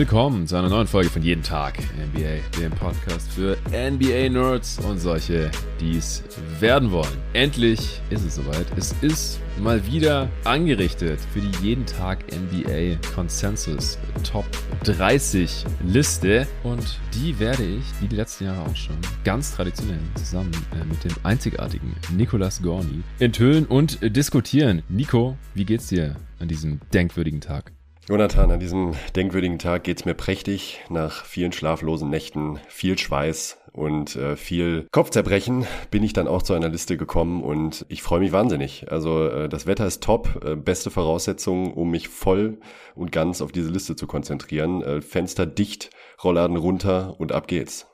Willkommen zu einer neuen Folge von Jeden Tag NBA, dem Podcast für NBA-Nerds und solche, die es werden wollen. Endlich ist es soweit. Es ist mal wieder angerichtet für die Jeden Tag NBA Consensus Top 30 Liste. Und die werde ich, wie die letzten Jahre auch schon, ganz traditionell zusammen äh, mit dem einzigartigen Nicolas Gorni enthüllen und diskutieren. Nico, wie geht's dir an diesem denkwürdigen Tag? Jonathan, an diesem denkwürdigen Tag geht's mir prächtig. Nach vielen schlaflosen Nächten, viel Schweiß und äh, viel Kopfzerbrechen bin ich dann auch zu einer Liste gekommen und ich freue mich wahnsinnig. Also äh, das Wetter ist top, äh, beste Voraussetzungen, um mich voll und ganz auf diese Liste zu konzentrieren. Äh, Fenster dicht, Rollladen runter und ab geht's.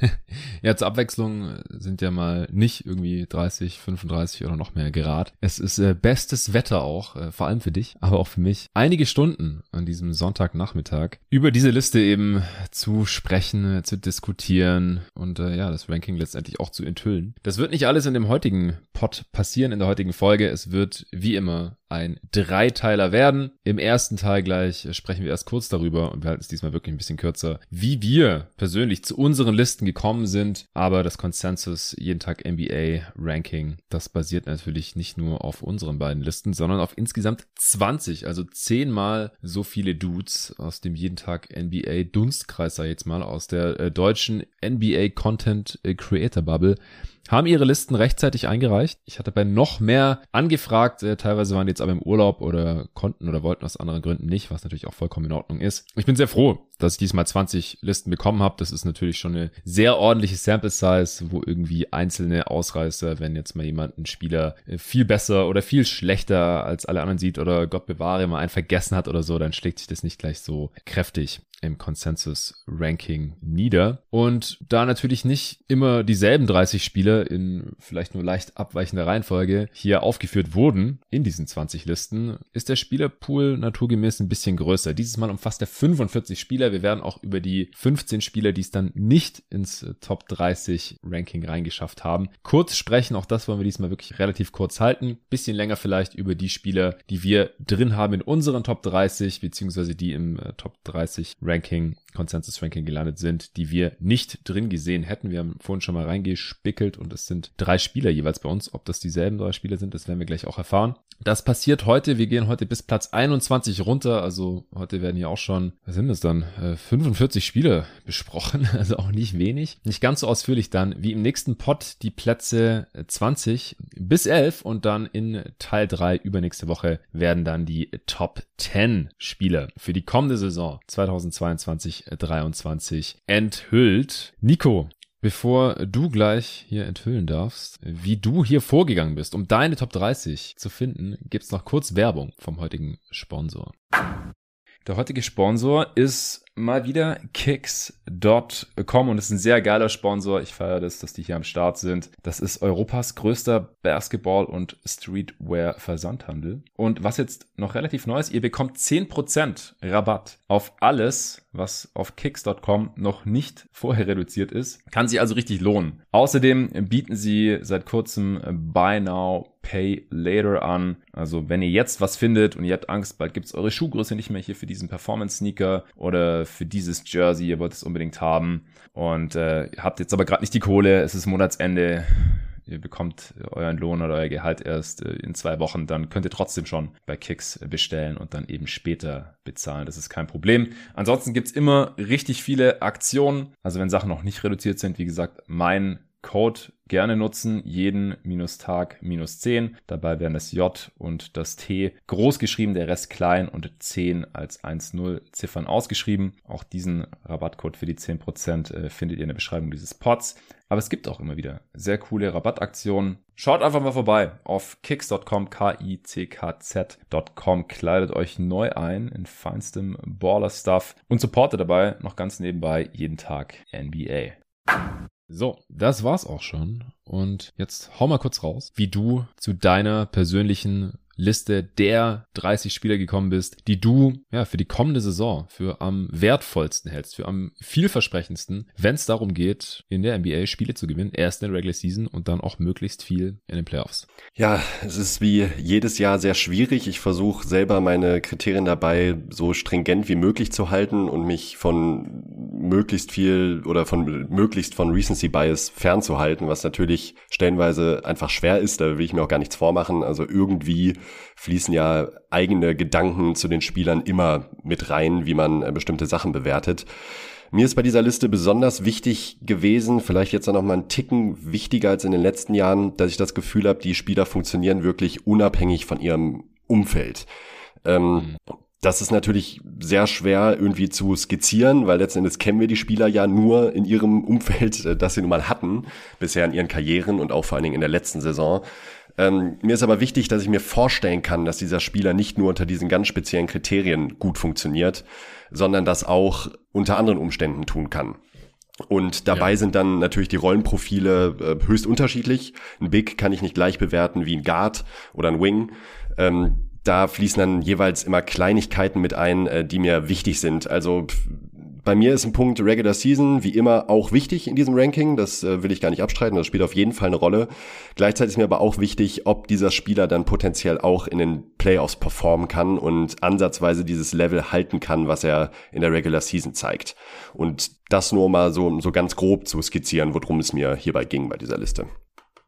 ja, zur Abwechslung sind ja mal nicht irgendwie 30, 35 oder noch mehr Grad. Es ist äh, bestes Wetter auch, äh, vor allem für dich, aber auch für mich. Einige Stunden an diesem Sonntagnachmittag über diese Liste eben zu sprechen, äh, zu diskutieren und äh, ja, das Ranking letztendlich auch zu enthüllen. Das wird nicht alles in dem heutigen Pod passieren, in der heutigen Folge. Es wird wie immer ein Dreiteiler werden. Im ersten Teil gleich sprechen wir erst kurz darüber und wir halten es diesmal wirklich ein bisschen kürzer, wie wir persönlich zu unseren Listen gekommen sind. Aber das Consensus jeden Tag NBA Ranking, das basiert natürlich nicht nur auf unseren beiden Listen, sondern auf insgesamt 20, also zehnmal so viele Dudes aus dem jeden Tag NBA Dunstkreis, sag ich jetzt mal, aus der äh, deutschen NBA Content Creator Bubble haben ihre Listen rechtzeitig eingereicht. Ich hatte bei noch mehr angefragt. Äh, teilweise waren die jetzt aber im Urlaub oder konnten oder wollten aus anderen Gründen nicht, was natürlich auch vollkommen in Ordnung ist. Ich bin sehr froh, dass ich diesmal 20 Listen bekommen habe. Das ist natürlich schon eine sehr ordentliche Sample Size, wo irgendwie einzelne Ausreißer, wenn jetzt mal jemand einen Spieler äh, viel besser oder viel schlechter als alle anderen sieht oder Gott bewahre mal einen vergessen hat oder so, dann schlägt sich das nicht gleich so kräftig im Consensus-Ranking nieder. Und da natürlich nicht immer dieselben 30 Spieler in vielleicht nur leicht abweichender Reihenfolge hier aufgeführt wurden in diesen 20 Listen, ist der Spielerpool naturgemäß ein bisschen größer. Dieses Mal umfasst er 45 Spieler. Wir werden auch über die 15 Spieler, die es dann nicht ins Top 30 Ranking reingeschafft haben, kurz sprechen. Auch das wollen wir diesmal wirklich relativ kurz halten. Bisschen länger vielleicht über die Spieler, die wir drin haben in unseren Top 30, beziehungsweise die im äh, Top 30 Ranking Ranking, Consensus Ranking gelandet sind, die wir nicht drin gesehen hätten. Wir haben vorhin schon mal reingespickelt und es sind drei Spieler jeweils bei uns. Ob das dieselben drei Spieler sind, das werden wir gleich auch erfahren. Das passiert heute. Wir gehen heute bis Platz 21 runter. Also heute werden hier auch schon, was sind das dann? 45 äh, Spiele besprochen. Also auch nicht wenig. Nicht ganz so ausführlich dann wie im nächsten Pod die Plätze 20 bis 11 und dann in Teil 3 übernächste Woche werden dann die Top 10 Spieler für die kommende Saison 2022 2023 enthüllt. Nico, Bevor du gleich hier enthüllen darfst, wie du hier vorgegangen bist, um deine Top 30 zu finden, gibt's noch kurz Werbung vom heutigen Sponsor. Der heutige Sponsor ist mal wieder Kicks.com und ist ein sehr geiler Sponsor. Ich feiere das, dass die hier am Start sind. Das ist Europas größter Basketball- und Streetwear-Versandhandel. Und was jetzt noch relativ neu ist, ihr bekommt 10% Rabatt auf alles, was auf Kicks.com noch nicht vorher reduziert ist. Kann sich also richtig lohnen. Außerdem bieten sie seit kurzem Buy Now Pay Later an. Also wenn ihr jetzt was findet und ihr habt Angst, bald gibt's eure Schuhgröße nicht mehr hier für diesen Performance Sneaker oder für dieses Jersey, ihr wollt es unbedingt haben und äh, habt jetzt aber gerade nicht die Kohle, es ist Monatsende, ihr bekommt euren Lohn oder euer Gehalt erst äh, in zwei Wochen, dann könnt ihr trotzdem schon bei Kicks bestellen und dann eben später bezahlen. Das ist kein Problem. Ansonsten gibt's immer richtig viele Aktionen. Also wenn Sachen noch nicht reduziert sind, wie gesagt, mein Code gerne nutzen, jeden minus Tag minus 10. Dabei werden das J und das T groß geschrieben, der Rest klein und 10 als 1-0 Ziffern ausgeschrieben. Auch diesen Rabattcode für die 10% äh, findet ihr in der Beschreibung dieses Pods. Aber es gibt auch immer wieder sehr coole Rabattaktionen. Schaut einfach mal vorbei auf kicks.com, k-i-c-k-z.com, kleidet euch neu ein in feinstem Baller-Stuff und supportet dabei noch ganz nebenbei jeden Tag NBA. So, das war's auch schon. Und jetzt hau mal kurz raus, wie du zu deiner persönlichen Liste der 30 Spieler gekommen bist, die du ja für die kommende Saison für am wertvollsten hältst, für am vielversprechendsten, wenn es darum geht, in der NBA Spiele zu gewinnen, erst in der Regular Season und dann auch möglichst viel in den Playoffs. Ja, es ist wie jedes Jahr sehr schwierig. Ich versuche selber meine Kriterien dabei so stringent wie möglich zu halten und mich von möglichst viel oder von möglichst von Recency Bias fernzuhalten, was natürlich stellenweise einfach schwer ist. Da will ich mir auch gar nichts vormachen. Also irgendwie fließen ja eigene Gedanken zu den Spielern immer mit rein, wie man äh, bestimmte Sachen bewertet. Mir ist bei dieser Liste besonders wichtig gewesen, vielleicht jetzt noch mal einen Ticken wichtiger als in den letzten Jahren, dass ich das Gefühl habe, die Spieler funktionieren wirklich unabhängig von ihrem Umfeld. Ähm. Das ist natürlich sehr schwer irgendwie zu skizzieren, weil letztendlich kennen wir die Spieler ja nur in ihrem Umfeld, äh, das sie nun mal hatten, bisher in ihren Karrieren und auch vor allen Dingen in der letzten Saison. Ähm, mir ist aber wichtig, dass ich mir vorstellen kann, dass dieser Spieler nicht nur unter diesen ganz speziellen Kriterien gut funktioniert, sondern das auch unter anderen Umständen tun kann. Und dabei ja. sind dann natürlich die Rollenprofile äh, höchst unterschiedlich. Ein Big kann ich nicht gleich bewerten wie ein Guard oder ein Wing. Ähm, da fließen dann jeweils immer Kleinigkeiten mit ein, äh, die mir wichtig sind. Also bei mir ist ein Punkt Regular Season wie immer auch wichtig in diesem Ranking. Das äh, will ich gar nicht abstreiten. Das spielt auf jeden Fall eine Rolle. Gleichzeitig ist mir aber auch wichtig, ob dieser Spieler dann potenziell auch in den Playoffs performen kann und ansatzweise dieses Level halten kann, was er in der Regular Season zeigt. Und das nur mal so, so ganz grob zu skizzieren, worum es mir hierbei ging bei dieser Liste.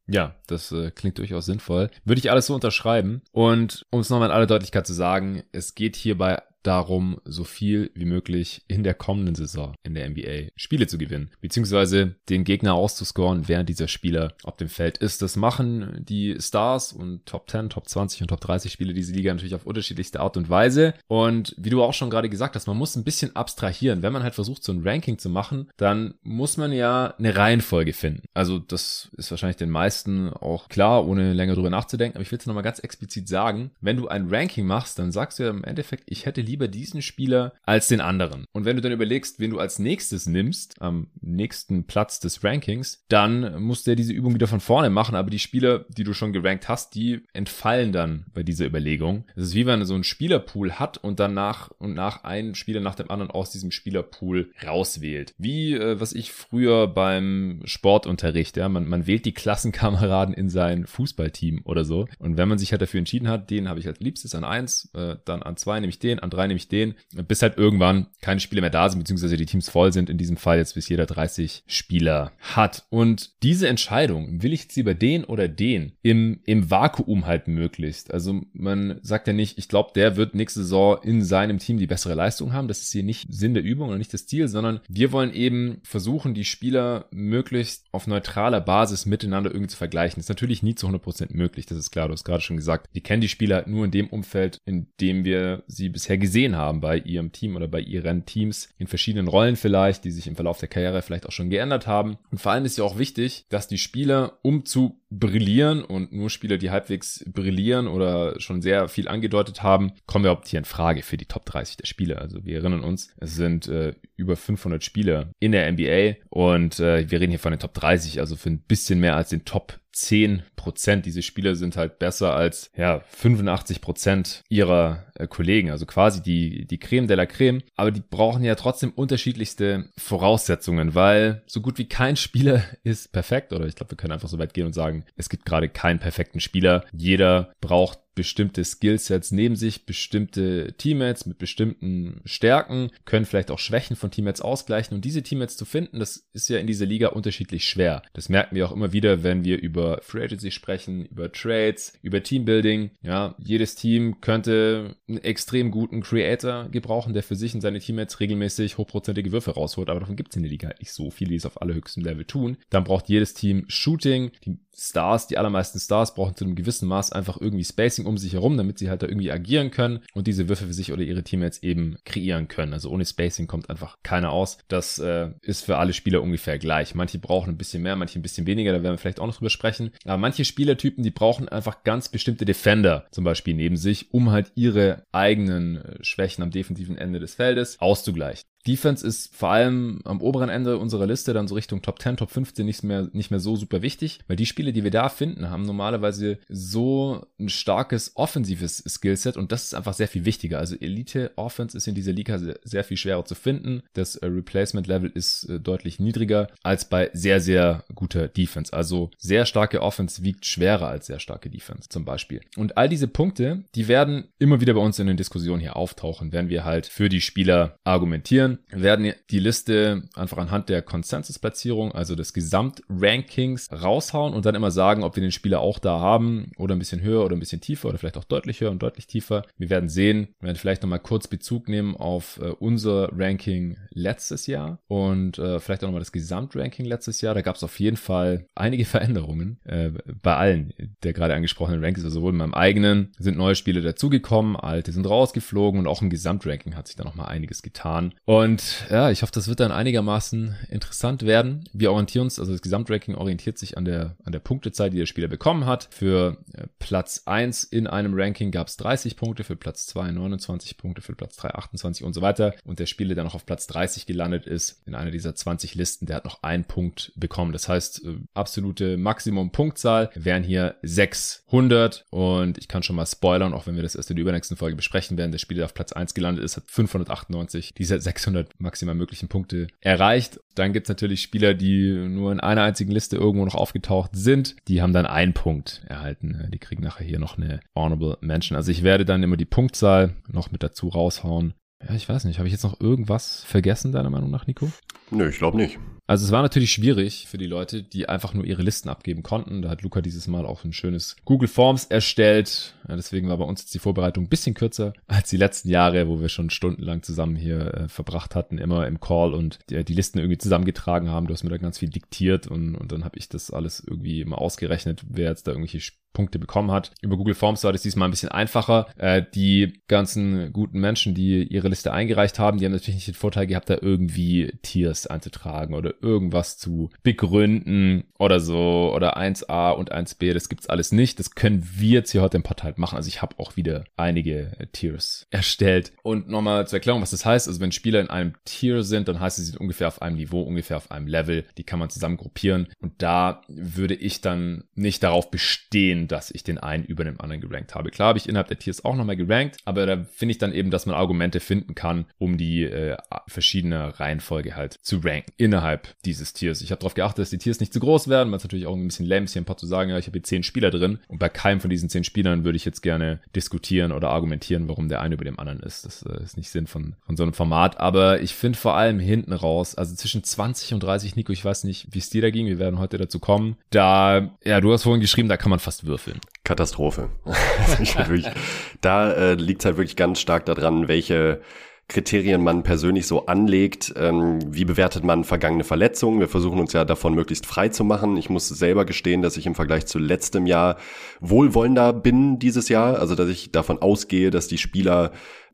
Ja, das äh, klingt durchaus sinnvoll. Würde ich alles so unterschreiben. Und um es nochmal in aller Deutlichkeit zu sagen, es geht hierbei darum, so viel wie möglich in der kommenden Saison in der NBA Spiele zu gewinnen, beziehungsweise den Gegner auszuscoren, während dieser Spieler auf dem Feld ist. Das machen die Stars und Top 10, Top 20 und Top 30 Spiele diese Liga natürlich auf unterschiedlichste Art und Weise. Und wie du auch schon gerade gesagt hast, man muss ein bisschen abstrahieren. Wenn man halt versucht, so ein Ranking zu machen, dann muss man ja eine Reihenfolge finden. Also das ist wahrscheinlich den meisten auch klar, ohne länger drüber nachzudenken. Aber ich will es nochmal ganz explizit sagen. Wenn du ein Ranking machst, dann sagst du ja im Endeffekt, ich hätte lieber lieber diesen Spieler als den anderen. Und wenn du dann überlegst, wen du als nächstes nimmst, am nächsten Platz des Rankings, dann musst du ja diese Übung wieder von vorne machen, aber die Spieler, die du schon gerankt hast, die entfallen dann bei dieser Überlegung. Es ist wie wenn man so einen Spielerpool hat und dann nach und nach einen Spieler nach dem anderen aus diesem Spielerpool rauswählt. Wie, äh, was ich früher beim Sportunterricht, ja, man, man wählt die Klassenkameraden in sein Fußballteam oder so. Und wenn man sich halt dafür entschieden hat, den habe ich als liebstes an eins, äh, dann an zwei nehme ich den, an drei rein, nämlich den, bis halt irgendwann keine Spiele mehr da sind, beziehungsweise die Teams voll sind. In diesem Fall jetzt bis jeder 30 Spieler hat. Und diese Entscheidung, will ich jetzt lieber den oder den, im, im Vakuum halt möglichst. Also man sagt ja nicht, ich glaube, der wird nächste Saison in seinem Team die bessere Leistung haben. Das ist hier nicht Sinn der Übung oder nicht das Ziel, sondern wir wollen eben versuchen, die Spieler möglichst auf neutraler Basis miteinander irgendwie zu vergleichen. Das ist natürlich nie zu 100% möglich, das ist klar. Du hast gerade schon gesagt, wir kennen die Spieler nur in dem Umfeld, in dem wir sie bisher gesehen gesehen haben bei ihrem Team oder bei ihren Teams in verschiedenen Rollen vielleicht, die sich im Verlauf der Karriere vielleicht auch schon geändert haben. Und vor allem ist ja auch wichtig, dass die Spieler, um zu brillieren und nur Spieler, die halbwegs brillieren oder schon sehr viel angedeutet haben, kommen überhaupt hier in Frage für die Top 30 der Spieler. Also wir erinnern uns, es sind äh, über 500 Spieler in der NBA und äh, wir reden hier von den Top 30, also für ein bisschen mehr als den Top 10 Prozent. Diese Spieler sind halt besser als ja 85 Prozent ihrer äh, Kollegen, also quasi die die Creme de la Creme. Aber die brauchen ja trotzdem unterschiedlichste Voraussetzungen, weil so gut wie kein Spieler ist perfekt. Oder ich glaube, wir können einfach so weit gehen und sagen, es gibt gerade keinen perfekten Spieler. Jeder braucht bestimmte Skillsets neben sich, bestimmte Teammates mit bestimmten Stärken, können vielleicht auch Schwächen von Teammates ausgleichen. Und diese Teammates zu finden, das ist ja in dieser Liga unterschiedlich schwer. Das merken wir auch immer wieder, wenn wir über Free Agency sprechen, über Trades, über Teambuilding. Ja, jedes Team könnte einen extrem guten Creator gebrauchen, der für sich und seine Teammates regelmäßig hochprozentige Würfe rausholt. Aber davon gibt es in der Liga halt nicht so viele, die es auf allerhöchstem Level tun. Dann braucht jedes Team Shooting. Die Stars, die allermeisten Stars brauchen zu einem gewissen Maß einfach irgendwie Spacing um sich herum, damit sie halt da irgendwie agieren können und diese Würfe für sich oder ihre Teammates eben kreieren können. Also ohne Spacing kommt einfach keiner aus. Das äh, ist für alle Spieler ungefähr gleich. Manche brauchen ein bisschen mehr, manche ein bisschen weniger, da werden wir vielleicht auch noch drüber sprechen. Aber manche Spielertypen, die brauchen einfach ganz bestimmte Defender zum Beispiel neben sich, um halt ihre eigenen äh, Schwächen am defensiven Ende des Feldes auszugleichen. Defense ist vor allem am oberen Ende unserer Liste, dann so Richtung Top 10, Top 15 nicht mehr, nicht mehr so super wichtig, weil die Spiele, die wir da finden, haben normalerweise so ein starkes offensives Skillset und das ist einfach sehr viel wichtiger. Also Elite Offense ist in dieser Liga sehr, sehr viel schwerer zu finden. Das äh, Replacement Level ist äh, deutlich niedriger als bei sehr, sehr guter Defense. Also sehr starke Offense wiegt schwerer als sehr starke Defense zum Beispiel. Und all diese Punkte, die werden immer wieder bei uns in den Diskussionen hier auftauchen, wenn wir halt für die Spieler argumentieren, wir werden die Liste einfach anhand der Consensus-Platzierung, also des Gesamtrankings raushauen und dann immer sagen, ob wir den Spieler auch da haben oder ein bisschen höher oder ein bisschen tiefer oder vielleicht auch deutlich höher und deutlich tiefer. Wir werden sehen, wir werden vielleicht nochmal kurz Bezug nehmen auf äh, unser Ranking letztes Jahr und äh, vielleicht auch nochmal das Gesamtranking letztes Jahr. Da gab es auf jeden Fall einige Veränderungen äh, bei allen der gerade angesprochenen Rankings, also sowohl in meinem eigenen sind neue Spiele dazugekommen, alte sind rausgeflogen und auch im Gesamtranking hat sich da nochmal einiges getan. Und ja, ich hoffe, das wird dann einigermaßen interessant werden. Wir orientieren uns, also das Gesamtranking orientiert sich an der, an der Punktezahl, die der Spieler bekommen hat. Für äh, Platz 1 in einem Ranking gab es 30 Punkte, für Platz 2 29 Punkte, für Platz 3 28 und so weiter. Und der Spieler, der noch auf Platz 30 gelandet ist, in einer dieser 20 Listen, der hat noch einen Punkt bekommen. Das heißt, äh, absolute Maximum-Punktzahl wären hier 600 und ich kann schon mal spoilern, auch wenn wir das erst in der übernächsten Folge besprechen werden. Der Spieler, der auf Platz 1 gelandet ist, hat 598 dieser 600 maximal möglichen Punkte erreicht. Dann gibt's natürlich Spieler, die nur in einer einzigen Liste irgendwo noch aufgetaucht sind. Die haben dann einen Punkt erhalten. Die kriegen nachher hier noch eine Honorable Mention. Also ich werde dann immer die Punktzahl noch mit dazu raushauen. Ja, ich weiß nicht. Habe ich jetzt noch irgendwas vergessen, deiner Meinung nach, Nico? Nö, ich glaube nicht. Also es war natürlich schwierig für die Leute, die einfach nur ihre Listen abgeben konnten. Da hat Luca dieses Mal auch ein schönes Google Forms erstellt. Ja, deswegen war bei uns jetzt die Vorbereitung ein bisschen kürzer als die letzten Jahre, wo wir schon stundenlang zusammen hier äh, verbracht hatten, immer im Call und die, die, Listen irgendwie zusammengetragen haben. Du hast mir da ganz viel diktiert und, und dann habe ich das alles irgendwie immer ausgerechnet, wer jetzt da irgendwelche Punkte bekommen hat. Über Google Forms war das diesmal ein bisschen einfacher. Äh, die ganzen guten Menschen, die ihre Liste eingereicht haben, die haben natürlich nicht den Vorteil gehabt, da irgendwie Tiers einzutragen oder irgendwas zu begründen oder so oder 1a und 1b, das gibt's alles nicht. Das können wir jetzt hier heute im Part halt machen. Also ich habe auch wieder einige Tiers erstellt. Und nochmal zur Erklärung, was das heißt. Also wenn Spieler in einem Tier sind, dann heißt es, sie sind ungefähr auf einem Niveau, ungefähr auf einem Level. Die kann man zusammen gruppieren. Und da würde ich dann nicht darauf bestehen, dass ich den einen über den anderen gerankt habe. Klar habe ich innerhalb der Tiers auch nochmal gerankt, aber da finde ich dann eben, dass man Argumente finden kann, um die äh, verschiedene Reihenfolge halt zu ranken innerhalb dieses Tiers. Ich habe darauf geachtet, dass die Tiers nicht zu groß werden, weil es natürlich auch ein bisschen ist, hier ein paar zu sagen, ja, ich habe hier zehn Spieler drin und bei keinem von diesen zehn Spielern würde ich jetzt gerne diskutieren oder argumentieren, warum der eine über dem anderen ist. Das äh, ist nicht Sinn von, von so einem Format, aber ich finde vor allem hinten raus, also zwischen 20 und 30, Nico, ich weiß nicht, wie es dir da ging, wir werden heute dazu kommen, da, ja, du hast vorhin geschrieben, da kann man fast würfeln. Katastrophe. da äh, liegt halt wirklich ganz stark daran, welche Kriterien man persönlich so anlegt. Ähm, wie bewertet man vergangene Verletzungen? Wir versuchen uns ja davon möglichst frei zu machen. Ich muss selber gestehen, dass ich im Vergleich zu letztem Jahr wohlwollender bin dieses Jahr. Also, dass ich davon ausgehe, dass die Spieler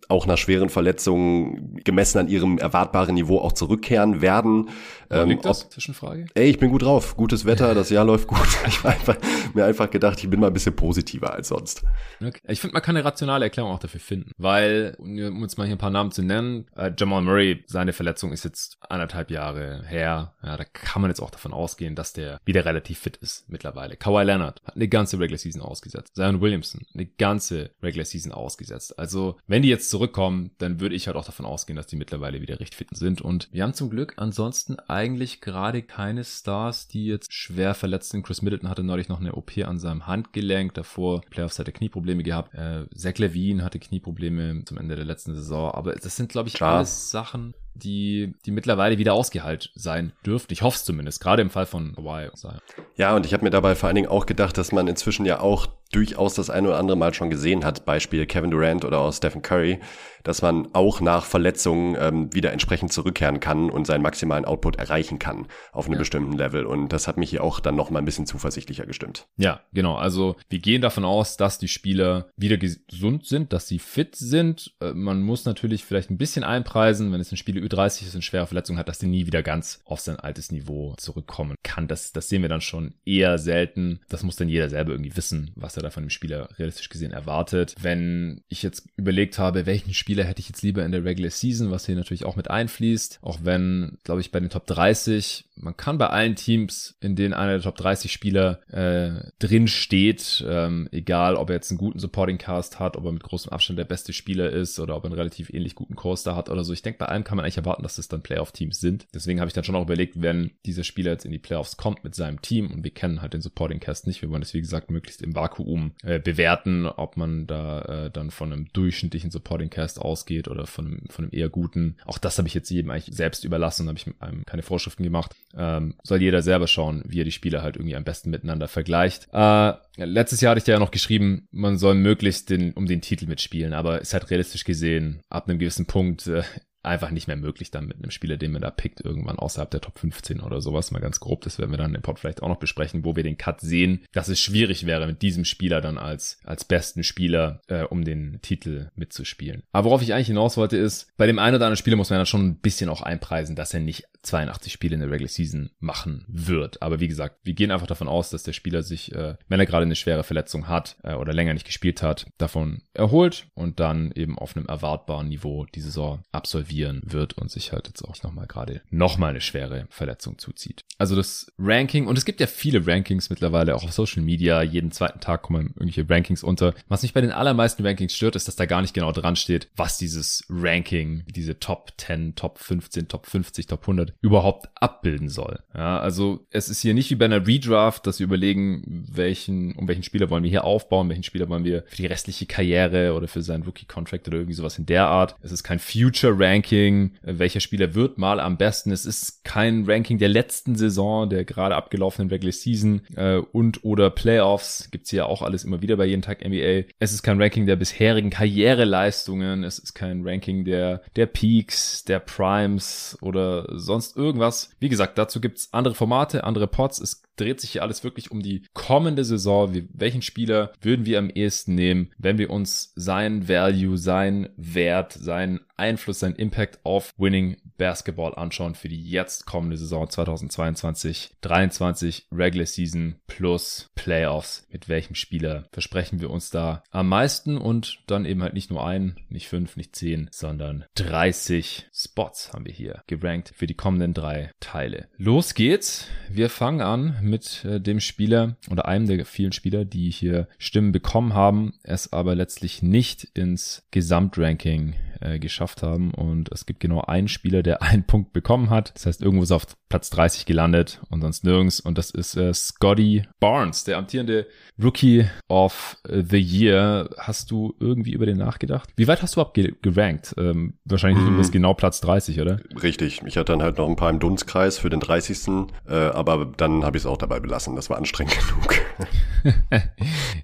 auch nach schweren Verletzungen gemessen an ihrem erwartbaren Niveau auch zurückkehren werden. Ähm, liegt das? Ob, Zwischenfrage? Ey, ich bin gut drauf. Gutes Wetter, das Jahr läuft gut. Ich habe einfach, mir einfach gedacht, ich bin mal ein bisschen positiver als sonst. Okay. Ich finde, man kann eine rationale Erklärung auch dafür finden. Weil, um uns mal hier ein paar Namen zu nennen, äh, Jamal Murray, seine Verletzung ist jetzt anderthalb Jahre her. Ja, da kann man jetzt auch davon ausgehen, dass der wieder relativ fit ist mittlerweile. Kawhi Leonard hat eine ganze Regular Season ausgesetzt. Zion Williamson, eine ganze Regular Season ausgesetzt. Also, wenn die jetzt zurückkommen, dann würde ich halt auch davon ausgehen, dass die mittlerweile wieder recht fit sind. Und wir haben zum Glück ansonsten eigentlich gerade keine Stars, die jetzt schwer verletzt sind. Chris Middleton hatte neulich noch eine OP an seinem Handgelenk. Davor Playoffs hatte Knieprobleme gehabt. Äh, Zach Levine hatte Knieprobleme zum Ende der letzten Saison. Aber das sind, glaube ich, Klar. alles Sachen, die, die mittlerweile wieder ausgeheilt sein dürften. Ich hoffe es zumindest, gerade im Fall von Hawaii. Ja, und ich habe mir dabei vor allen Dingen auch gedacht, dass man inzwischen ja auch durchaus das eine oder andere Mal schon gesehen hat, Beispiel Kevin Durant oder auch Stephen Curry, dass man auch nach Verletzungen ähm, wieder entsprechend zurückkehren kann und seinen maximalen Output erreichen kann auf einem ja. bestimmten Level. Und das hat mich hier auch dann noch mal ein bisschen zuversichtlicher gestimmt. Ja, genau. Also wir gehen davon aus, dass die Spieler wieder gesund sind, dass sie fit sind. Äh, man muss natürlich vielleicht ein bisschen einpreisen, wenn es ein Spieler Ü30 ist und schwere Verletzungen hat, dass der nie wieder ganz auf sein altes Niveau zurückkommen kann. Das, das sehen wir dann schon eher selten. Das muss dann jeder selber irgendwie wissen, was er er da von dem Spieler realistisch gesehen erwartet. Wenn ich jetzt überlegt habe, welchen Spieler hätte ich jetzt lieber in der Regular Season, was hier natürlich auch mit einfließt, auch wenn, glaube ich, bei den Top 30 man kann bei allen Teams, in denen einer der Top 30 Spieler äh, drin steht, ähm, egal ob er jetzt einen guten Supporting Cast hat, ob er mit großem Abstand der beste Spieler ist oder ob er einen relativ ähnlich guten Coaster hat oder so. Ich denke, bei allem kann man eigentlich erwarten, dass es dann Playoff-Teams sind. Deswegen habe ich dann schon auch überlegt, wenn dieser Spieler jetzt in die Playoffs kommt mit seinem Team und wir kennen halt den Supporting Cast nicht, wir wollen das wie gesagt möglichst im Vakuum äh, bewerten, ob man da äh, dann von einem durchschnittlichen Supporting Cast ausgeht oder von einem, von einem eher guten. Auch das habe ich jetzt jedem eigentlich selbst überlassen, habe ich einem keine Vorschriften gemacht. Ähm, soll jeder selber schauen, wie er die Spieler halt irgendwie am besten miteinander vergleicht. Äh, letztes Jahr hatte ich ja noch geschrieben, man soll möglichst den, um den Titel mitspielen, aber ist halt realistisch gesehen, ab einem gewissen Punkt äh, einfach nicht mehr möglich dann mit einem Spieler, den man da pickt, irgendwann außerhalb der Top 15 oder sowas, mal ganz grob. Das werden wir dann im Pod vielleicht auch noch besprechen, wo wir den Cut sehen, dass es schwierig wäre, mit diesem Spieler dann als, als besten Spieler äh, um den Titel mitzuspielen. Aber worauf ich eigentlich hinaus wollte ist, bei dem einen oder anderen Spieler muss man dann schon ein bisschen auch einpreisen, dass er nicht 82 Spiele in der Regular Season machen wird. Aber wie gesagt, wir gehen einfach davon aus, dass der Spieler sich, äh, wenn er gerade eine schwere Verletzung hat äh, oder länger nicht gespielt hat, davon erholt und dann eben auf einem erwartbaren Niveau die Saison absolvieren wird und sich halt jetzt auch nochmal gerade nochmal eine schwere Verletzung zuzieht. Also das Ranking, und es gibt ja viele Rankings mittlerweile auch auf Social Media, jeden zweiten Tag kommen irgendwelche Rankings unter. Was mich bei den allermeisten Rankings stört, ist, dass da gar nicht genau dran steht, was dieses Ranking, diese Top 10, Top 15, Top 50, Top 100 überhaupt abbilden soll. Ja, also es ist hier nicht wie bei einer Redraft, dass wir überlegen, welchen, um welchen Spieler wollen wir hier aufbauen, welchen Spieler wollen wir für die restliche Karriere oder für seinen Rookie-Contract oder irgendwie sowas in der Art. Es ist kein Future-Ranking, welcher Spieler wird mal am besten. Es ist kein Ranking der letzten Saison, der gerade abgelaufenen Regular Season äh, und oder Playoffs. Gibt's hier auch alles immer wieder bei jeden Tag NBA. Es ist kein Ranking der bisherigen Karriereleistungen. Es ist kein Ranking der, der Peaks, der Primes oder sonst sonst irgendwas. Wie gesagt, dazu gibt's andere Formate, andere Pods. Es dreht sich hier alles wirklich um die kommende Saison. Wie, welchen Spieler würden wir am ehesten nehmen, wenn wir uns sein Value, sein Wert, seinen Einfluss, seinen Impact auf Winning Basketball anschauen für die jetzt kommende Saison 2022, 23 Regular Season plus Playoffs. Mit welchem Spieler versprechen wir uns da am meisten und dann eben halt nicht nur ein, nicht fünf, nicht zehn, sondern 30 Spots haben wir hier gerankt für die kommenden drei Teile. Los geht's. Wir fangen an mit äh, dem Spieler oder einem der vielen Spieler, die hier Stimmen bekommen haben, es aber letztlich nicht ins Gesamtranking äh, geschafft haben. Und es gibt genau einen Spieler, der einen Punkt bekommen hat. Das heißt, irgendwo ist er auf Platz 30 gelandet und sonst nirgends. Und das ist äh, Scotty Barnes, der amtierende Rookie of the Year. Hast du irgendwie über den nachgedacht? Wie weit hast du abgerankt? Ähm, wahrscheinlich mm. bis genau Platz 30, oder? Richtig. Ich hatte dann halt noch ein paar im Dunstkreis für den 30. Äh, aber dann habe ich es auch dabei belassen. Das war anstrengend genug.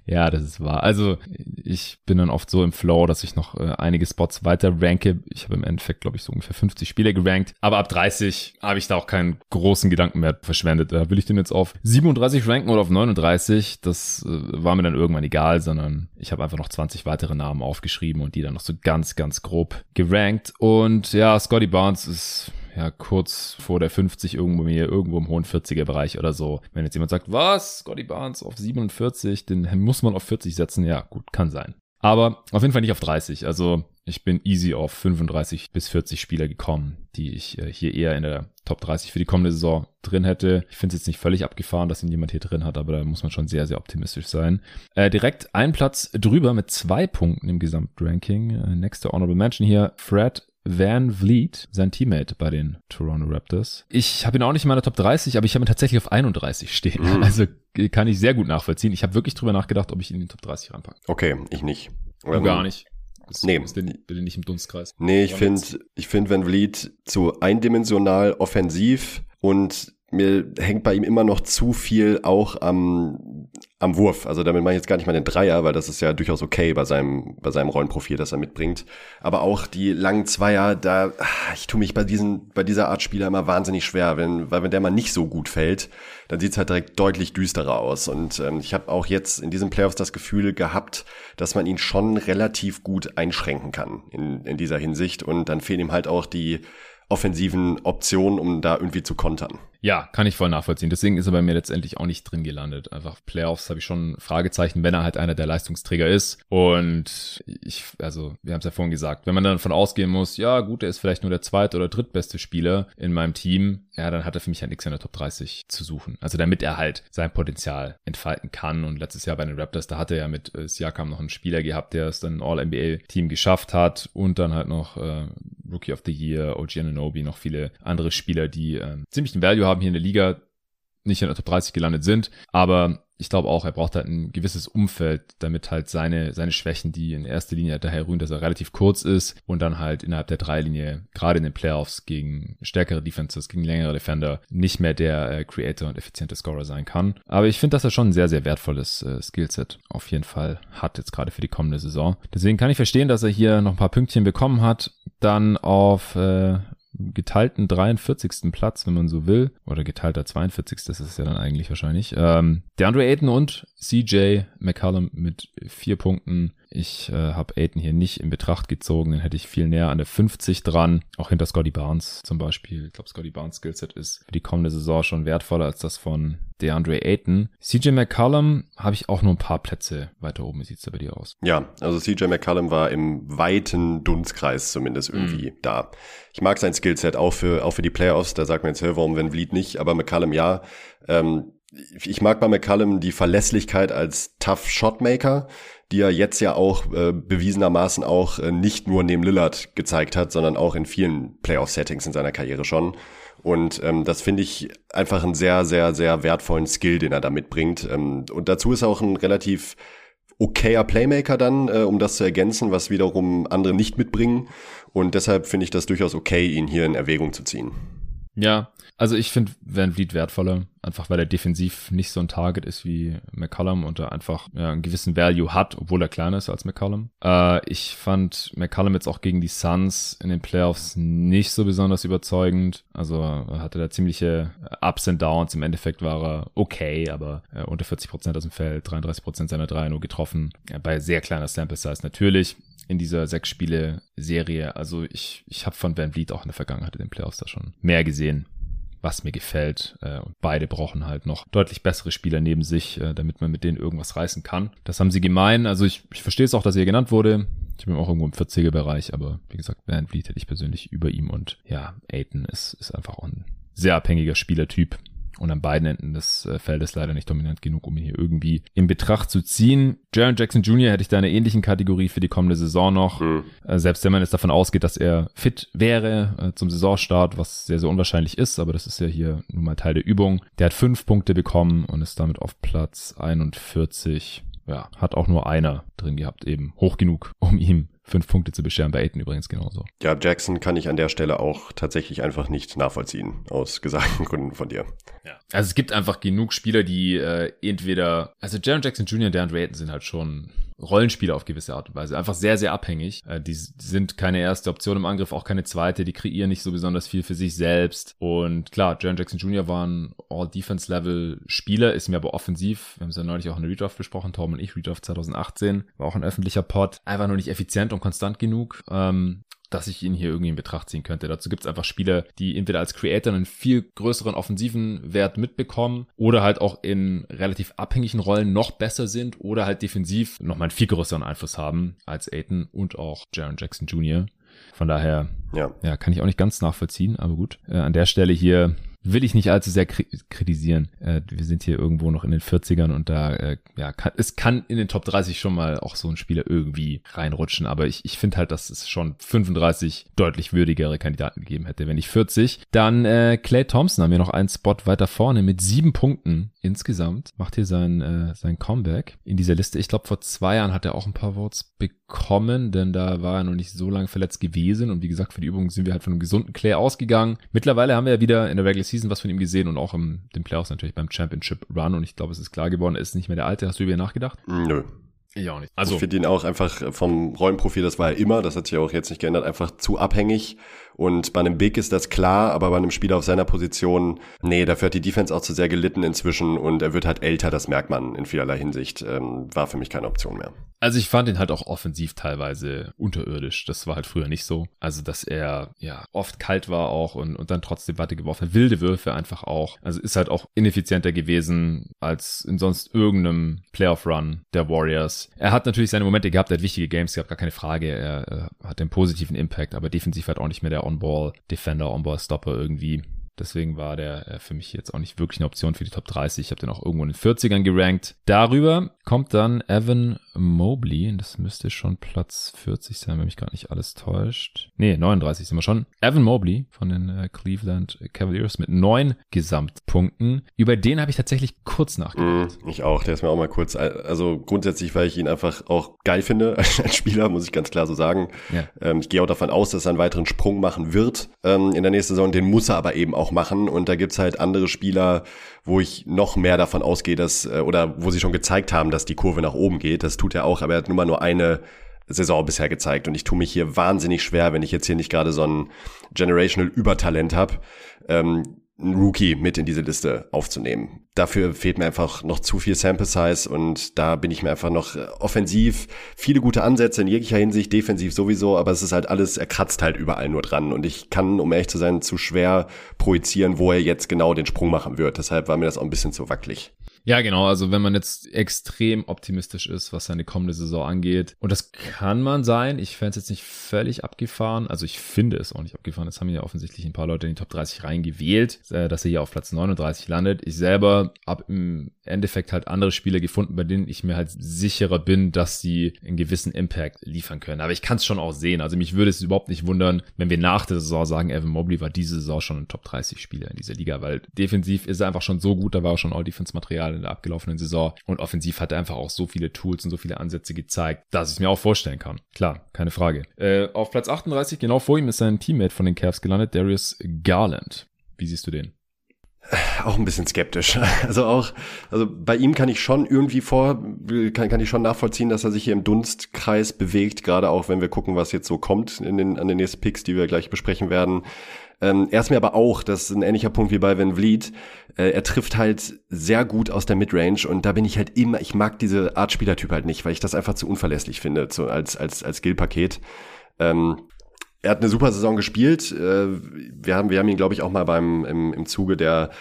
ja, das ist wahr. Also ich bin dann oft so im Flow, dass ich noch äh, einige Spots weiter ranke. Ich habe im Endeffekt, glaube ich, so ungefähr 50 Spiele gerankt. Aber ab 30 habe ich da auch keinen großen Gedanken mehr verschwendet. Da will ich den jetzt auf 37 ranken oder auf 39. Das äh, war mir dann irgendwann egal, sondern ich habe einfach noch 20 weitere Namen aufgeschrieben und die dann noch so ganz, ganz grob gerankt. Und ja, Scotty Barnes ist ja, kurz vor der 50 irgendwo mir, irgendwo im hohen 40er Bereich oder so. Wenn jetzt jemand sagt, was, Scotty Barnes auf 47, den muss man auf 40 setzen, ja, gut, kann sein. Aber auf jeden Fall nicht auf 30. Also ich bin easy auf 35 bis 40 Spieler gekommen, die ich äh, hier eher in der Top 30 für die kommende Saison drin hätte. Ich finde es jetzt nicht völlig abgefahren, dass ihn jemand hier drin hat, aber da muss man schon sehr, sehr optimistisch sein. Äh, direkt einen Platz drüber mit zwei Punkten im Gesamtranking. Äh, nächste Honorable Mention hier, Fred Van Vliet, sein Teammate bei den Toronto Raptors. Ich habe ihn auch nicht in meiner Top 30, aber ich habe ihn tatsächlich auf 31 stehen. Mhm. Also kann ich sehr gut nachvollziehen. Ich habe wirklich drüber nachgedacht, ob ich ihn in die Top 30 ranpacke. Okay, ich nicht. Du ähm, gar nicht. Das nee. Ist bitte nicht im Dunstkreis. Nee, ich finde, ich finde Van Vliet zu eindimensional offensiv und mir hängt bei ihm immer noch zu viel auch am, am Wurf. Also damit mache ich jetzt gar nicht mal den Dreier, weil das ist ja durchaus okay bei seinem, bei seinem Rollenprofil, das er mitbringt. Aber auch die langen Zweier, da, ich tue mich bei diesen, bei dieser Art Spieler immer wahnsinnig schwer, wenn, weil wenn der mal nicht so gut fällt, dann sieht's halt direkt deutlich düsterer aus. Und ähm, ich habe auch jetzt in diesen Playoffs das Gefühl gehabt, dass man ihn schon relativ gut einschränken kann in, in dieser Hinsicht. Und dann fehlen ihm halt auch die offensiven Optionen, um da irgendwie zu kontern. Ja, kann ich voll nachvollziehen. Deswegen ist er bei mir letztendlich auch nicht drin gelandet. Einfach Playoffs habe ich schon Fragezeichen, wenn er halt einer der Leistungsträger ist. Und ich, also, wir haben es ja vorhin gesagt, wenn man dann davon ausgehen muss, ja gut, er ist vielleicht nur der zweite oder drittbeste Spieler in meinem Team, ja, dann hat er für mich halt nichts in der Top 30 zu suchen. Also damit er halt sein Potenzial entfalten kann. Und letztes Jahr bei den Raptors, da hatte er ja mit äh, Siakam noch einen Spieler gehabt, der es dann All-NBA-Team geschafft hat und dann halt noch äh, Rookie of the Year, OG Ananobi, noch viele andere Spieler, die äh, ziemlich einen Value haben hier in der Liga, nicht in der Top 30 gelandet sind, aber ich glaube auch, er braucht halt ein gewisses Umfeld, damit halt seine, seine Schwächen, die in erster Linie daher rühren, dass er relativ kurz ist und dann halt innerhalb der Dreilinie, gerade in den Playoffs gegen stärkere Defenses, gegen längere Defender, nicht mehr der äh, Creator und effiziente Scorer sein kann. Aber ich finde, dass er schon ein sehr, sehr wertvolles äh, Skillset auf jeden Fall hat, jetzt gerade für die kommende Saison. Deswegen kann ich verstehen, dass er hier noch ein paar Pünktchen bekommen hat. Dann auf äh, geteilten 43. Platz, wenn man so will, oder geteilter 42. Das ist ja dann eigentlich wahrscheinlich. Ähm, DeAndre Ayton und CJ McCallum mit vier Punkten. Ich äh, habe Ayton hier nicht in Betracht gezogen, dann hätte ich viel näher an der 50 dran, auch hinter Scotty Barnes zum Beispiel. Ich glaube, Scotty Barnes Skillset ist für die kommende Saison schon wertvoller als das von DeAndre Ayton. CJ McCollum habe ich auch nur ein paar Plätze weiter oben. Wie sieht's da bei dir aus? Ja, also CJ McCollum war im weiten Dunstkreis zumindest irgendwie mhm. da. Ich mag sein Skillset auch für, auch für die Playoffs. Da sagt man jetzt, warum wenn Vliet nicht, aber McCollum ja. Ähm, ich mag bei McCallum die Verlässlichkeit als Tough Shotmaker, die er jetzt ja auch äh, bewiesenermaßen auch äh, nicht nur neben Lillard gezeigt hat, sondern auch in vielen Playoff-Settings in seiner Karriere schon. Und ähm, das finde ich einfach einen sehr, sehr, sehr wertvollen Skill, den er da mitbringt. Ähm, und dazu ist er auch ein relativ okayer Playmaker dann, äh, um das zu ergänzen, was wiederum andere nicht mitbringen. Und deshalb finde ich das durchaus okay, ihn hier in Erwägung zu ziehen. Ja, also ich finde Van Vliet wertvoller, einfach weil er defensiv nicht so ein Target ist wie McCollum und er einfach ja, einen gewissen Value hat, obwohl er kleiner ist als McCollum. Äh, ich fand McCollum jetzt auch gegen die Suns in den Playoffs nicht so besonders überzeugend. Also er hatte da ziemliche Ups and Downs. Im Endeffekt war er okay, aber äh, unter 40 Prozent aus dem Feld, 33 Prozent seiner Dreier nur getroffen. Ja, bei sehr kleiner Sample Size natürlich in dieser sechs Spiele Serie. Also ich, ich habe von Van Vliet auch in der Vergangenheit in den Playoffs da schon mehr gesehen was mir gefällt. Äh, und beide brauchen halt noch deutlich bessere Spieler neben sich, äh, damit man mit denen irgendwas reißen kann. Das haben sie gemein. Also ich, ich verstehe es auch, dass er genannt wurde. Ich bin auch irgendwo im 40er-Bereich, aber wie gesagt, Van Vliet hätte ich persönlich über ihm und ja, Aiton ist, ist einfach ein sehr abhängiger Spielertyp und an beiden Enden des äh, Feldes leider nicht dominant genug, um ihn hier irgendwie in Betracht zu ziehen. Jaron Jackson Jr. hätte ich da eine ähnlichen Kategorie für die kommende Saison noch. Mhm. Selbst wenn man jetzt davon ausgeht, dass er fit wäre äh, zum Saisonstart, was sehr, sehr unwahrscheinlich ist, aber das ist ja hier nun mal Teil der Übung. Der hat fünf Punkte bekommen und ist damit auf Platz 41 ja, hat auch nur einer drin gehabt, eben hoch genug, um ihm fünf Punkte zu bescheren. Bei Aiden übrigens genauso. Ja, Jackson kann ich an der Stelle auch tatsächlich einfach nicht nachvollziehen, aus gesagten Gründen von dir. Ja. Also es gibt einfach genug Spieler, die äh, entweder, also Jaron Jackson Jr. und DeAndre Ayton sind halt schon Rollenspieler auf gewisse Art und Weise. Einfach sehr, sehr abhängig. Äh, die sind keine erste Option im Angriff, auch keine zweite. Die kreieren nicht so besonders viel für sich selbst. Und klar, Jaron Jackson Jr. war ein All-Defense-Level-Spieler, ist mir aber offensiv. Wir haben es ja neulich auch in der Redraft besprochen, Tom und ich, Redraft 2018. War auch ein öffentlicher Pod. Einfach nur nicht effizient und konstant genug. Ähm, dass ich ihn hier irgendwie in Betracht ziehen könnte. Dazu gibt es einfach Spieler, die entweder als Creator einen viel größeren offensiven Wert mitbekommen oder halt auch in relativ abhängigen Rollen noch besser sind oder halt defensiv nochmal einen viel größeren Einfluss haben als Aiton und auch Jaron Jackson Jr. Von daher, ja. ja, kann ich auch nicht ganz nachvollziehen, aber gut. Äh, an der Stelle hier will ich nicht allzu sehr kritisieren. Äh, wir sind hier irgendwo noch in den 40ern und da, äh, ja, kann, es kann in den Top 30 schon mal auch so ein Spieler irgendwie reinrutschen, aber ich, ich finde halt, dass es schon 35 deutlich würdigere Kandidaten gegeben hätte. Wenn nicht 40, dann äh, Clay Thompson haben wir noch einen Spot weiter vorne mit sieben Punkten insgesamt. Macht hier sein, äh, sein Comeback in dieser Liste. Ich glaube, vor zwei Jahren hat er auch ein paar Votes bekommen, denn da war er noch nicht so lange verletzt gewesen und wie gesagt, für die Übung sind wir halt von einem gesunden Clay ausgegangen. Mittlerweile haben wir ja wieder in der Regular Season Season was von ihm gesehen und auch im den Playoffs natürlich beim Championship Run und ich glaube, es ist klar geworden, er ist nicht mehr der Alte. Hast du über ihn nachgedacht? Nö. Ich auch nicht. Also ich finde ihn auch einfach vom Rollenprofil, das war er immer, das hat sich auch jetzt nicht geändert, einfach zu abhängig Und bei einem Big ist das klar, aber bei einem Spieler auf seiner Position, nee, dafür hat die Defense auch zu sehr gelitten inzwischen und er wird halt älter, das merkt man in vielerlei Hinsicht. Ähm, war für mich keine Option mehr. Also ich fand ihn halt auch offensiv teilweise unterirdisch. Das war halt früher nicht so. Also, dass er ja oft kalt war auch und, und dann trotzdem Watte geworfen. Wilde Würfe einfach auch. Also ist halt auch ineffizienter gewesen als in sonst irgendeinem Playoff-Run der Warriors. Er hat natürlich seine Momente gehabt, er hat wichtige Games gehabt, gar keine Frage. Er, er hat den positiven Impact, aber defensiv halt auch nicht mehr der On-Ball-Defender, On-Ball-Stopper irgendwie. Deswegen war der äh, für mich jetzt auch nicht wirklich eine Option für die Top 30. Ich habe den auch irgendwo in den 40ern gerankt. Darüber kommt dann Evan Mobley. Das müsste schon Platz 40 sein, wenn mich gar nicht alles täuscht. Nee, 39 sind wir schon. Evan Mobley von den äh, Cleveland Cavaliers mit neun Gesamtpunkten. Über den habe ich tatsächlich kurz nachgedacht. Mm, ich auch. Der ist mir auch mal kurz. Also grundsätzlich, weil ich ihn einfach auch geil finde als Spieler, muss ich ganz klar so sagen. Ja. Ähm, ich gehe auch davon aus, dass er einen weiteren Sprung machen wird ähm, in der nächsten Saison. Den muss er aber eben auch machen. Und da gibt's halt andere Spieler, wo ich noch mehr davon ausgehe, dass, äh, oder wo sie schon gezeigt haben, dass die Kurve nach oben geht. Das tut er auch, aber er hat nun mal nur eine Saison bisher gezeigt. Und ich tue mich hier wahnsinnig schwer, wenn ich jetzt hier nicht gerade so ein Generational Übertalent habe. Ähm, einen Rookie mit in diese Liste aufzunehmen. Dafür fehlt mir einfach noch zu viel Sample Size und da bin ich mir einfach noch äh, offensiv viele gute Ansätze in jeglicher Hinsicht, defensiv sowieso, aber es ist halt alles, er kratzt halt überall nur dran und ich kann, um ehrlich zu sein, zu schwer projizieren, wo er jetzt genau den Sprung machen wird. Deshalb war mir das auch ein bisschen zu wackelig. Ja, genau. Also wenn man jetzt extrem optimistisch ist, was seine kommende Saison angeht, und das kann man sein, ich fände es jetzt nicht völlig abgefahren, also ich finde es auch nicht abgefahren, das haben ja offensichtlich ein paar Leute in die Top 30 reingewählt, äh, dass er hier auf Platz 39 landet. Ich selber habe im Endeffekt halt andere Spieler gefunden, bei denen ich mir halt sicherer bin, dass sie einen gewissen Impact liefern können. Aber ich kann es schon auch sehen. Also mich würde es überhaupt nicht wundern, wenn wir nach der Saison sagen, Evan Mobley war diese Saison schon ein Top 30 Spieler in dieser Liga, weil defensiv ist er einfach schon so gut, da war auch schon All-Defense-Material in der abgelaufenen Saison. Und offensiv hat er einfach auch so viele Tools und so viele Ansätze gezeigt, dass ich es mir auch vorstellen kann. Klar, keine Frage. Äh, auf Platz 38, genau vor ihm, ist sein Teammate von den Cavs gelandet, Darius Garland. Wie siehst du den? Auch ein bisschen skeptisch. Also auch, also bei ihm kann ich schon irgendwie vor, kann, kann ich schon nachvollziehen, dass er sich hier im Dunstkreis bewegt, gerade auch wenn wir gucken, was jetzt so kommt in den, an den nächsten Picks, die wir gleich besprechen werden. Ähm, er ist mir aber auch, das ist ein ähnlicher Punkt wie bei Van Vliet, äh, er trifft halt sehr gut aus der Midrange und da bin ich halt immer, ich mag diese Art Spielertyp halt nicht, weil ich das einfach zu unverlässlich finde, so als, als, als Skill-Paket. Ähm, er hat eine super Saison gespielt. Äh, wir haben, wir haben ihn, glaube ich, auch mal beim, im, im Zuge der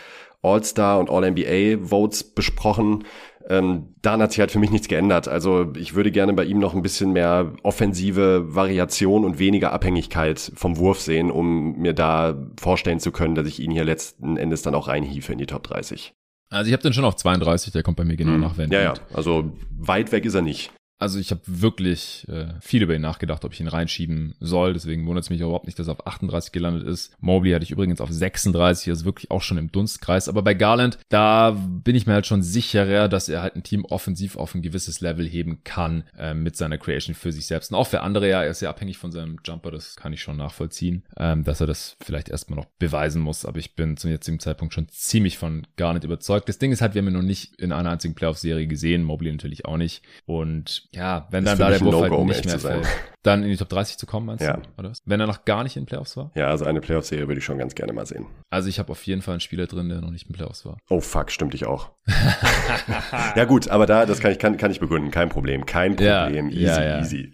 All-Star und All-NBA-Votes besprochen. Ähm, daran hat sich halt für mich nichts geändert. Also ich würde gerne bei ihm noch ein bisschen mehr offensive Variation und weniger Abhängigkeit vom Wurf sehen, um mir da vorstellen zu können, dass ich ihn hier letzten Endes dann auch reinhiefe in die Top 30. Also ich habe den schon auf 32, der kommt bei mir genau hm. nach Van. Ja, ja, also weit weg ist er nicht. Also ich habe wirklich äh, viel über ihn nachgedacht, ob ich ihn reinschieben soll. Deswegen wundert es mich überhaupt nicht, dass er auf 38 gelandet ist. Mobley hatte ich übrigens auf 36, also wirklich auch schon im Dunstkreis. Aber bei Garland, da bin ich mir halt schon sicherer, dass er halt ein Team offensiv auf ein gewisses Level heben kann äh, mit seiner Creation für sich selbst. Und auch für andere, ja, er ist ja abhängig von seinem Jumper, das kann ich schon nachvollziehen, ähm, dass er das vielleicht erstmal noch beweisen muss. Aber ich bin zum jetzigen Zeitpunkt schon ziemlich von Garland überzeugt. Das Ding ist halt, wir haben ihn noch nicht in einer einzigen Playoff-Serie gesehen, Mobley natürlich auch nicht. Und ja, wenn dann da der Wurf halt nicht mehr fällt, dann in die Top 30 zu kommen, meinst ja. du? Oder was? Wenn er noch gar nicht in Playoffs war? Ja, also eine Playoff-Serie würde ich schon ganz gerne mal sehen. Also ich habe auf jeden Fall einen Spieler drin, der noch nicht in Playoffs war. Oh fuck, stimmt ich auch. ja gut, aber da, das kann ich, kann, kann ich begründen, kein Problem, kein Problem, ja, easy, ja, ja. easy.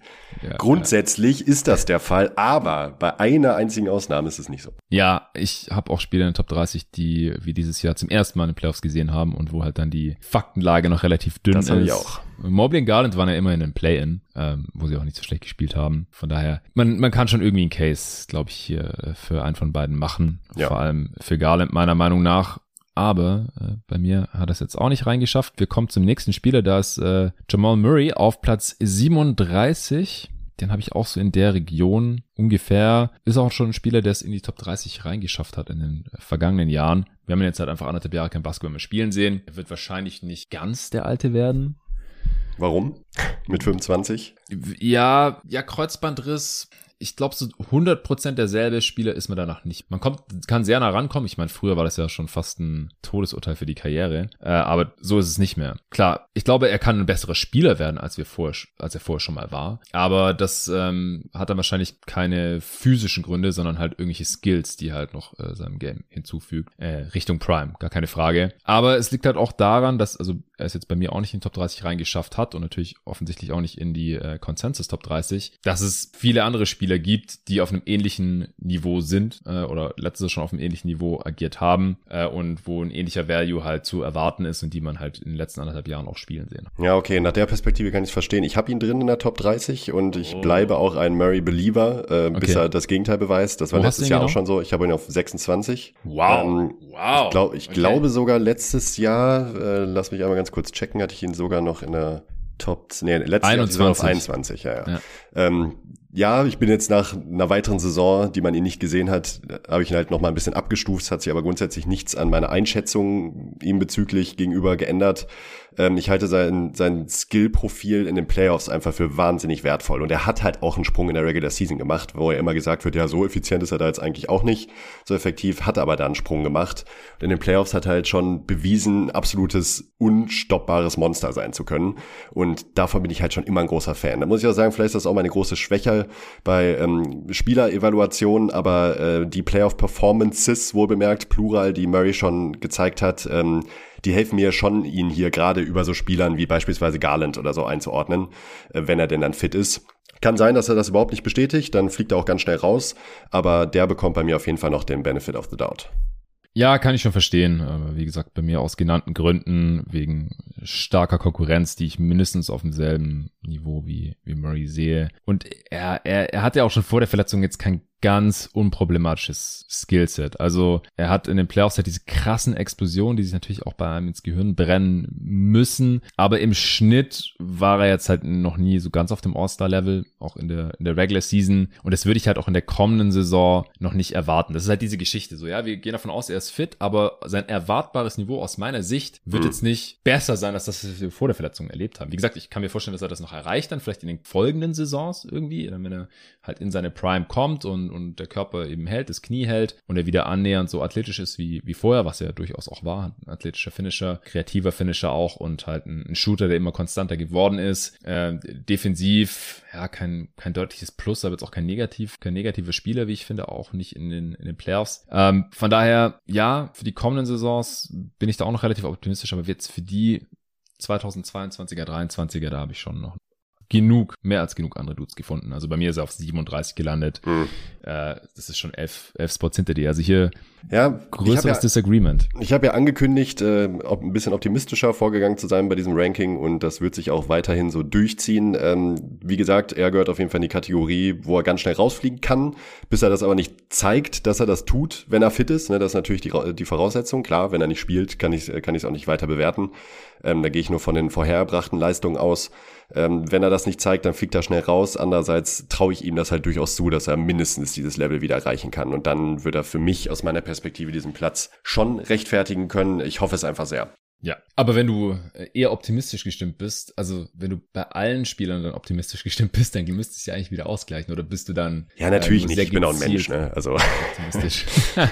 Grundsätzlich ist das der Fall, aber bei einer einzigen Ausnahme ist es nicht so. Ja, ich habe auch Spieler in den Top 30, die wir dieses Jahr zum ersten Mal in den Playoffs gesehen haben und wo halt dann die Faktenlage noch relativ dünn das ist. Das habe ich auch. Mobley und Garland waren ja immer in den Play-In, ähm, wo sie auch nicht so schlecht gespielt haben. Von daher, man, man kann schon irgendwie einen Case, glaube ich, hier äh, für einen von beiden machen. Ja. Vor allem für Garland meiner Meinung nach. Aber äh, bei mir hat es jetzt auch nicht reingeschafft. Wir kommen zum nächsten Spieler, da ist äh, Jamal Murray auf Platz 37. Den habe ich auch so in der Region ungefähr. Ist auch schon ein Spieler, der es in die Top 30 reingeschafft hat in den vergangenen Jahren. Wir haben ihn jetzt halt einfach anderthalb Jahre kein Basketball mehr spielen sehen. Er wird wahrscheinlich nicht ganz der Alte werden. Warum? Mit 25? Ja, ja, Kreuzbandriss ich glaube, so 100% derselbe Spieler ist man danach nicht. Man kommt, kann sehr nah rankommen. Ich meine, früher war das ja schon fast ein Todesurteil für die Karriere. Äh, aber so ist es nicht mehr. Klar, ich glaube, er kann ein besserer Spieler werden, als wir vorher, als er vorher schon mal war. Aber das ähm, hat dann wahrscheinlich keine physischen Gründe, sondern halt irgendwelche Skills, die halt noch äh, seinem Game hinzufügt. Äh, Richtung Prime, gar keine Frage. Aber es liegt halt auch daran, dass, also er es jetzt bei mir auch nicht in den Top 30 reingeschafft hat und natürlich offensichtlich auch nicht in die äh, Consensus Top 30, dass es viele andere Spieler gibt, die auf einem ähnlichen Niveau sind äh, oder letztes schon auf einem ähnlichen Niveau agiert haben äh, und wo ein ähnlicher Value halt zu erwarten ist und die man halt in den letzten anderthalb Jahren auch spielen sehen. Ja, okay, nach der Perspektive kann ich es verstehen. Ich habe ihn drin in der Top 30 und ich oh. bleibe auch ein Murray Believer, äh, okay. bis er das Gegenteil beweist. Das war Wo letztes Jahr genau? auch schon so. Ich habe ihn auf 26. Wow. Ähm, wow. Ich, glaub, ich okay. glaube sogar letztes Jahr, äh, lass mich einmal ganz kurz checken, hatte ich ihn sogar noch in der Top, nee, letztes 21. Jahr auf 21, ja, ja. ja. Ähm, ja, ich bin jetzt nach einer weiteren Saison, die man ihn nicht gesehen hat, habe ich ihn halt noch mal ein bisschen abgestuft. Es hat sich aber grundsätzlich nichts an meiner Einschätzung ihm bezüglich gegenüber geändert. Ähm, ich halte sein, sein Skill-Profil in den Playoffs einfach für wahnsinnig wertvoll. Und er hat halt auch einen Sprung in der Regular Season gemacht, wo er immer gesagt wird, ja, so effizient ist er da jetzt eigentlich auch nicht, so effektiv, hat aber da einen Sprung gemacht. Und in den Playoffs hat er halt schon bewiesen, absolutes, unstoppbares Monster sein zu können. Und davon bin ich halt schon immer ein großer Fan. Da muss ich auch sagen, vielleicht ist das auch meine große Schwäche bei ähm, Spielerevaluationen, aber äh, die Playoff-Performances, wohl bemerkt, Plural, die Murray schon gezeigt hat, ähm, die helfen mir schon, ihn hier gerade über so Spielern wie beispielsweise Garland oder so einzuordnen, äh, wenn er denn dann fit ist. Kann sein, dass er das überhaupt nicht bestätigt, dann fliegt er auch ganz schnell raus, aber der bekommt bei mir auf jeden Fall noch den Benefit of the Doubt. Ja, kann ich schon verstehen. Aber wie gesagt, bei mir aus genannten Gründen, wegen starker Konkurrenz, die ich mindestens auf demselben Niveau wie, wie Murray sehe. Und er, er, er hat ja auch schon vor der Verletzung jetzt kein ganz unproblematisches Skillset. Also er hat in den Playoffs halt diese krassen Explosionen, die sich natürlich auch bei einem ins Gehirn brennen müssen. Aber im Schnitt war er jetzt halt noch nie so ganz auf dem All-Star-Level, auch in der, in der Regular Season. Und das würde ich halt auch in der kommenden Saison noch nicht erwarten. Das ist halt diese Geschichte so, ja, wir gehen davon aus, er ist fit, aber sein erwartbares Niveau aus meiner Sicht wird mhm. jetzt nicht besser sein, als das, was wir vor der Verletzung erlebt haben. Wie gesagt, ich kann mir vorstellen, dass er das noch erreicht dann, vielleicht in den folgenden Saisons irgendwie, wenn er halt in seine Prime kommt und und der Körper eben hält, das Knie hält und er wieder annähernd so athletisch ist wie, wie vorher, was er durchaus auch war. Ein athletischer Finisher, kreativer Finisher auch und halt ein, ein Shooter, der immer konstanter geworden ist. Äh, defensiv, ja, kein, kein deutliches Plus, aber jetzt auch kein negativ, kein negativer Spieler, wie ich finde, auch nicht in den, in den Playoffs. Ähm, von daher, ja, für die kommenden Saisons bin ich da auch noch relativ optimistisch, aber jetzt für die 2022er, 23er, da habe ich schon noch genug, mehr als genug andere Dudes gefunden. Also bei mir ist er auf 37 gelandet. Mhm. Äh, das ist schon elf, elf Spots hinter dir. Also hier ja, größeres ja, Disagreement. Ich habe ja angekündigt, äh, ein bisschen optimistischer vorgegangen zu sein bei diesem Ranking und das wird sich auch weiterhin so durchziehen. Ähm, wie gesagt, er gehört auf jeden Fall in die Kategorie, wo er ganz schnell rausfliegen kann, bis er das aber nicht zeigt, dass er das tut, wenn er fit ist. Ne, das ist natürlich die, die Voraussetzung. Klar, wenn er nicht spielt, kann ich es kann auch nicht weiter bewerten. Ähm, da gehe ich nur von den vorhergebrachten Leistungen aus. Ähm, wenn er das nicht zeigt, dann fliegt er schnell raus. Andererseits traue ich ihm das halt durchaus zu, dass er mindestens dieses Level wieder erreichen kann. Und dann wird er für mich aus meiner Perspektive diesen Platz schon rechtfertigen können. Ich hoffe es einfach sehr. Ja, aber wenn du äh, eher optimistisch gestimmt bist, also wenn du bei allen Spielern dann optimistisch gestimmt bist, dann müsste es ja eigentlich wieder ausgleichen, oder bist du dann? Ja, natürlich äh, nicht. Ich bin auch ein Mensch, ne? Also optimistisch.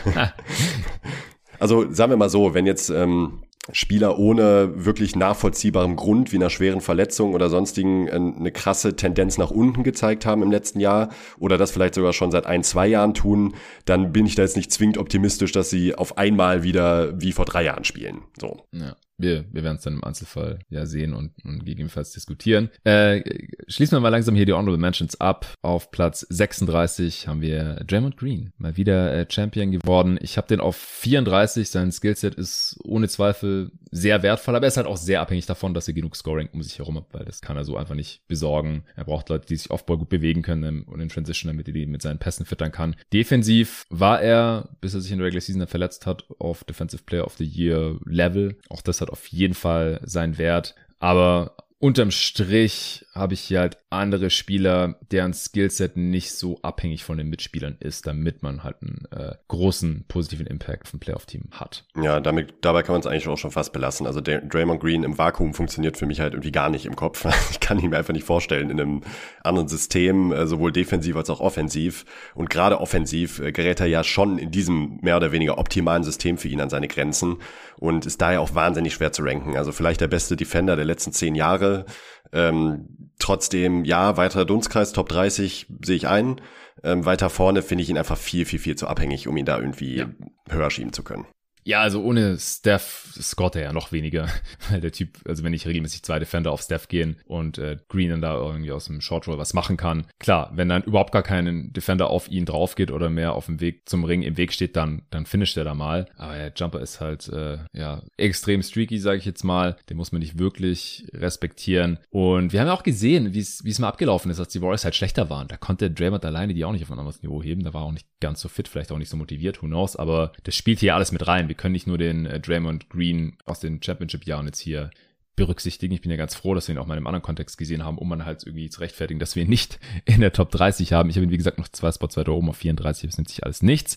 also sagen wir mal so, wenn jetzt ähm, Spieler ohne wirklich nachvollziehbarem Grund wie einer schweren Verletzung oder sonstigen äh, eine krasse Tendenz nach unten gezeigt haben im letzten Jahr oder das vielleicht sogar schon seit ein, zwei Jahren tun, dann bin ich da jetzt nicht zwingend optimistisch, dass sie auf einmal wieder wie vor drei Jahren spielen. So. Ja wir, wir werden es dann im Einzelfall ja sehen und, und gegebenenfalls diskutieren. Äh, schließen wir mal langsam hier die Honorable Mentions ab. Auf Platz 36 haben wir Draymond Green, mal wieder äh, Champion geworden. Ich habe den auf 34. Sein Skillset ist ohne Zweifel sehr wertvoll, aber er ist halt auch sehr abhängig davon, dass er genug Scoring um sich herum hat, weil das kann er so einfach nicht besorgen. Er braucht Leute, die sich Offball gut bewegen können und in Transition, damit er die mit seinen Pässen füttern kann. Defensiv war er, bis er sich in der Regular Season verletzt hat, auf Defensive Player of the Year Level. Auch das hat auf jeden Fall seinen Wert. Aber unterm Strich habe ich hier halt andere Spieler, deren Skillset nicht so abhängig von den Mitspielern ist, damit man halt einen äh, großen positiven Impact ein Playoff-Team hat. Ja, damit, dabei kann man es eigentlich auch schon fast belassen. Also Draymond Green im Vakuum funktioniert für mich halt irgendwie gar nicht im Kopf. Ich kann ihn mir einfach nicht vorstellen in einem anderen System, äh, sowohl defensiv als auch offensiv. Und gerade offensiv äh, gerät er ja schon in diesem mehr oder weniger optimalen System für ihn an seine Grenzen und ist daher auch wahnsinnig schwer zu ranken. Also vielleicht der beste Defender der letzten zehn Jahre. Ähm, trotzdem, ja, weiterer Dunstkreis, Top 30 sehe ich ein. Ähm, weiter vorne finde ich ihn einfach viel, viel, viel zu abhängig, um ihn da irgendwie ja. höher schieben zu können. Ja, also ohne Steph scoret er ja noch weniger, weil der Typ, also wenn ich regelmäßig zwei Defender auf Steph gehen und äh, Green dann da irgendwie aus dem Short Roll was machen kann. Klar, wenn dann überhaupt gar kein Defender auf ihn drauf geht oder mehr auf dem Weg zum Ring im Weg steht, dann dann finisht er da mal. Aber der Jumper ist halt äh, ja extrem streaky, sage ich jetzt mal. Den muss man nicht wirklich respektieren. Und wir haben ja auch gesehen, wie es wie es mal abgelaufen ist, als die Warriors halt schlechter waren. Da konnte Draymond alleine die auch nicht auf ein anderes Niveau heben. Da war auch nicht ganz so fit, vielleicht auch nicht so motiviert, who knows. Aber das spielt hier alles mit rein wir können nicht nur den äh, Draymond Green aus den Championship-Jahren jetzt hier berücksichtigen. Ich bin ja ganz froh, dass wir ihn auch mal im anderen Kontext gesehen haben, um man halt irgendwie zu rechtfertigen, dass wir ihn nicht in der Top 30 haben. Ich habe ihn, wie gesagt, noch zwei Spots weiter oben auf 34, das nimmt sich alles nichts.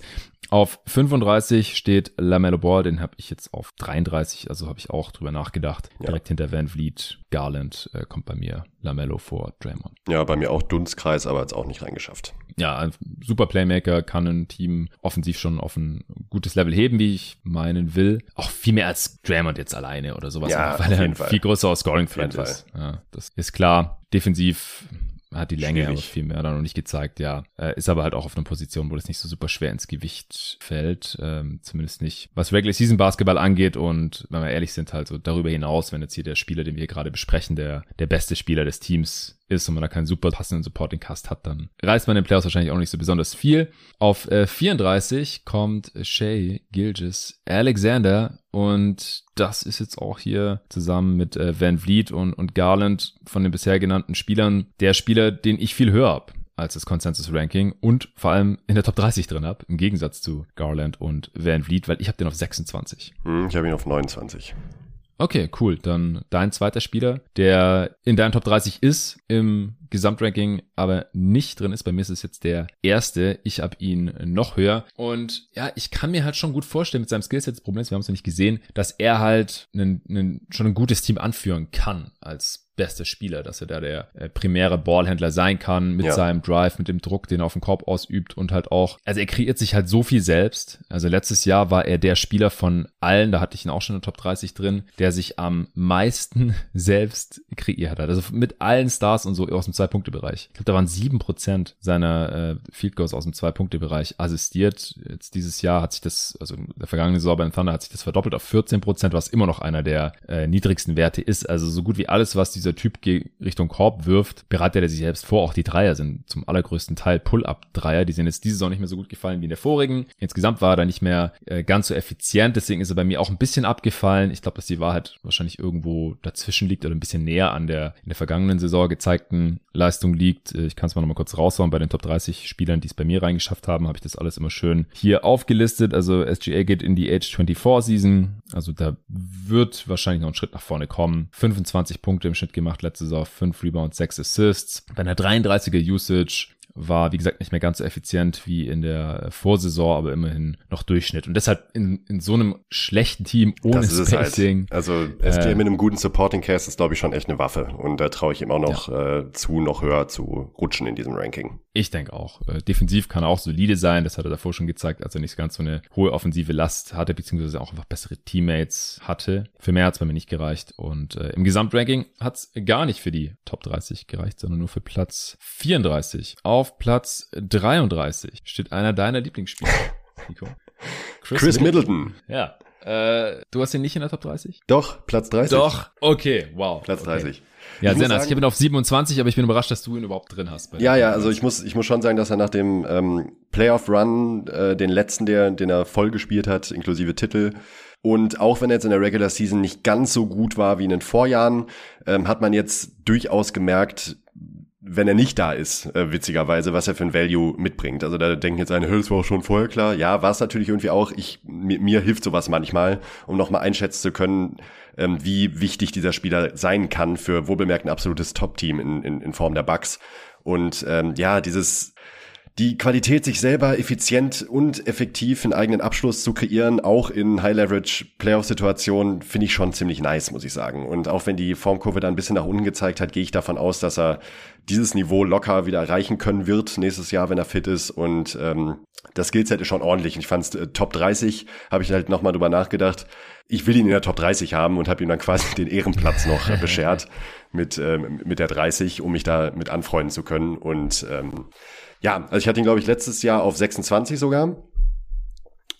Auf 35 steht LaMelo Ball, den habe ich jetzt auf 33, also habe ich auch drüber nachgedacht. Ja. Direkt hinter Van Vliet, Garland äh, kommt bei mir LaMelo vor Draymond. Ja, bei mir auch Dunstkreis, aber jetzt auch nicht reingeschafft. Ja, ein super Playmaker, kann ein Team offensiv schon auf ein gutes Level heben, wie ich meinen will. Auch viel mehr als Draymond jetzt alleine oder sowas, ja, weil er ein Fall. viel größerer Scoring-Threat ist. Ja, das ist klar. Defensiv hat die Länge, Schwierig. aber viel mehr da noch nicht gezeigt, ja. Äh, ist aber halt auch auf einer Position, wo das nicht so super schwer ins Gewicht fällt. Ähm, zumindest nicht, was Regular Season Basketball angeht. Und wenn wir ehrlich sind, halt so darüber hinaus, wenn jetzt hier der Spieler, den wir hier gerade besprechen, der, der beste Spieler des Teams ist und man da keinen super passenden Supporting Cast hat, dann reißt man den Playoffs wahrscheinlich auch nicht so besonders viel. Auf äh, 34 kommt Shay Gilgis Alexander und das ist jetzt auch hier zusammen mit äh, Van Vliet und, und Garland von den bisher genannten Spielern der Spieler, den ich viel höher habe als das Consensus Ranking und vor allem in der Top 30 drin habe, im Gegensatz zu Garland und Van Vliet, weil ich habe den auf 26. Hm, ich habe ihn auf 29. Okay, cool. Dann dein zweiter Spieler, der in deinem Top 30 ist, im Gesamtranking aber nicht drin ist. Bei mir ist es jetzt der erste. Ich habe ihn noch höher. Und ja, ich kann mir halt schon gut vorstellen mit seinem Skillset, das Problem ist, wir haben es noch nicht gesehen, dass er halt einen, einen, schon ein gutes Team anführen kann als beste Spieler, dass er da der äh, primäre Ballhändler sein kann mit ja. seinem Drive, mit dem Druck, den er auf den Korb ausübt und halt auch, also er kreiert sich halt so viel selbst. Also letztes Jahr war er der Spieler von allen, da hatte ich ihn auch schon in der Top 30 drin, der sich am meisten selbst kreiert hat. Also mit allen Stars und so aus dem Zwei-Punkte-Bereich. Ich glaube, da waren sieben Prozent seiner äh, Field Goals aus dem Zwei-Punkte-Bereich assistiert. Jetzt dieses Jahr hat sich das, also in der vergangenen Saison beim Thunder hat sich das verdoppelt auf 14 Prozent, was immer noch einer der äh, niedrigsten Werte ist. Also so gut wie alles, was die dieser Typ Richtung Korb wirft, bereitet er sich selbst vor. Auch die Dreier sind zum allergrößten Teil Pull-Up-Dreier. Die sind jetzt diese Saison nicht mehr so gut gefallen wie in der vorigen. Insgesamt war er da nicht mehr äh, ganz so effizient. Deswegen ist er bei mir auch ein bisschen abgefallen. Ich glaube, dass die Wahrheit wahrscheinlich irgendwo dazwischen liegt oder ein bisschen näher an der in der vergangenen Saison gezeigten Leistung liegt. Äh, ich kann es mal nochmal kurz raushauen. Bei den Top 30 Spielern, die es bei mir reingeschafft haben, habe ich das alles immer schön hier aufgelistet. Also SGA geht in die Age 24 Season. Also da wird wahrscheinlich noch ein Schritt nach vorne kommen. 25 Punkte im Schnitt gemacht letzte Saison, 5 Rebounds, 6 Assists. Bei einer 33er Usage war, wie gesagt, nicht mehr ganz so effizient wie in der Vorsaison, aber immerhin noch Durchschnitt. Und deshalb in, in so einem schlechten Team ohne ist Spacing. Halt. Also SGA äh, mit einem guten Supporting Cast ist, glaube ich, schon echt eine Waffe. Und da traue ich ihm auch noch ja. äh, zu, noch höher zu rutschen in diesem Ranking. Ich denke auch. Äh, defensiv kann er auch solide sein. Das hat er davor schon gezeigt, als er nicht ganz so eine hohe offensive Last hatte, beziehungsweise auch einfach bessere Teammates hatte. Für mehr hat es bei mir nicht gereicht. Und äh, im Gesamtranking hat es gar nicht für die Top 30 gereicht, sondern nur für Platz 34. Auf auf Platz 33 steht einer deiner Lieblingsspieler, Nico. Chris, Chris Middleton. Ja. Äh, du hast ihn nicht in der Top 30? Doch, Platz 30. Doch, okay, wow. Platz 30. Okay. Ja, ich sehr nice. Ich habe ihn auf 27, aber ich bin überrascht, dass du ihn überhaupt drin hast. ja, ja, also ich muss, ich muss schon sagen, dass er nach dem ähm, Playoff-Run, äh, den letzten, der, den er voll gespielt hat, inklusive Titel, und auch wenn er jetzt in der Regular Season nicht ganz so gut war wie in den Vorjahren, ähm, hat man jetzt durchaus gemerkt, wenn er nicht da ist, äh, witzigerweise, was er für ein Value mitbringt. Also da denken jetzt eine, das war auch schon vorher klar. Ja, war es natürlich irgendwie auch. Ich, mir, mir hilft sowas manchmal, um nochmal einschätzen zu können, ähm, wie wichtig dieser Spieler sein kann für wohlbemerkt ein absolutes Top-Team in, in, in Form der Bucks. Und ähm, ja, dieses die Qualität, sich selber effizient und effektiv einen eigenen Abschluss zu kreieren, auch in High-Leverage-Playoff-Situationen, finde ich schon ziemlich nice, muss ich sagen. Und auch wenn die Formkurve da ein bisschen nach unten gezeigt hat, gehe ich davon aus, dass er dieses Niveau locker wieder erreichen können wird nächstes Jahr, wenn er fit ist. Und ähm, das Skillset ist schon ordentlich. Ich fand äh, Top 30, habe ich halt nochmal drüber nachgedacht. Ich will ihn in der Top 30 haben und habe ihm dann quasi den Ehrenplatz noch äh, beschert mit, ähm, mit der 30, um mich da mit anfreunden zu können. Und ähm, ja, also ich hatte ihn, glaube ich, letztes Jahr auf 26 sogar.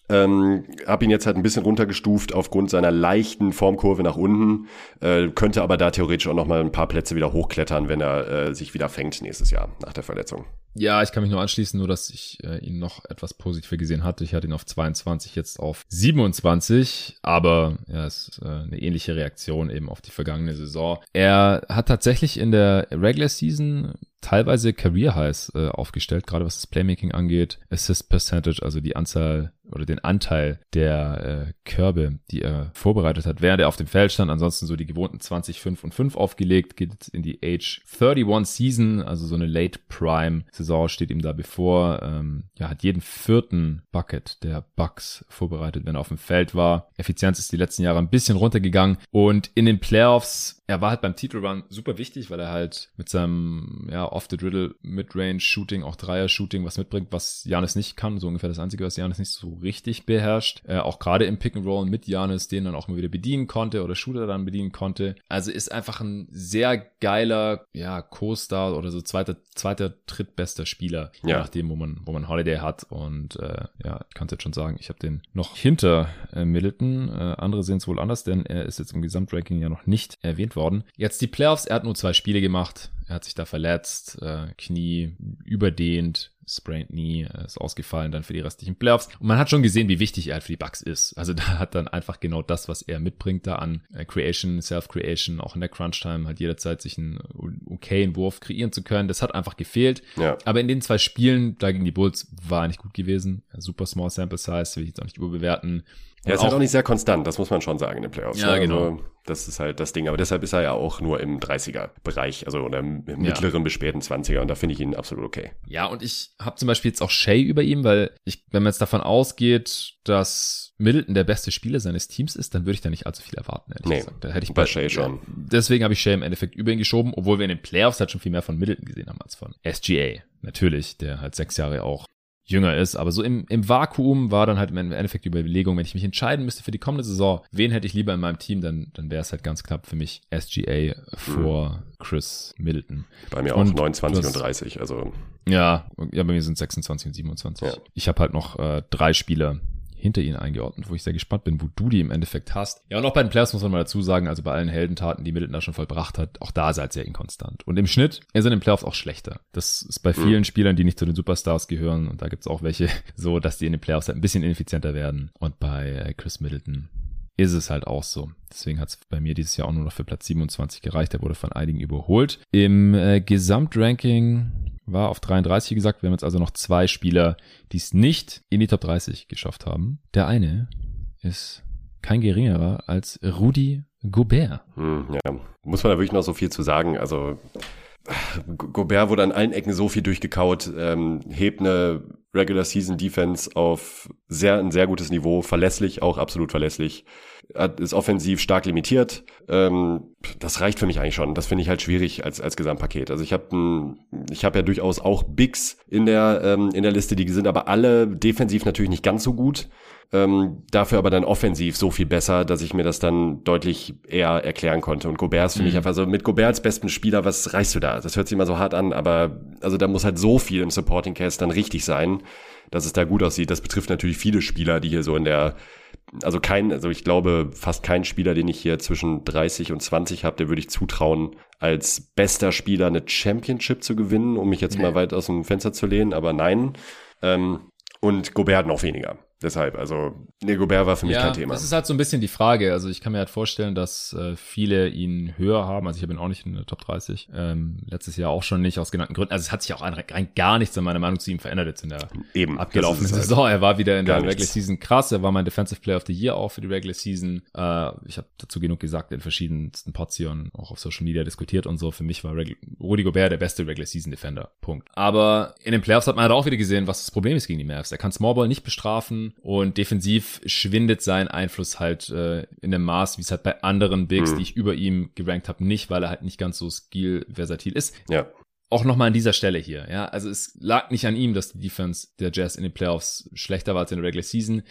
Ähm, habe ihn jetzt halt ein bisschen runtergestuft aufgrund seiner leichten Formkurve nach unten, äh, könnte aber da theoretisch auch noch mal ein paar Plätze wieder hochklettern, wenn er äh, sich wieder fängt nächstes Jahr nach der Verletzung. Ja, ich kann mich nur anschließen, nur dass ich äh, ihn noch etwas positiver gesehen hatte. Ich hatte ihn auf 22, jetzt auf 27, aber ja, ist äh, eine ähnliche Reaktion eben auf die vergangene Saison. Er hat tatsächlich in der Regular Season teilweise Career Highs äh, aufgestellt, gerade was das Playmaking angeht, Assist Percentage, also die Anzahl oder den Anteil der äh, Körbe, die er vorbereitet hat, während er auf dem Feld stand. Ansonsten so die gewohnten 20, 5 und 5 aufgelegt, geht in die Age 31 Season, also so eine Late Prime Saison steht ihm da bevor. Ähm, ja, hat jeden vierten Bucket der Bucks vorbereitet, wenn er auf dem Feld war. Effizienz ist die letzten Jahre ein bisschen runtergegangen und in den Playoffs er war halt beim Titelrun super wichtig, weil er halt mit seinem ja, off-the-driddle Midrange-Shooting, auch Dreier-Shooting was mitbringt, was Janis nicht kann. So ungefähr das Einzige, was Janis nicht so richtig beherrscht. Äh, auch gerade im Pick-and-Roll mit Janis, den dann auch mal wieder bedienen konnte oder Shooter dann bedienen konnte. Also ist einfach ein sehr geiler, ja, Co-Star oder so zweiter, zweiter, drittbester Spieler, ja. je nachdem, wo man, wo man Holiday hat. Und äh, ja, ich kann es jetzt schon sagen, ich habe den noch hinter äh, Middleton. Äh, andere sehen es wohl anders, denn er ist jetzt im Gesamtranking ja noch nicht erwähnt worden. Jetzt die Playoffs, er hat nur zwei Spiele gemacht. Er hat sich da verletzt, äh, Knie überdehnt, sprained Knee, äh, ist ausgefallen dann für die restlichen Playoffs. Und man hat schon gesehen, wie wichtig er halt für die Bucks ist. Also da hat dann einfach genau das, was er mitbringt da an äh, Creation, Self-Creation, auch in der Crunch-Time halt jederzeit sich einen okayen Wurf kreieren zu können. Das hat einfach gefehlt. Ja. Aber in den zwei Spielen, da gegen die Bulls, war er nicht gut gewesen. Super small sample size, will ich jetzt auch nicht überbewerten. Er ist halt auch nicht sehr konstant, das muss man schon sagen in den Playoffs. Ja, ne? genau. Also, das ist halt das Ding. Aber deshalb ist er ja auch nur im 30er-Bereich, also oder im mittleren ja. bis späten 20er. Und da finde ich ihn absolut okay. Ja, und ich habe zum Beispiel jetzt auch Shay über ihm, weil ich, wenn man jetzt davon ausgeht, dass Middleton der beste Spieler seines Teams ist, dann würde ich da nicht allzu viel erwarten, ehrlich nee, gesagt. Da hätte ich bei, bei Shay schon. deswegen habe ich Shay im Endeffekt über ihn geschoben, obwohl wir in den Playoffs halt schon viel mehr von Middleton gesehen haben als von SGA. Natürlich, der halt sechs Jahre auch jünger ist. Aber so im, im Vakuum war dann halt im Endeffekt die Überlegung, wenn ich mich entscheiden müsste für die kommende Saison, wen hätte ich lieber in meinem Team, dann, dann wäre es halt ganz knapp für mich SGA vor mhm. Chris Middleton. Bei mir und auch 29 und 30, also. Ja, ja, bei mir sind 26 und 27. Ja. Ich habe halt noch äh, drei Spieler, hinter ihnen eingeordnet, wo ich sehr gespannt bin, wo du die im Endeffekt hast. Ja, und auch bei den Players muss man mal dazu sagen, also bei allen Heldentaten, die Middleton da schon vollbracht hat, auch da seid sehr inkonstant. Und im Schnitt ist er in den Playoffs auch schlechter. Das ist bei vielen mhm. Spielern, die nicht zu den Superstars gehören, und da gibt's auch welche, so, dass die in den Playoffs halt ein bisschen ineffizienter werden. Und bei äh, Chris Middleton ist es halt auch so. Deswegen hat es bei mir dieses Jahr auch nur noch für Platz 27 gereicht. Er wurde von einigen überholt. Im äh, Gesamtranking war auf 33 gesagt. Wir haben jetzt also noch zwei Spieler, die es nicht in die Top 30 geschafft haben. Der eine ist kein geringerer als Rudi Gobert. Hm, ja, muss man da wirklich noch so viel zu sagen. Also Gobert wurde an allen Ecken so viel durchgekaut, ähm, hebt eine Regular Season Defense auf sehr, ein sehr gutes Niveau, verlässlich, auch absolut verlässlich ist offensiv stark limitiert. Ähm, das reicht für mich eigentlich schon. Das finde ich halt schwierig als, als Gesamtpaket. Also ich habe ich hab ja durchaus auch Bigs in der, ähm, in der Liste, die sind aber alle defensiv natürlich nicht ganz so gut. Ähm, dafür aber dann offensiv so viel besser, dass ich mir das dann deutlich eher erklären konnte. Und Gobert ist für mhm. mich einfach so, mit Gobert als besten Spieler, was reichst du da? Das hört sich immer so hart an, aber also da muss halt so viel im Supporting Cast dann richtig sein, dass es da gut aussieht. Das betrifft natürlich viele Spieler, die hier so in der also kein, also ich glaube, fast kein Spieler, den ich hier zwischen 30 und 20 habe, der würde ich zutrauen, als bester Spieler eine Championship zu gewinnen, um mich jetzt nee. mal weit aus dem Fenster zu lehnen, aber nein. Ähm, und Gobert noch weniger. Deshalb, also Gobert war für mich ja, kein Thema. Das ist halt so ein bisschen die Frage. Also ich kann mir halt vorstellen, dass äh, viele ihn höher haben. Also ich habe ihn auch nicht in der Top 30. Ähm, letztes Jahr auch schon nicht aus genannten Gründen. Also es hat sich auch rein gar nichts in meiner Meinung zu ihm verändert jetzt in der Eben, abgelaufenen es Saison. Er war wieder in der Regular nichts. Season krass. Er war mein Defensive Player of the Year auch für die Regular Season. Äh, ich habe dazu genug gesagt in verschiedensten hier und auch auf Social Media diskutiert und so. Für mich war Rudy Gobert der beste Regular Season Defender. Punkt. Aber in den Playoffs hat man halt auch wieder gesehen, was das Problem ist gegen die Mavs. Er kann Smallball nicht bestrafen und defensiv schwindet sein Einfluss halt äh, in dem Maß, wie es halt bei anderen Bigs, Hm. die ich über ihm gerankt habe, nicht, weil er halt nicht ganz so skill-versatil ist Ja, auch nochmal an dieser Stelle hier, ja. Also es lag nicht an ihm, dass die Defense der Jazz in den Playoffs schlechter war als in der Regular Season.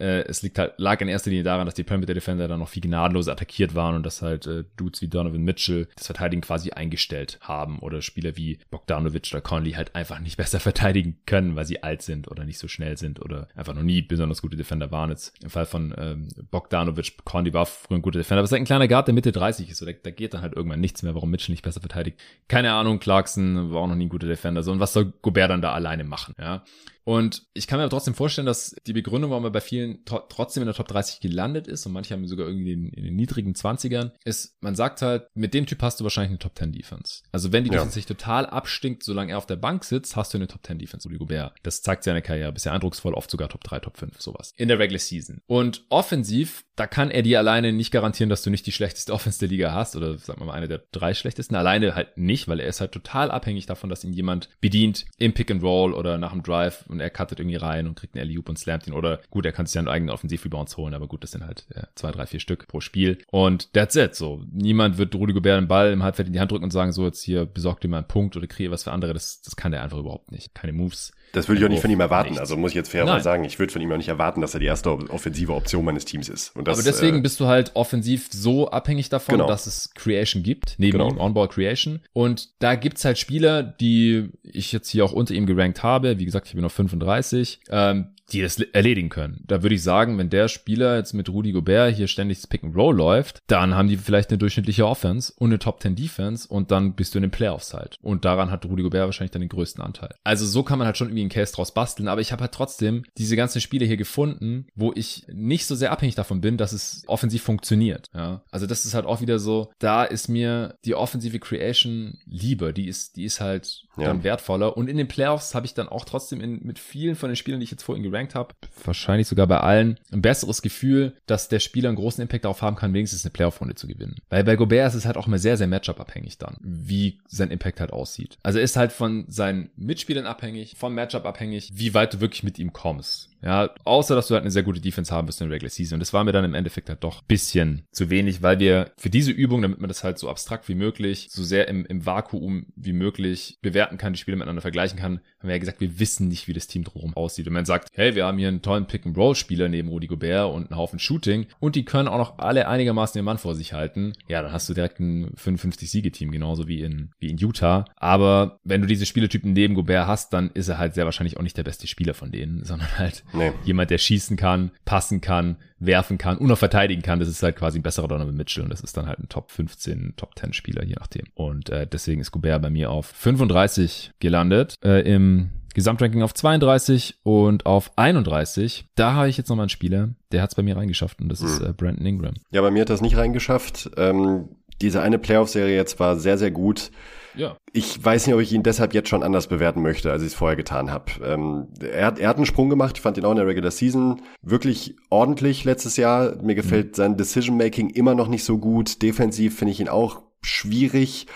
Äh, es liegt halt, lag in erster Linie daran, dass die Perimeter Defender dann noch viel gnadenloser attackiert waren und dass halt äh, Dudes wie Donovan Mitchell das Verteidigen quasi eingestellt haben oder Spieler wie Bogdanovic oder Conley halt einfach nicht besser verteidigen können, weil sie alt sind oder nicht so schnell sind oder einfach noch nie besonders gute Defender waren. Jetzt im Fall von ähm, Bogdanovic, Conley war früher ein guter Defender, aber es ist halt ein kleiner Guard, der Mitte 30 ist, so, da, da geht dann halt irgendwann nichts mehr, warum Mitchell nicht besser verteidigt. Keine Ahnung, Clarkson war auch noch nie ein guter Defender, so und was soll Gobert dann da alleine machen, ja. Und ich kann mir aber trotzdem vorstellen, dass die Begründung, warum er bei vielen trotzdem in der Top 30 gelandet ist und manche haben sogar irgendwie in, in den niedrigen 20ern, ist, man sagt halt, mit dem Typ hast du wahrscheinlich eine Top 10 Defense. Also wenn die Ja. Defense sich total abstinkt, solange er auf der Bank sitzt, hast du eine Top 10 Defense, Rudy Gobert. Das zeigt seine Karriere bisher eindrucksvoll, oft sogar Top 3, Top 5, sowas. In der Regular Season. Und offensiv, da kann er dir alleine nicht garantieren, dass du nicht die schlechteste Offense der Liga hast oder sagen wir mal eine der drei schlechtesten. Alleine halt nicht, weil er ist halt total abhängig davon, dass ihn jemand bedient im Pick and Roll oder nach dem Drive und er cuttet irgendwie rein und kriegt einen alley und slammt ihn oder gut, er kann sich seinen eigenen Offensiv-Rebounds holen, aber gut, das sind halt äh, zwei, drei, vier Stück pro Spiel und that's it, so. Niemand wird Rudy Gobert den Ball im Halbfeld in die Hand drücken und sagen, so jetzt hier besorg dir mal einen Punkt oder kreier was für andere, das, das kann er einfach überhaupt nicht. Keine Moves. Das würde ich auch nicht von ihm erwarten. Nichts. Also muss ich jetzt fairerweise sagen, ich würde von ihm auch nicht erwarten, dass er die erste offensive Option meines Teams ist. Und das, aber deswegen äh, bist du halt offensiv so abhängig davon, Genau. dass es Creation gibt, neben Genau. ihm On-Ball Creation. Und da gibt's halt Spieler, die ich jetzt hier auch unter ihm gerankt habe. Wie gesagt, ich bin auf 35. Ähm, die das erledigen können. Da würde ich sagen, wenn der Spieler jetzt mit Rudy Gobert hier ständig das Pick and Roll läuft, dann haben die vielleicht eine durchschnittliche Offense und eine Top 10 Defense und dann bist du in den Playoffs halt. Und daran hat Rudy Gobert wahrscheinlich dann den größten Anteil. Also so kann man halt schon irgendwie einen Case draus basteln, aber ich habe halt trotzdem diese ganzen Spiele hier gefunden, wo ich nicht so sehr abhängig davon bin, dass es offensiv funktioniert. Ja, also das ist halt auch wieder so, da ist mir die offensive Creation lieber, die ist, die ist halt Ja. dann wertvoller. Und in den Playoffs habe ich dann auch trotzdem in, mit vielen von den Spielern, die ich jetzt vorhin gerankt habe, wahrscheinlich sogar bei allen, ein besseres Gefühl, dass der Spieler einen großen Impact darauf haben kann, wenigstens eine Playoff-Runde zu gewinnen. Weil bei Gobert ist es halt auch immer sehr, sehr Matchup-abhängig dann, wie sein Impact halt aussieht. Also ist halt von seinen Mitspielern abhängig, vom Matchup abhängig, wie weit du wirklich mit ihm kommst. Ja, außer dass du halt eine sehr gute Defense haben wirst in der Regular Season. Und das war mir dann im Endeffekt halt doch bisschen zu wenig, weil wir für diese Übung, damit man das halt so abstrakt wie möglich, so sehr im, im Vakuum wie möglich bewerten kann, die Spiele miteinander vergleichen kann, haben wir ja gesagt, wir wissen nicht, wie das Team drumherum aussieht. Und man sagt, hey, wir haben hier einen tollen Pick-and-Roll-Spieler neben Rudy Gobert und einen Haufen Shooting und die können auch noch alle einigermaßen den Mann vor sich halten. Ja, dann hast du direkt ein 55-Siege-Team, genauso wie in, wie in Utah. Aber wenn du diese Spieletypen neben Gobert hast, dann ist er halt sehr wahrscheinlich auch nicht der beste Spieler von denen, sondern halt Nee. jemand, der schießen kann, passen kann, werfen kann und auch verteidigen kann. Das ist halt quasi ein besserer Donovan Mitchell und das ist dann halt ein Top 15, Top 10 Spieler, je nachdem. Und äh, deswegen ist Gobert bei mir auf 35 gelandet, äh, im Gesamtranking auf 32 und auf 31. Da habe ich jetzt nochmal einen Spieler, der hat es bei mir reingeschafft und das ist äh, Brandon Ingram. Ja, bei mir hat das nicht reingeschafft. Ähm, diese eine Playoff-Serie jetzt war sehr, sehr gut. Ja. Ich weiß nicht, ob ich ihn deshalb jetzt schon anders bewerten möchte, als ich es vorher getan habe. Ähm, er, hat, er hat einen Sprung gemacht. Ich fand ihn auch in der Regular Season wirklich ordentlich letztes Jahr. Mir gefällt sein Decision-Making immer noch nicht so gut. Defensiv finde ich ihn auch schwierig.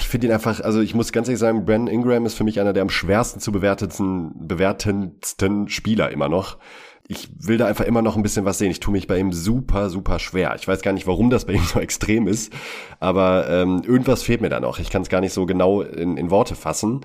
Ich finde ihn einfach, also ich muss ganz ehrlich sagen, Brandon Ingram ist für mich einer der am schwersten zu bewerteten, bewertendsten Spieler immer noch. Ich will da einfach immer noch ein bisschen was sehen. Ich tue mich bei ihm super, super schwer. Ich weiß gar nicht, warum das bei ihm so extrem ist, aber ähm, irgendwas fehlt mir da noch. Ich kann es gar nicht so genau in, in Worte fassen.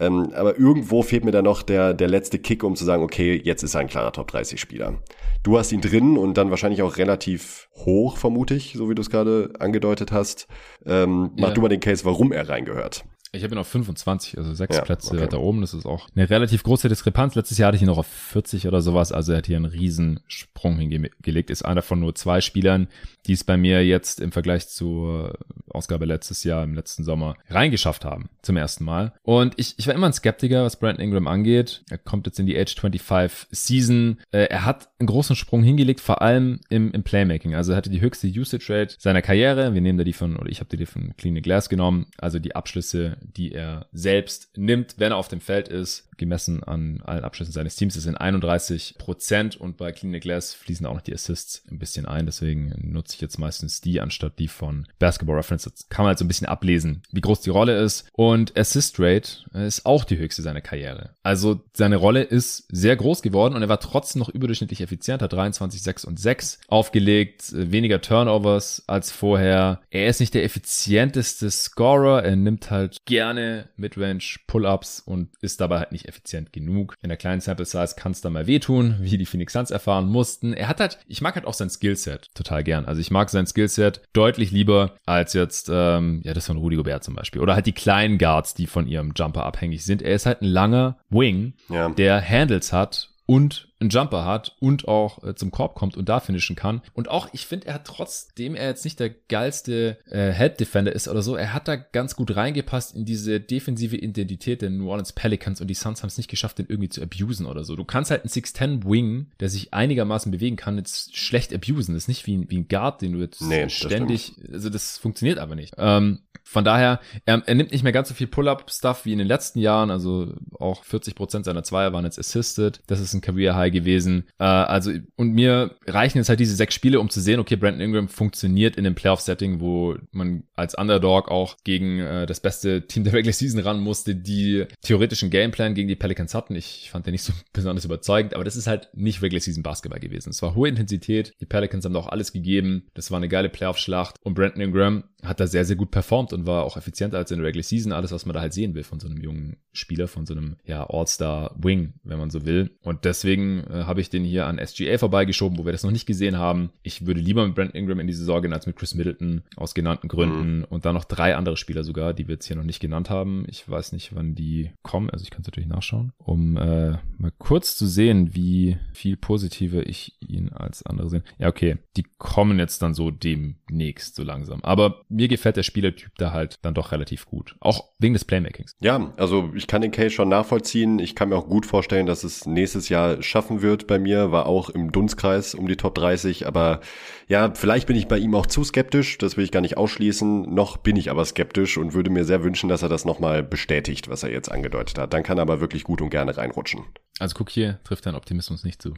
Ähm, aber irgendwo fehlt mir da noch der, der letzte Kick, um zu sagen, okay, jetzt ist er ein klarer Top 30 Spieler. Du hast ihn drin und dann wahrscheinlich auch relativ hoch, vermute ich, so wie du es gerade angedeutet hast. Ähm, mach Ja. du mal den Case, warum er reingehört. Ich habe ihn auf 25, also sechs Ja, Plätze okay. weiter oben. Das ist auch eine relativ große Diskrepanz. Letztes Jahr hatte ich ihn noch auf 40 oder sowas. Also er hat hier einen riesen Sprung hingelegt. Ist einer von nur zwei Spielern, die es bei mir jetzt im Vergleich zur Ausgabe letztes Jahr, im letzten Sommer, reingeschafft haben. Zum ersten Mal. Und ich, ich war immer ein Skeptiker, was Brandon Ingram angeht. Er kommt jetzt in die Age 25 Season. Äh, er hat einen großen Sprung hingelegt, vor allem im, im Playmaking. Also er hatte die höchste Usage Rate seiner Karriere. Wir nehmen da die von, oder ich habe die von Clean Glass genommen. Also die Abschlüsse, die er selbst nimmt, wenn er auf dem Feld ist, gemessen an allen Abschlüssen seines Teams. Das sind 31 Prozent und bei Clean Glass fließen auch noch die Assists ein bisschen ein. Deswegen nutze ich jetzt meistens die anstatt die von Basketball Reference. Das kann man halt so ein bisschen ablesen, wie groß die Rolle ist. Und Assist Rate ist auch die höchste seiner Karriere. Also seine Rolle ist sehr groß geworden und er war trotzdem noch überdurchschnittlich effizient, hat 23, 6 und 6 aufgelegt, weniger Turnovers als vorher. Er ist nicht der effizienteste Scorer, er nimmt halt gerne Midrange Pull-ups und ist dabei halt nicht effizient genug. In der kleinen Sample Size kann es da mal wehtun, wie die Phoenix Suns erfahren mussten. Er hat halt, ich mag halt auch sein Skillset total gern. Also ich mag sein Skillset deutlich lieber als jetzt ähm, ja das von Rudy Gobert zum Beispiel oder halt die kleinen Guards, die von ihrem Jumper abhängig sind. Er ist halt ein langer Wing, Ja. der Handles hat und einen Jumper hat und auch äh, zum Korb kommt und da finishen kann. Und auch, ich finde, er hat trotzdem er jetzt nicht der geilste äh, Help-Defender ist oder so, er hat da ganz gut reingepasst in diese defensive Identität der New Orleans Pelicans und die Suns haben es nicht geschafft, den irgendwie zu abusen oder so. Du kannst halt einen 6'10-Wing, der sich einigermaßen bewegen kann, jetzt schlecht abusen. Das ist nicht wie, ein- wie ein Guard, den du jetzt Nee, das ständig, also das funktioniert aber nicht. Ähm, von daher, er, er nimmt nicht mehr ganz so viel Pull-Up-Stuff wie in den letzten Jahren. Also auch 40% seiner Zweier waren jetzt assisted. Das ist ein Career-High gewesen. Äh, also, und mir reichen jetzt halt diese sechs Spiele, um zu sehen, okay, Brandon Ingram funktioniert in einem Playoff-Setting, wo man als Underdog auch gegen äh, das beste Team der Regular Season ran musste, die theoretischen Gameplan gegen die Pelicans hatten. Ich fand den nicht so besonders überzeugend, aber das ist halt nicht Regular Season Basketball gewesen. Es war hohe Intensität. Die Pelicans haben da auch alles gegeben. Das war eine geile Playoff-Schlacht. Und Brandon Ingram hat da sehr, sehr gut performt und war auch effizienter als in der Regular Season. Alles, was man da halt sehen will von so einem jungen Spieler, von so einem ja, All-Star-Wing, wenn man so will. Und deswegen äh, habe ich den hier an SGA vorbeigeschoben, wo wir das noch nicht gesehen haben. Ich würde lieber mit Brandon Ingram in die Saison gehen als mit Chris Middleton aus genannten Gründen. Und dann noch drei andere Spieler sogar, die wir jetzt hier noch nicht genannt haben. Ich weiß nicht, wann die kommen. Also ich kann es natürlich nachschauen, um äh, mal kurz zu sehen, wie viel positiver ich ihn als andere sehe. Ja, okay. Die kommen jetzt dann so demnächst so langsam. Aber mir gefällt der Spielertyp da halt dann doch relativ gut. Auch wegen des Playmakings. Ja, also ich kann den Case schon nachvollziehen. Ich kann mir auch gut vorstellen, dass es nächstes Jahr schaffen wird bei mir. War auch im Dunstkreis um die Top 30. Aber ja, vielleicht bin ich bei ihm auch zu skeptisch. Das will ich gar nicht ausschließen. Noch bin ich aber skeptisch und würde mir sehr wünschen, dass er das nochmal bestätigt, was er jetzt angedeutet hat. Dann kann er aber wirklich gut und gerne reinrutschen. Also guck hier, trifft dein Optimismus nicht zu.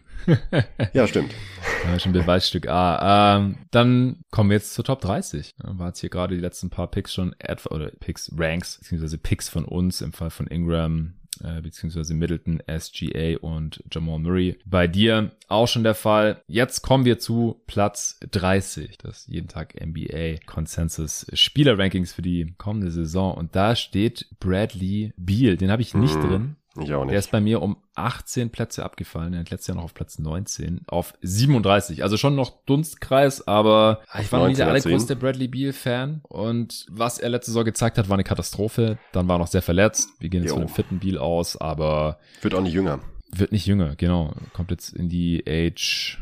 Ja, stimmt. Ja, schon Beweisstück A. Ähm, dann kommen wir jetzt zur Top 30. Ja, war jetzt hier gerade die letzten paar Picks schon oder Picks, Ranks, beziehungsweise Picks von uns im Fall von Ingram, äh, beziehungsweise Middleton, SGA und Jamal Murray. Bei dir auch schon der Fall. Jetzt kommen wir zu Platz 30, das jeden Tag NBA Consensus Spieler Rankings für die kommende Saison. Und da steht Bradley Beal. Den habe ich nicht Mhm. drin. Ich auch Der nicht. ist bei mir um 18 Plätze abgefallen. Er hat letztes Jahr noch auf Platz 19, auf 37. Also schon noch Dunstkreis, aber ich war noch nie der 19er allergrößte Bradley Beal-Fan. Und was er letzte Saison gezeigt hat, war eine Katastrophe. Dann war er noch sehr verletzt. Wir gehen jetzt von einem fitten Beal aus, aber Wird auch nicht jünger. wird nicht jünger, genau. Kommt jetzt in die Age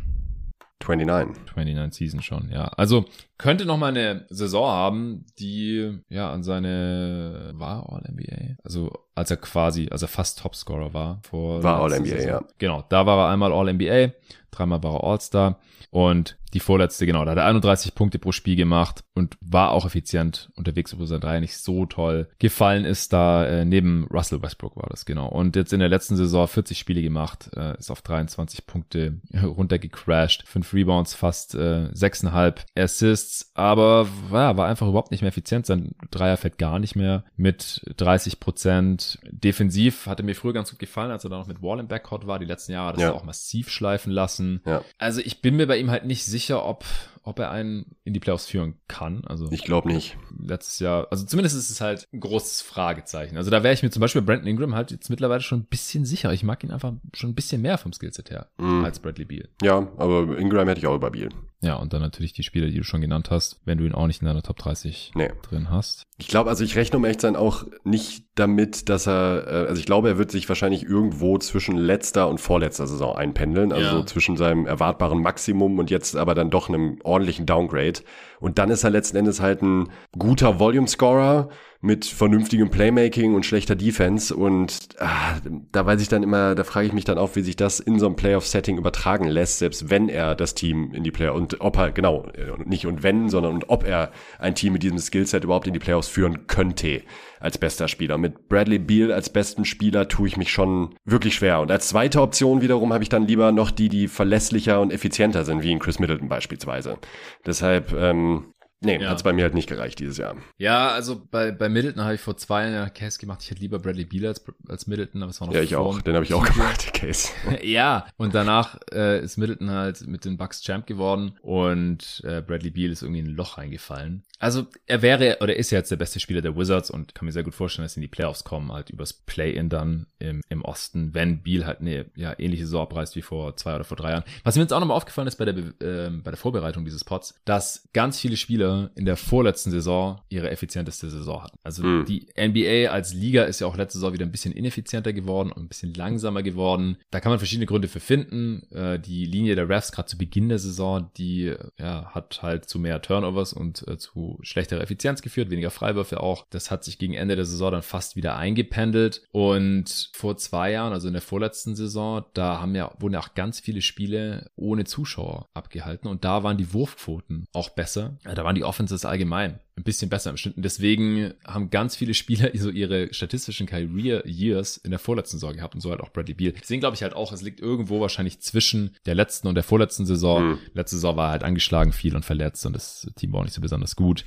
29. 29 Season schon, ja. Also könnte noch mal eine Saison haben, die ja an seine war All NBA. Also als er quasi, als er fast Topscorer war vor War letzter All-NBA, Saison. ja. Genau, da war er einmal All NBA, dreimal war er All-Star und die vorletzte, genau, da hat er 31 Punkte pro Spiel gemacht und war auch effizient unterwegs, obwohl sein Dreier nicht so toll gefallen ist. Da äh, neben Russell Westbrook war das, genau. Und jetzt in der letzten Saison 40 Spiele gemacht, äh, ist auf 23 Punkte runtergecrashed, fünf Rebounds, fast äh, 6,5 Assists, aber ja, war einfach überhaupt nicht mehr effizient. Sein Dreier fällt gar nicht mehr mit 30 Prozent. Defensiv hatte mir früher ganz gut gefallen, als er da noch mit Wall im Backcourt war. Die letzten Jahre hat er Ja. auch massiv schleifen lassen. Ja. Also ich bin mir bei ihm halt nicht sicher, ob, ob er einen in die Playoffs führen kann. Also Ich glaube nicht. letztes Jahr, also zumindest ist es halt ein großes Fragezeichen. Also da wäre ich mir zum Beispiel bei Brandon Ingram halt jetzt mittlerweile schon ein bisschen sicher. Ich mag ihn einfach schon ein bisschen mehr vom Skillset her Mhm. als Bradley Beal. Ja, aber Ingram hätte ich auch über Beal. Ja, und dann natürlich die Spieler, die du schon genannt hast, wenn du ihn auch nicht in deiner Top 30 nee. drin hast. Ich glaube, also ich rechne um echt sein auch nicht damit, dass er, äh, also ich glaube, er wird sich wahrscheinlich irgendwo zwischen letzter und vorletzter Saison einpendeln, also ja. so zwischen seinem erwartbaren Maximum und jetzt aber dann doch einem ordentlichen Downgrade. Und dann ist er letzten Endes halt ein guter Volume-Scorer, mit vernünftigem Playmaking und schlechter Defense. Und ah, da weiß ich dann immer, da frage ich mich dann auch, wie sich das in so einem Playoff-Setting übertragen lässt, selbst wenn er das Team in die Playoffs und ob er, genau, nicht und wenn, sondern und ob er ein Team mit diesem Skillset überhaupt in die Playoffs führen könnte als bester Spieler. Mit Bradley Beal als besten Spieler tue ich mich schon wirklich schwer. Und als zweite Option wiederum habe ich dann lieber noch die, die verlässlicher und effizienter sind, wie in Chris Middleton beispielsweise. Deshalb, ähm, Nee, ja. hat es bei mir halt nicht gereicht dieses Jahr. Ja, also bei, bei Middleton habe ich vor zwei Jahren Case gemacht. Ich hätte lieber Bradley Beal als, als Middleton, aber es war noch Ja, ich auch. Den habe ich auch gemacht, Case. ja, und danach äh, ist Middleton halt mit den Bucks Champ geworden und äh, Bradley Beal ist irgendwie in ein Loch reingefallen. Also er wäre oder ist ja jetzt der beste Spieler der Wizards und kann mir sehr gut vorstellen, dass sie in die Playoffs kommen, halt übers Play-In dann im, im Osten, wenn Beal halt eine ja, ähnliche Saison abreißt wie vor zwei oder vor drei Jahren. Was mir jetzt auch nochmal aufgefallen ist bei der, äh, bei der Vorbereitung dieses Pods, dass ganz viele Spieler in der vorletzten Saison ihre effizienteste Saison hatten. Also mhm. die NBA als Liga ist ja auch letzte Saison wieder ein bisschen ineffizienter geworden und ein bisschen langsamer geworden. Da kann man verschiedene Gründe für finden. Äh, die Linie der Refs gerade zu Beginn der Saison, die ja, hat halt zu mehr Turnovers und äh, zu schlechterer Effizienz geführt, weniger Freiwürfe auch. Das hat sich gegen Ende der Saison dann fast wieder eingependelt. Und vor zwei Jahren, also in der vorletzten Saison, da haben ja, wurden ja auch ganz viele Spiele ohne Zuschauer abgehalten. Und da waren die Wurfquoten auch besser. Da waren die Offenses allgemein ein bisschen besser im Schnitt. Und deswegen haben ganz viele Spieler so ihre statistischen Career Years in der vorletzten Saison gehabt und so halt auch Bradley Beal. Deswegen glaube ich halt auch, es liegt irgendwo wahrscheinlich zwischen der letzten und der vorletzten Saison. Mhm. Letzte Saison war halt angeschlagen viel und verletzt und das Team war auch nicht so besonders gut.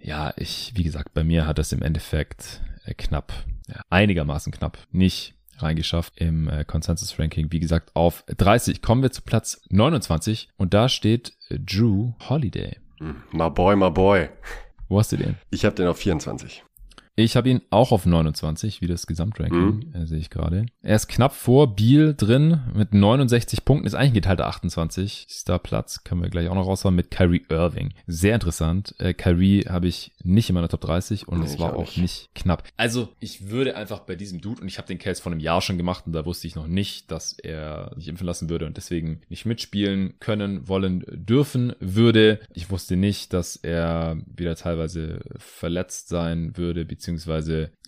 Ja, ich, wie gesagt, bei mir hat das im Endeffekt äh, knapp, ja, einigermaßen knapp, nicht reingeschafft im äh, Consensus Ranking. Wie gesagt, auf 30 kommen wir zu Platz 29 und da steht Drew Holiday. Hm, my boy, my boy. Wo hast du den? Ich habe den auf 24. Ich habe ihn auch auf 29, wie das Gesamtranking, mhm. äh, sehe ich gerade. Er ist knapp vor Biel drin mit 69 Punkten, ist eigentlich geteilter 28. Star Platz, können wir gleich auch noch raushauen, mit Kyrie Irving. Sehr interessant. Äh, Kyrie habe ich nicht in meiner Top 30 und nee, es war auch nicht. nicht. knapp. Also ich würde einfach bei diesem Dude, und ich habe den Case vor einem Jahr schon gemacht und da wusste ich noch nicht, dass er sich impfen lassen würde und deswegen nicht mitspielen können, wollen, dürfen würde. Ich wusste nicht, dass er wieder teilweise verletzt sein würde, beziehungsweise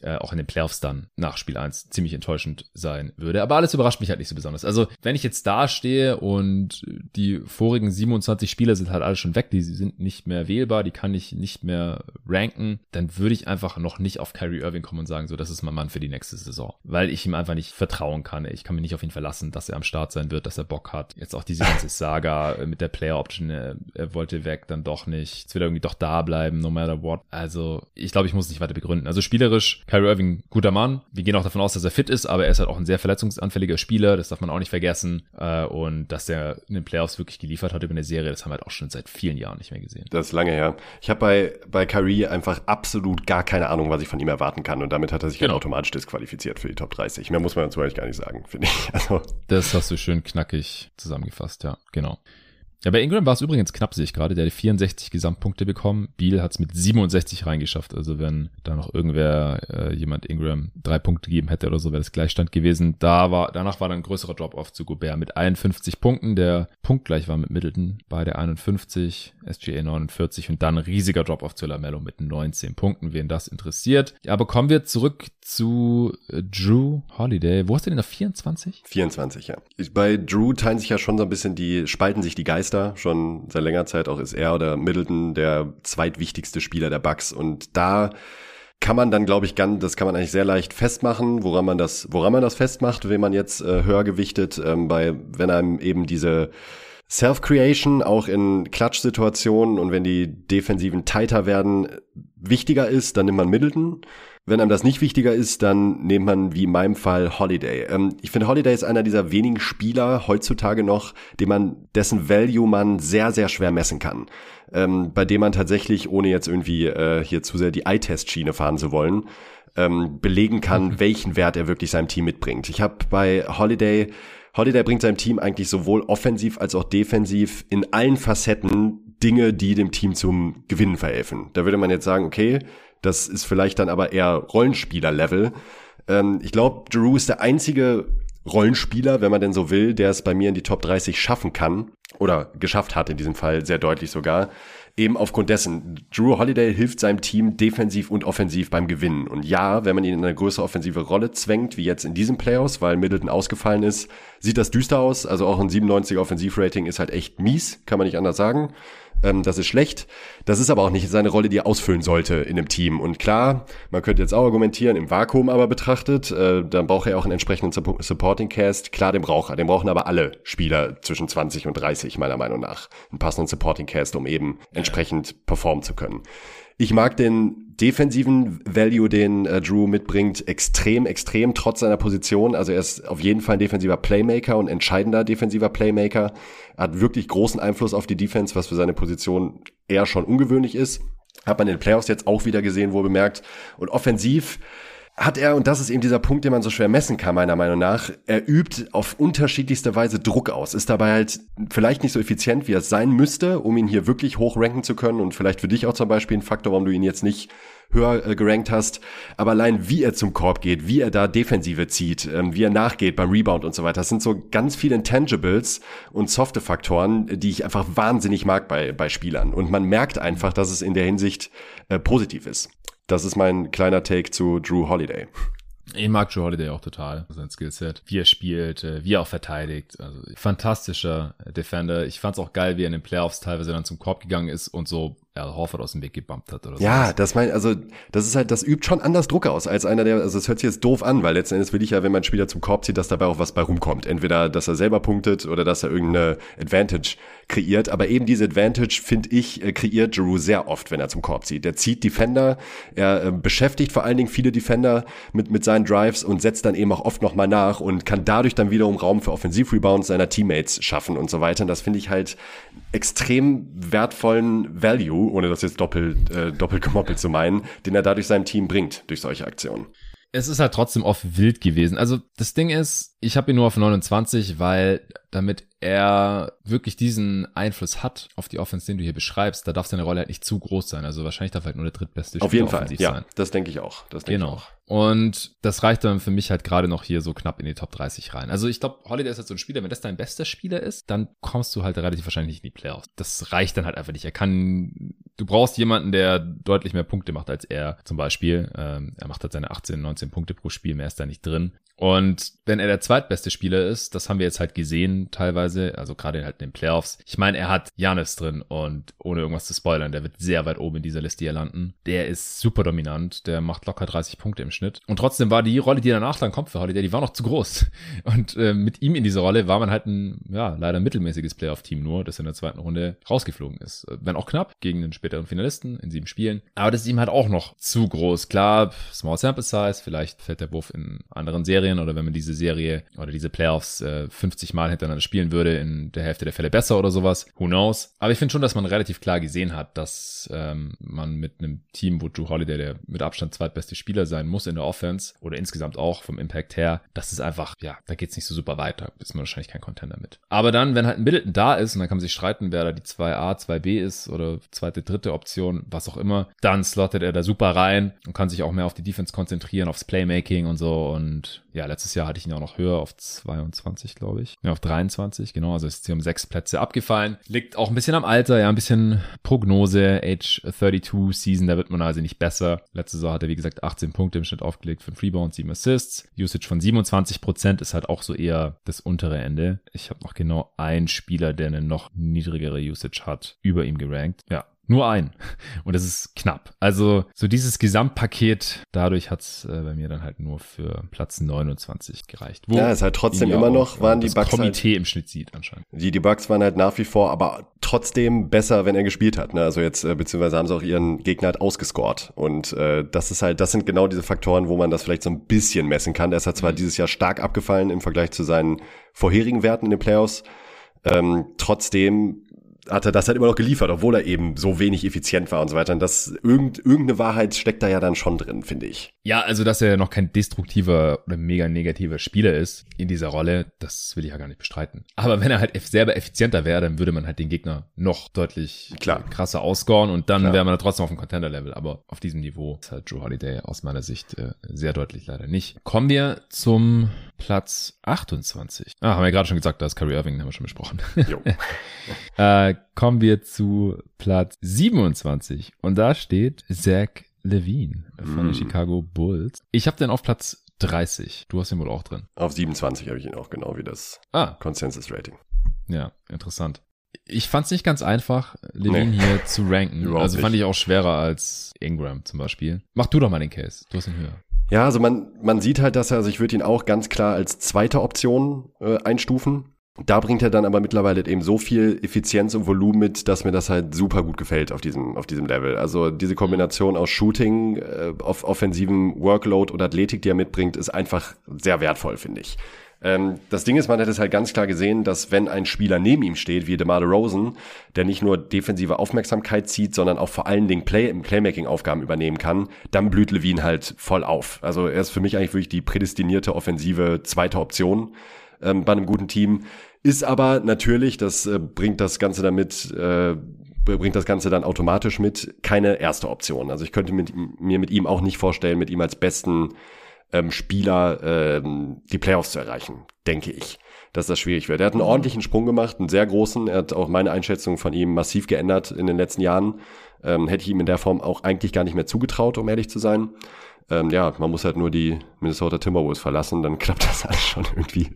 äh, auch in den Playoffs dann nach Spiel 1 ziemlich enttäuschend sein würde. Aber alles überrascht mich halt nicht so besonders. Also, wenn ich jetzt da stehe und die vorigen 27 Spieler sind halt alle schon weg, die sind nicht mehr wählbar, die kann ich nicht mehr ranken, dann würde ich einfach noch nicht auf Kyrie Irving kommen und sagen, so, das ist mein Mann für die nächste Saison. Weil ich ihm einfach nicht vertrauen kann. Ich kann mich nicht auf ihn verlassen, dass er am Start sein wird, dass er Bock hat. Jetzt auch diese ganze Saga mit der Player Option, er, er wollte weg, dann doch nicht. Jetzt will er irgendwie doch da bleiben, no matter what. Also, ich glaube, ich muss nicht weiter begründen. Also spielerisch, Kyrie Irving, guter Mann. Wir gehen auch davon aus, dass er fit ist, aber er ist halt auch ein sehr verletzungsanfälliger Spieler. Das darf man auch nicht vergessen. Äh, und dass er in den Playoffs wirklich geliefert hat über eine Serie, das haben wir halt auch schon seit vielen Jahren nicht mehr gesehen. Das ist lange her. Ich habe bei, bei Kyrie einfach absolut gar keine Ahnung, was ich von ihm erwarten kann. Und damit hat er sich halt genau. halt automatisch disqualifiziert für die Top 30. Mehr muss man dazu eigentlich gar nicht sagen, finde ich. Also. Das hast du schön knackig zusammengefasst, ja, genau. Ja, bei Ingram war es übrigens knapp, sehe ich gerade. Der hat 64 Gesamtpunkte bekommen. Beal hat es mit 67 reingeschafft. Also wenn da noch irgendwer, äh, jemand Ingram drei Punkte gegeben hätte oder so, wäre das Gleichstand gewesen. Da war, danach war dann ein größerer Drop-off zu Gobert mit 51 Punkten, der punktgleich war mit Middleton. Beide 51, SGA 49 und dann riesiger Drop-off zu Lamello mit 19 Punkten, wen das interessiert. Aber kommen wir zurück zu äh, Drew Holiday. Wo hast du denn auf 24? 24, ja. Bei Drew teilen sich ja schon so ein bisschen die, spalten sich die Geister Meister. Schon seit längerer Zeit auch ist er oder Middleton der zweitwichtigste Spieler der Bucks. Und da kann man dann, glaube ich, ganz, das kann man eigentlich sehr leicht festmachen, woran man das, woran man das festmacht, wenn man jetzt äh, höher gewichtet, ähm, bei, wenn einem eben diese Self-Creation auch in Klatsch-Situationen und wenn die Defensiven tighter werden, wichtiger ist, dann nimmt man Middleton. Wenn einem das nicht wichtiger ist, dann nimmt man wie in meinem Fall Holiday. Ähm, ich finde, Holiday ist einer dieser wenigen Spieler heutzutage noch, dem man, dessen Value man sehr, sehr schwer messen kann. Ähm, bei dem man tatsächlich, ohne jetzt irgendwie äh, hier zu sehr die Eye-Test-Schiene fahren zu wollen, ähm, belegen kann, welchen Wert er wirklich seinem Team mitbringt. Ich habe bei Holiday Holiday bringt seinem Team eigentlich sowohl offensiv als auch defensiv in allen Facetten Dinge, die dem Team zum Gewinnen verhelfen. Da würde man jetzt sagen, okay, das ist vielleicht dann aber eher Rollenspieler-Level. Ähm, ich glaube, Drew ist der einzige Rollenspieler, wenn man denn so will, der es bei mir in die Top 30 schaffen kann oder geschafft hat in diesem Fall sehr deutlich sogar, eben aufgrund dessen, Drew Holiday hilft seinem Team defensiv und offensiv beim Gewinnen. Und ja, wenn man ihn in eine größere offensive Rolle zwängt, wie jetzt in diesem Playoffs, weil Middleton ausgefallen ist, sieht das düster aus. Also auch ein 97 Offensivrating ist halt echt mies, kann man nicht anders sagen. Ähm, das ist schlecht. Das ist aber auch nicht seine Rolle, die er ausfüllen sollte in einem Team. Und klar, man könnte jetzt auch argumentieren, im Vakuum aber betrachtet, äh, dann braucht er auch einen entsprechenden Supporting Cast. Klar, den braucht er. Den brauchen aber alle Spieler zwischen 20 und 30, meiner Meinung nach. Einen passenden Supporting Cast, um eben entsprechend performen zu können. Ich mag den defensiven Value, den äh, Drew mitbringt, extrem, extrem, trotz seiner Position. Also er ist auf jeden Fall ein defensiver Playmaker und entscheidender defensiver Playmaker. Er hat wirklich großen Einfluss auf die Defense, was für seine Position eher schon ungewöhnlich ist. Hat man in den Playoffs jetzt auch wieder gesehen, wohl bemerkt. Und offensiv hat er, und das ist eben dieser Punkt, den man so schwer messen kann, meiner Meinung nach, er übt auf unterschiedlichste Weise Druck aus, ist dabei halt vielleicht nicht so effizient, wie er es sein müsste, um ihn hier wirklich hoch ranken zu können und vielleicht für dich auch zum Beispiel ein Faktor, warum du ihn jetzt nicht höher äh, gerankt hast, aber allein wie er zum Korb geht, wie er da Defensive zieht, ähm, wie er nachgeht beim Rebound und so weiter, das sind so ganz viele Intangibles und softe Faktoren, die ich einfach wahnsinnig mag bei, bei Spielern und man merkt einfach, dass es in der Hinsicht äh, positiv ist. Das ist mein kleiner Take zu Drew Holiday. Ich mag Drew Holiday auch total, sein Skillset, wie er spielt, äh, wie er auch verteidigt. Also fantastischer Defender. Ich fand's auch geil, wie er in den Playoffs teilweise dann zum Korb gegangen ist und so Al Horford aus dem Weg gebumpt hat oder so. Ja, das mein, also das ist halt, das übt schon anders Druck aus als einer, der, also es hört sich jetzt doof an, weil letzten Endes will ich ja, wenn man einen Spieler zum Korb zieht, dass dabei auch was bei rumkommt. Entweder, dass er selber punktet oder dass er irgendeine Advantage kreiert. Aber eben diese Advantage, finde ich, äh, kreiert Drew sehr oft, wenn er zum Korb zieht. Der zieht Defender, er äh, beschäftigt vor allen Dingen viele Defender mit, mit seinen Drives und setzt dann eben auch oft nochmal nach und kann dadurch dann wiederum Raum für Offensivrebounds seiner Teammates schaffen und so weiter. Und das finde ich halt extrem wertvollen Value, ohne das jetzt doppelt, äh, doppelt gemoppelt zu meinen, den er dadurch seinem Team bringt, durch solche Aktionen. Es ist halt trotzdem oft wild gewesen. Also das Ding ist, ich habe ihn nur auf 29, weil damit er wirklich diesen Einfluss hat auf die Offense, den du hier beschreibst, da darf seine Rolle halt nicht zu groß sein. Also wahrscheinlich darf halt nur der drittbeste Spieler Auf jeden Fall, ja, sein. das denke ich auch. Das denk genau. Ich auch. Und das reicht dann für mich halt gerade noch hier so knapp in die Top 30 rein. Also ich glaube, Holiday ist halt so ein Spieler, wenn das dein bester Spieler ist, dann kommst du halt relativ wahrscheinlich in die Playoffs. Das reicht dann halt einfach nicht. Er kann, du brauchst jemanden, der deutlich mehr Punkte macht als er zum Beispiel. Ähm, er macht halt seine 18, 19 Punkte pro Spiel, mehr ist da nicht drin. Und wenn er der zweitbeste Spieler ist, das haben wir jetzt halt gesehen teilweise, also gerade halt in den Playoffs. Ich meine, er hat Janis drin und ohne irgendwas zu spoilern, der wird sehr weit oben in dieser Liste hier landen. Der ist super dominant, der macht locker 30 Punkte im Schnitt. Und trotzdem war die Rolle, die danach dann kommt für Holiday, die war noch zu groß. Und äh, mit ihm in dieser Rolle war man halt ein, ja, leider mittelmäßiges Playoff-Team nur, das in der zweiten Runde rausgeflogen ist. Wenn auch knapp, gegen den späteren Finalisten in sieben Spielen. Aber das ist ihm halt auch noch zu groß. Klar, Small Sample Size, vielleicht fällt der Buff in anderen Serien Serien oder wenn man diese Serie oder diese Playoffs äh, 50 Mal hintereinander spielen würde, in der Hälfte der Fälle besser oder sowas. Who knows? Aber ich finde schon, dass man relativ klar gesehen hat, dass ähm, man mit einem Team, wo Drew Holiday der mit Abstand zweitbeste Spieler sein muss in der Offense oder insgesamt auch vom Impact her, das ist einfach, ja, da geht's nicht so super weiter. Ist man wahrscheinlich kein Contender mit. Aber dann, wenn halt ein Middleton da ist und dann kann man sich streiten, wer da die 2A, 2B ist oder zweite, dritte Option, was auch immer, dann slottet er da super rein und kann sich auch mehr auf die Defense konzentrieren, aufs Playmaking und so und ja, letztes Jahr hatte ich ihn auch noch höher auf 22, glaube ich. Ja, auf 23, genau. Also ist hier um sechs Plätze abgefallen. Liegt auch ein bisschen am Alter, ja, ein bisschen Prognose, Age 32 Season, da wird man also nicht besser. Letzte Saison hat er, wie gesagt, 18 Punkte im Schnitt aufgelegt, 5 Rebounds, 7 Assists. Usage von 27 Prozent ist halt auch so eher das untere Ende. Ich habe noch genau einen Spieler, der eine noch niedrigere Usage hat, über ihm gerankt. Ja, nur ein. Und es ist knapp. Also so dieses Gesamtpaket, dadurch hat's äh, bei mir dann halt nur für Platz 29 gereicht. Wo ja, es halt trotzdem immer noch, waren die Bugs Komitee halt, im Schnitt sieht anscheinend. Die, die Bugs waren halt nach wie vor, aber trotzdem besser, wenn er gespielt hat. Ne? Also jetzt, äh, beziehungsweise haben sie auch ihren Gegner halt ausgescored. Und äh, das ist halt, das sind genau diese Faktoren, wo man das vielleicht so ein bisschen messen kann. Der ist halt zwar mhm. dieses Jahr stark abgefallen im Vergleich zu seinen vorherigen Werten in den Playoffs. Ähm, trotzdem hat er das halt immer noch geliefert, obwohl er eben so wenig effizient war und so weiter. Und das irgend, irgendeine Wahrheit steckt da ja dann schon drin, finde ich. Ja, also dass er noch kein destruktiver oder mega negativer Spieler ist in dieser Rolle, das will ich ja gar nicht bestreiten. Aber wenn er halt selber effizienter wäre, dann würde man halt den Gegner noch deutlich Klar. krasser ausscoren und dann wäre man trotzdem auf dem Contender-Level. Aber auf diesem Niveau ist halt Joe Holiday aus meiner Sicht äh, sehr deutlich leider nicht. Kommen wir zum Platz 28. Ah, haben wir ja gerade schon gesagt, da ist Kyrie Irving, haben wir schon besprochen. Jo. äh, kommen wir zu Platz 27 und da steht Zach Levine von mm. den Chicago Bulls. Ich habe den auf Platz 30. Du hast ihn wohl auch drin. Auf 27 habe ich ihn auch, genau wie das ah. Consensus Rating. Ja, interessant. Ich fand es nicht ganz einfach, Levine nee. hier zu ranken. also fand nicht. ich auch schwerer als Ingram zum Beispiel. Mach du doch mal den Case. Du hast ihn höher. Ja, also man, man sieht halt, dass er, also ich würde ihn auch ganz klar als zweite Option äh, einstufen. Da bringt er dann aber mittlerweile eben so viel Effizienz und Volumen mit, dass mir das halt super gut gefällt auf diesem, auf diesem Level. Also diese Kombination aus Shooting, äh, auf offensivem Workload und Athletik, die er mitbringt, ist einfach sehr wertvoll, finde ich. Ähm, das Ding ist, man hat es halt ganz klar gesehen, dass wenn ein Spieler neben ihm steht, wie DeMar Rosen, der nicht nur defensive Aufmerksamkeit zieht, sondern auch vor allen Dingen Play Playmaking-Aufgaben übernehmen kann, dann blüht Levine halt voll auf. Also er ist für mich eigentlich wirklich die prädestinierte offensive zweite Option ähm, bei einem guten Team. Ist aber natürlich, das äh, bringt das Ganze damit, äh, bringt das Ganze dann automatisch mit, keine erste Option. Also ich könnte mit, mir mit ihm auch nicht vorstellen, mit ihm als besten ähm, Spieler ähm, die Playoffs zu erreichen, denke ich, dass das schwierig wird. Er hat einen ordentlichen Sprung gemacht, einen sehr großen. Er hat auch meine Einschätzung von ihm massiv geändert in den letzten Jahren. Ähm, hätte ich ihm in der Form auch eigentlich gar nicht mehr zugetraut, um ehrlich zu sein. Ähm, ja, man muss halt nur die Minnesota Timberwolves verlassen, dann klappt das alles schon irgendwie.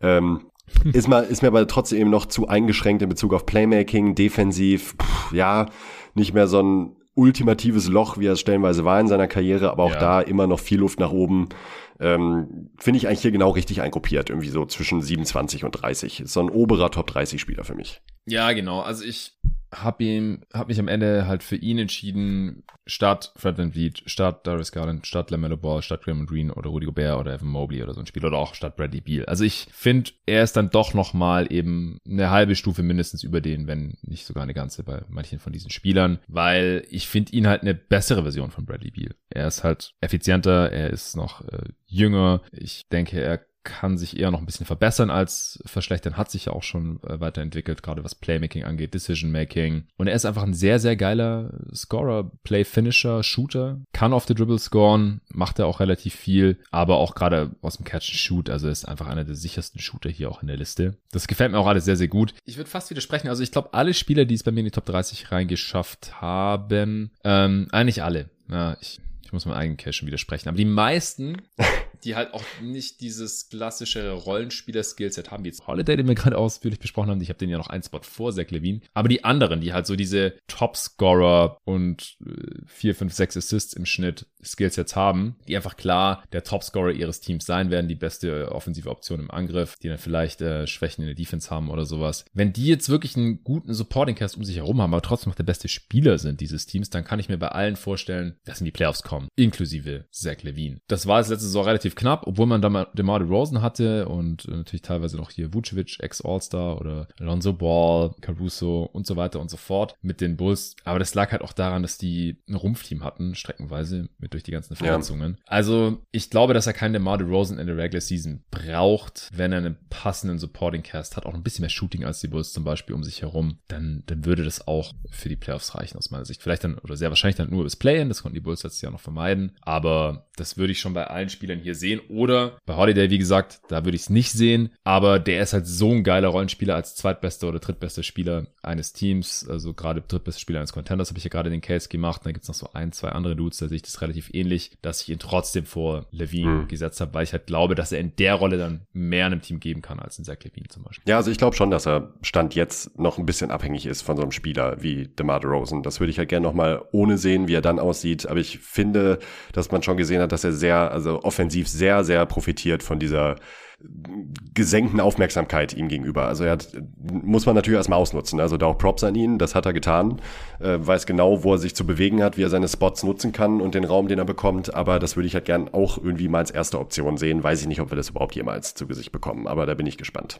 ähm, ist, mal, ist mir aber trotzdem eben noch zu eingeschränkt in Bezug auf Playmaking, defensiv, pff, ja, nicht mehr so ein ultimatives Loch, wie er es stellenweise war in seiner Karriere, aber auch ja. da immer noch viel Luft nach oben. Ähm, Finde ich eigentlich hier genau richtig eingruppiert, irgendwie so zwischen 27 und 30. Ist so ein oberer Top 30 Spieler für mich. Ja, genau. Also ich hab ihm, hab mich am Ende halt für ihn entschieden, statt Fred Van statt Darius Garland, statt LaMelo Ball, statt Raymond Green oder Rudy Gobert oder Evan Mobley oder so ein Spiel oder auch statt Bradley Beal. Also ich finde, er ist dann doch noch mal eben eine halbe Stufe mindestens über den, wenn nicht sogar eine ganze bei manchen von diesen Spielern, weil ich finde ihn halt eine bessere Version von Bradley Beal. Er ist halt effizienter, er ist noch äh, jünger. Ich denke, er kann sich eher noch ein bisschen verbessern als verschlechtern, hat sich ja auch schon äh, weiterentwickelt, gerade was Playmaking angeht, Decision Making. Und er ist einfach ein sehr, sehr geiler Scorer, Play-Finisher, Shooter, kann auf the Dribble scoren, macht er auch relativ viel, aber auch gerade aus dem Catch and Shoot, also ist einfach einer der sichersten Shooter hier auch in der Liste. Das gefällt mir auch alles sehr, sehr gut. Ich würde fast widersprechen, also ich glaube, alle Spieler, die es bei mir in die Top 30 reingeschafft haben, ähm, eigentlich alle. Ja, ich ich muss meinen eigenen Cash schon widersprechen. Aber die meisten, die halt auch nicht dieses klassische Rollenspieler-Skillset haben, wie jetzt Holiday, den wir gerade ausführlich besprochen haben. Ich habe den ja noch einen Spot vor Zach Levine. Aber die anderen, die halt so diese Top-Scorer und äh, vier, fünf, sechs Assists im Schnitt Skillsets haben, die einfach klar der Topscorer ihres Teams sein werden, die beste offensive Option im Angriff, die dann vielleicht äh, Schwächen in der Defense haben oder sowas. Wenn die jetzt wirklich einen guten Supporting Cast um sich herum haben, aber trotzdem noch der beste Spieler sind dieses Teams, dann kann ich mir bei allen vorstellen, dass in die Playoffs kommen, inklusive Zach Levine. Das war das letzte Saison relativ knapp, obwohl man da mal DeMar DeRozan hatte und äh, natürlich teilweise noch hier Vucevic, Ex-All-Star oder Alonso Ball, Caruso und so weiter und so fort mit den Bulls. Aber das lag halt auch daran, dass die ein Rumpfteam hatten, streckenweise mit mit durch die ganzen Verletzungen. Ja. Also ich glaube, dass er keinen DeMar DeRozan in der Regular Season braucht, wenn er einen passenden Supporting Cast hat, auch ein bisschen mehr Shooting als die Bulls zum Beispiel um sich herum, dann, dann würde das auch für die Playoffs reichen aus meiner Sicht. Vielleicht dann, oder sehr wahrscheinlich dann nur das Play-In, das konnten die Bulls letztes Jahr noch vermeiden, aber das würde ich schon bei allen Spielern hier sehen. Oder bei Holiday, wie gesagt, da würde ich es nicht sehen, aber der ist halt so ein geiler Rollenspieler als zweitbester oder drittbester Spieler eines Teams, also gerade drittbester Spieler eines Contenders habe ich ja gerade den Case gemacht. Da gibt es noch so ein, zwei andere Dudes, da sehe ich das relativ relativ ähnlich, dass ich ihn trotzdem vor Levine mhm. gesetzt habe, weil ich halt glaube, dass er in der Rolle dann mehr einem Team geben kann als in Zach Levine zum Beispiel. Ja, also ich glaube schon, dass er Stand jetzt noch ein bisschen abhängig ist von so einem Spieler wie DeMar DeRozan. Das würde ich halt gerne nochmal ohne sehen, wie er dann aussieht. Aber ich finde, dass man schon gesehen hat, dass er sehr, also offensiv sehr, sehr profitiert von dieser gesenkten Aufmerksamkeit ihm gegenüber. Also er hat, muss man natürlich erstmal ausnutzen. Also da auch Props an ihn, das hat er getan. Äh, weiß genau, wo er sich zu bewegen hat, wie er seine Spots nutzen kann und den Raum, den er bekommt. Aber das würde ich halt gern auch irgendwie mal als erste Option sehen. Weiß ich nicht, ob wir das überhaupt jemals zu Gesicht bekommen. Aber da bin ich gespannt.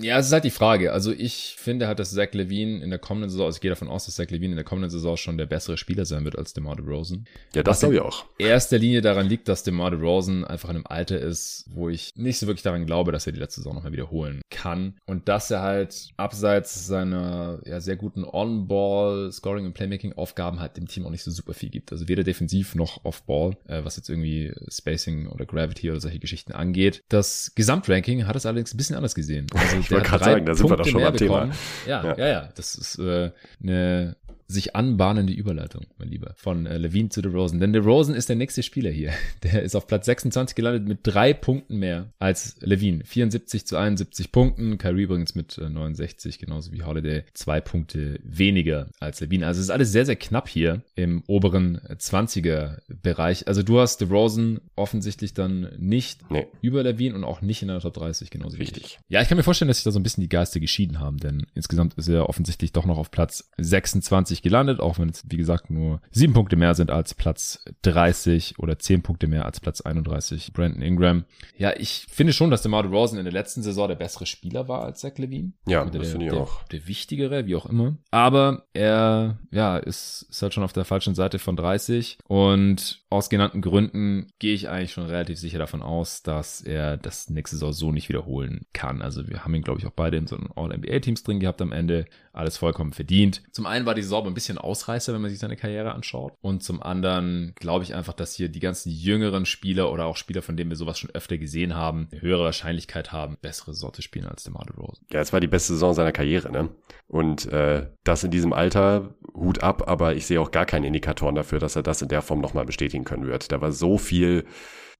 Ja, es ist halt die Frage. Also ich finde halt, dass Zach Levine in der kommenden Saison, also ich gehe davon aus, dass Zach Levine in der kommenden Saison schon der bessere Spieler sein wird als DeMar DeRozan. Ja, das glaube ich auch. In erster Linie daran liegt, dass DeMar DeRozan einfach in einem Alter ist, wo ich nicht so wirklich daran glaube, dass er die letzte Saison nochmal wiederholen kann. Und dass er halt abseits seiner ja, sehr guten On-Ball, Scoring und Playmaking-Aufgaben halt dem Team auch nicht so super viel gibt. Also weder defensiv noch off-Ball, äh, was jetzt irgendwie Spacing oder Gravity oder solche Geschichten angeht. Das Gesamtranking hat es allerdings ein bisschen anders gesehen. Also ich wollte gerade sagen, da sind wir doch schon beim Thema. Ja, ja, ja, ja. Das ist äh, eine sich anbahnende Überleitung, mein Lieber, von äh, Levine zu DeRozan. Denn DeRozan ist der nächste Spieler hier. Der ist auf Platz 26 gelandet mit drei Punkten mehr als Levine. 74 zu 71 Punkten. Kyrie übrigens mit äh, 69, genauso wie Holiday. Zwei Punkte weniger als Levine. Also es ist alles sehr, sehr knapp hier im oberen 20er-Bereich. Also du hast DeRozan offensichtlich dann nicht nee. über Levine und auch nicht in der Top 30, genauso wie Richtig. Ja, ich kann mir vorstellen, dass sich da so ein bisschen die Geister geschieden haben, denn insgesamt ist er offensichtlich doch noch auf Platz 26 gelandet, auch wenn es, wie gesagt, nur sieben Punkte mehr sind als Platz 30 oder zehn Punkte mehr als Platz 31. Brandon Ingram. Ja, ich finde schon, dass der DeMar Rosen in der letzten Saison der bessere Spieler war als Zach Levine. Ja, das finde ich der, auch. Der wichtigere, wie auch immer. Aber er, ja, ist, ist halt schon auf der falschen Seite von 30 und aus genannten Gründen gehe ich eigentlich schon relativ sicher davon aus, dass er das nächste Saison so nicht wiederholen kann. Also wir haben ihn, glaube ich, auch beide in so All-NBA-Teams drin gehabt am Ende. Alles vollkommen verdient. Zum einen war die Saison ein bisschen Ausreißer, wenn man sich seine Karriere anschaut. Und zum anderen glaube ich einfach, dass hier die ganzen jüngeren Spieler oder auch Spieler, von denen wir sowas schon öfter gesehen haben, eine höhere Wahrscheinlichkeit haben, bessere Sorte spielen als der Marder Rose. Ja, es war die beste Saison seiner Karriere, ne? Und äh, das in diesem Alter, Hut ab, aber ich sehe auch gar keine Indikatoren dafür, dass er das in der Form nochmal bestätigen können wird. Da war so viel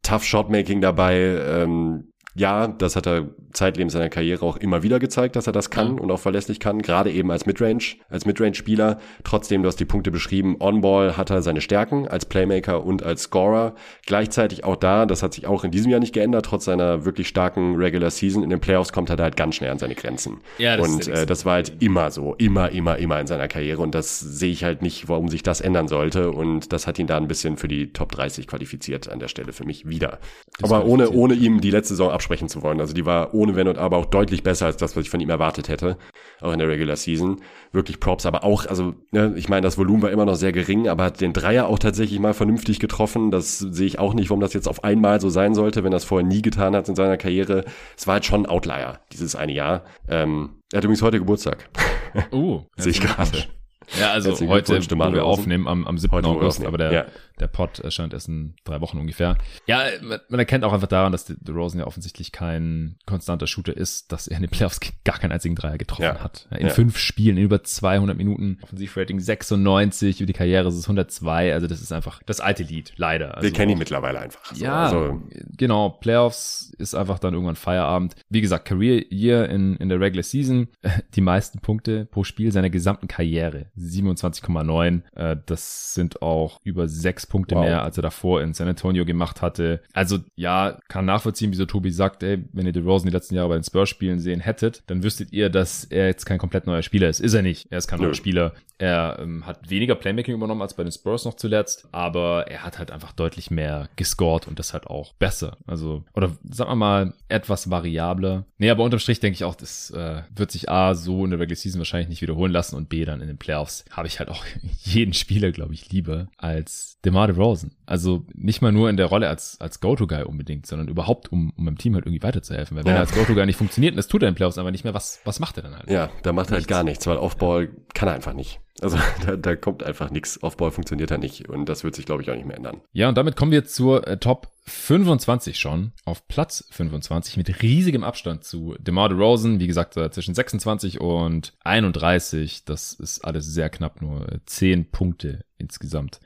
Tough Shotmaking dabei, ähm, ja, das hat er zeitlebens seiner Karriere auch immer wieder gezeigt, dass er das kann mhm. und auch verlässlich kann, gerade eben als Midrange, als Midrange-Spieler. Trotzdem, du hast die Punkte beschrieben, On-Ball hat er seine Stärken als Playmaker und als Scorer. Gleichzeitig auch da, das hat sich auch in diesem Jahr nicht geändert, trotz seiner wirklich starken Regular Season. In den Playoffs kommt er da halt ganz schnell an seine Grenzen. Ja, das und äh, das war halt immer so, immer, immer, immer in seiner Karriere und das sehe ich halt nicht, warum sich das ändern sollte und das hat ihn da ein bisschen für die Top 30 qualifiziert an der Stelle für mich wieder. Aber ohne, ohne ihm die letzte Saison absprechen zu wollen. Also die war ohne Wenn und Aber auch deutlich besser als das, was ich von ihm erwartet hätte, auch in der Regular Season. Wirklich Props, aber auch, also ne, ich meine, das Volumen war immer noch sehr gering, aber hat den Dreier auch tatsächlich mal vernünftig getroffen. Das sehe ich auch nicht, warum das jetzt auf einmal so sein sollte, wenn das vorher nie getan hat in seiner Karriere. Es war halt schon ein Outlier, dieses eine Jahr. Ähm, er hat übrigens heute Geburtstag. Oh, sehe ich gerade. Ja, also heute, wo wir aufnehmen, am, am 7. August, aber der, ja. Der Pod erscheint erst in drei Wochen ungefähr. Ja, man erkennt auch einfach daran, dass Rosen ja offensichtlich kein konstanter Shooter ist, dass er in den Playoffs gar keinen einzigen Dreier getroffen ja. hat. In ja. fünf Spielen, in über 200 Minuten, Offensivrating 96, über die Karriere ist es 102, also das ist einfach das alte Lied, leider. Also wir kennen ihn mittlerweile einfach. So. Ja, also. genau, Playoffs ist einfach dann irgendwann Feierabend. Wie gesagt, Career Year in, in der Regular Season, die meisten Punkte pro Spiel seiner gesamten Karriere. 27,9. Äh, das sind auch über sechs Punkte wow. mehr, als er davor in San Antonio gemacht hatte. Also ja, kann nachvollziehen, wieso Tobi sagt, ey, wenn ihr DeRozan die letzten Jahre bei den Spurs spielen sehen hättet, dann wüsstet ihr, dass er jetzt kein komplett neuer Spieler ist. Ist er nicht. Er ist kein neuer Spieler. Er ähm, hat weniger Playmaking übernommen als bei den Spurs noch zuletzt, aber er hat halt einfach deutlich mehr gescored und das halt auch besser. Also, oder sagen wir mal, etwas variabler. Nee, aber unterm Strich denke ich auch, das äh, wird sich A so in der Regular Season wahrscheinlich nicht wiederholen lassen und B dann in den Playoffs habe ich halt auch jeden Spieler, glaube ich, lieber als DeMar DeRozan. Also nicht mal nur in der Rolle als, als Go-To-Guy unbedingt, sondern überhaupt, um, um dem Team halt irgendwie weiterzuhelfen. Weil wenn ja. er als Go-To-Guy nicht funktioniert, und das tut er in Playoffs aber nicht mehr, was, was macht er dann halt? Ja, da macht er halt gar nichts, weil Offball kann er einfach nicht. Also da, da kommt einfach nichts. Offball funktioniert er nicht und das wird sich, glaube ich, auch nicht mehr ändern. Ja, und damit kommen wir zur äh, Top 25 schon. Auf Platz 25 mit riesigem Abstand zu DeMar DeRozan. Wie gesagt, äh, zwischen 26 und 31. Das ist alles sehr knapp, nur 10 äh, Punkte insgesamt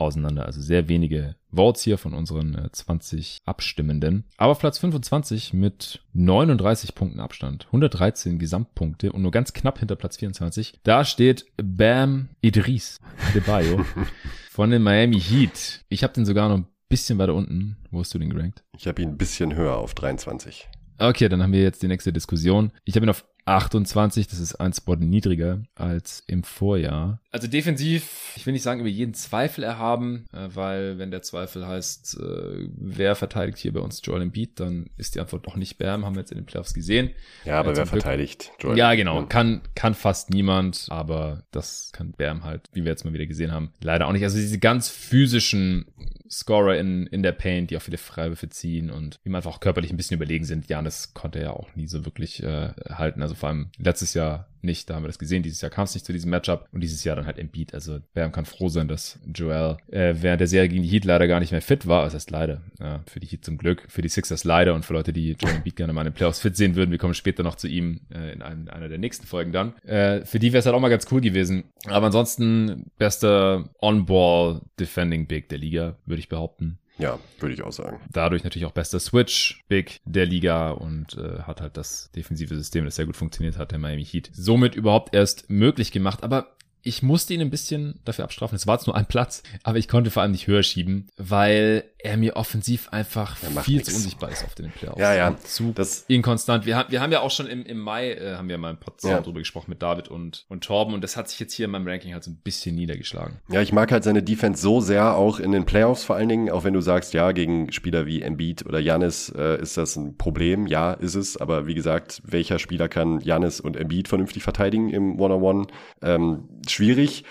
auseinander. Also sehr wenige Votes hier von unseren 20 äh, Abstimmenden. Aber Platz 25 mit 39 Punkten Abstand, 113 Gesamtpunkte und nur ganz knapp hinter Platz 24. Da steht Bam Idris de Bayo von den Miami Heat. Ich habe den sogar noch ein bisschen weiter unten. Wo hast du den gerankt? Ich habe ihn ein bisschen höher auf 23. Okay, dann haben wir jetzt die nächste Diskussion. Ich habe ihn auf 28. Das ist ein Spot niedriger als im Vorjahr. Also defensiv, ich will nicht sagen über jeden Zweifel erhaben, äh, weil wenn der Zweifel heißt, äh, wer verteidigt hier bei uns Joel Embiid, dann ist die Antwort noch nicht Bam, haben wir jetzt in den Playoffs gesehen. Ja, aber wer Glück, verteidigt Joel? Ja, genau, kann, kann fast niemand, aber das kann Bam halt, wie wir jetzt mal wieder gesehen haben, leider auch nicht. Also diese ganz physischen Scorer in, in der Paint, die auch viele Freiwürfe ziehen und ihm einfach auch körperlich ein bisschen überlegen sind. Janis konnte ja auch nie so wirklich äh, halten. Also vor allem letztes Jahr nicht, da haben wir das gesehen. Dieses Jahr kam es nicht zu diesem Matchup und dieses Jahr dann halt Embiid. Also Bam kann froh sein, dass Joel äh, während der Serie gegen die Heat leider gar nicht mehr fit war. Das heißt leider. Ja, für die Heat zum Glück, für die Sixers leider und für Leute, die Joel Embiid gerne mal in den Playoffs fit sehen würden. Wir kommen später noch zu ihm äh, in einem, einer der nächsten Folgen dann. Äh, für die wäre es halt auch mal ganz cool gewesen. Aber ansonsten bester On-Ball Defending Big der Liga, würde ich behaupten. Ja, würde ich auch sagen. Dadurch natürlich auch bester Switch, Big der Liga und äh, hat halt das defensive System, das sehr gut funktioniert hat, der Miami Heat, somit überhaupt erst möglich gemacht. Aber ich musste ihn ein bisschen dafür abstrafen. Es war jetzt nur ein Platz, aber ich konnte vor allem nicht höher schieben, weil er mir offensiv einfach viel nix. zu unsichtbar ist auf den Playoffs. Ja, ja. Zu das inkonstant. Wir haben, wir haben ja auch schon im, im Mai, äh, haben wir mal ein Podcast ja. drüber gesprochen mit David und, und Torben und das hat sich jetzt hier in meinem Ranking halt so ein bisschen niedergeschlagen. Ja, ich mag halt seine Defense so sehr, auch in den Playoffs vor allen Dingen, auch wenn du sagst, ja, gegen Spieler wie Embiid oder Janis äh, ist das ein Problem. Ja, ist es, aber wie gesagt, welcher Spieler kann Janis und Embiid vernünftig verteidigen im One-on-One? Ähm, schwierig.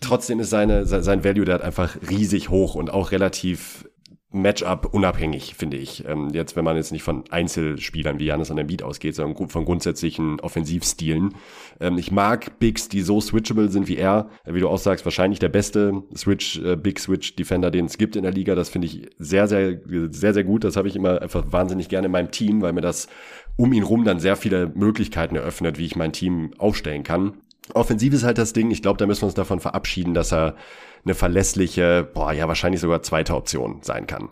Trotzdem ist seine, sein Value da einfach riesig hoch und auch relativ Matchup unabhängig, finde ich. Ähm, jetzt, wenn man jetzt nicht von Einzelspielern wie Janis an der Beat ausgeht, sondern von grundsätzlichen Offensivstilen. Ähm, ich mag Bigs, die so switchable sind wie er. Wie du auch sagst, wahrscheinlich der beste Switch, äh, Big Switch Defender, den es gibt in der Liga. Das finde ich sehr, sehr, sehr, sehr gut. Das habe ich immer einfach wahnsinnig gerne in meinem Team, weil mir das um ihn rum dann sehr viele Möglichkeiten eröffnet, wie ich mein Team aufstellen kann. Offensiv ist halt das Ding, ich glaube, da müssen wir uns davon verabschieden, dass er eine verlässliche, boah, ja, wahrscheinlich sogar zweite Option sein kann.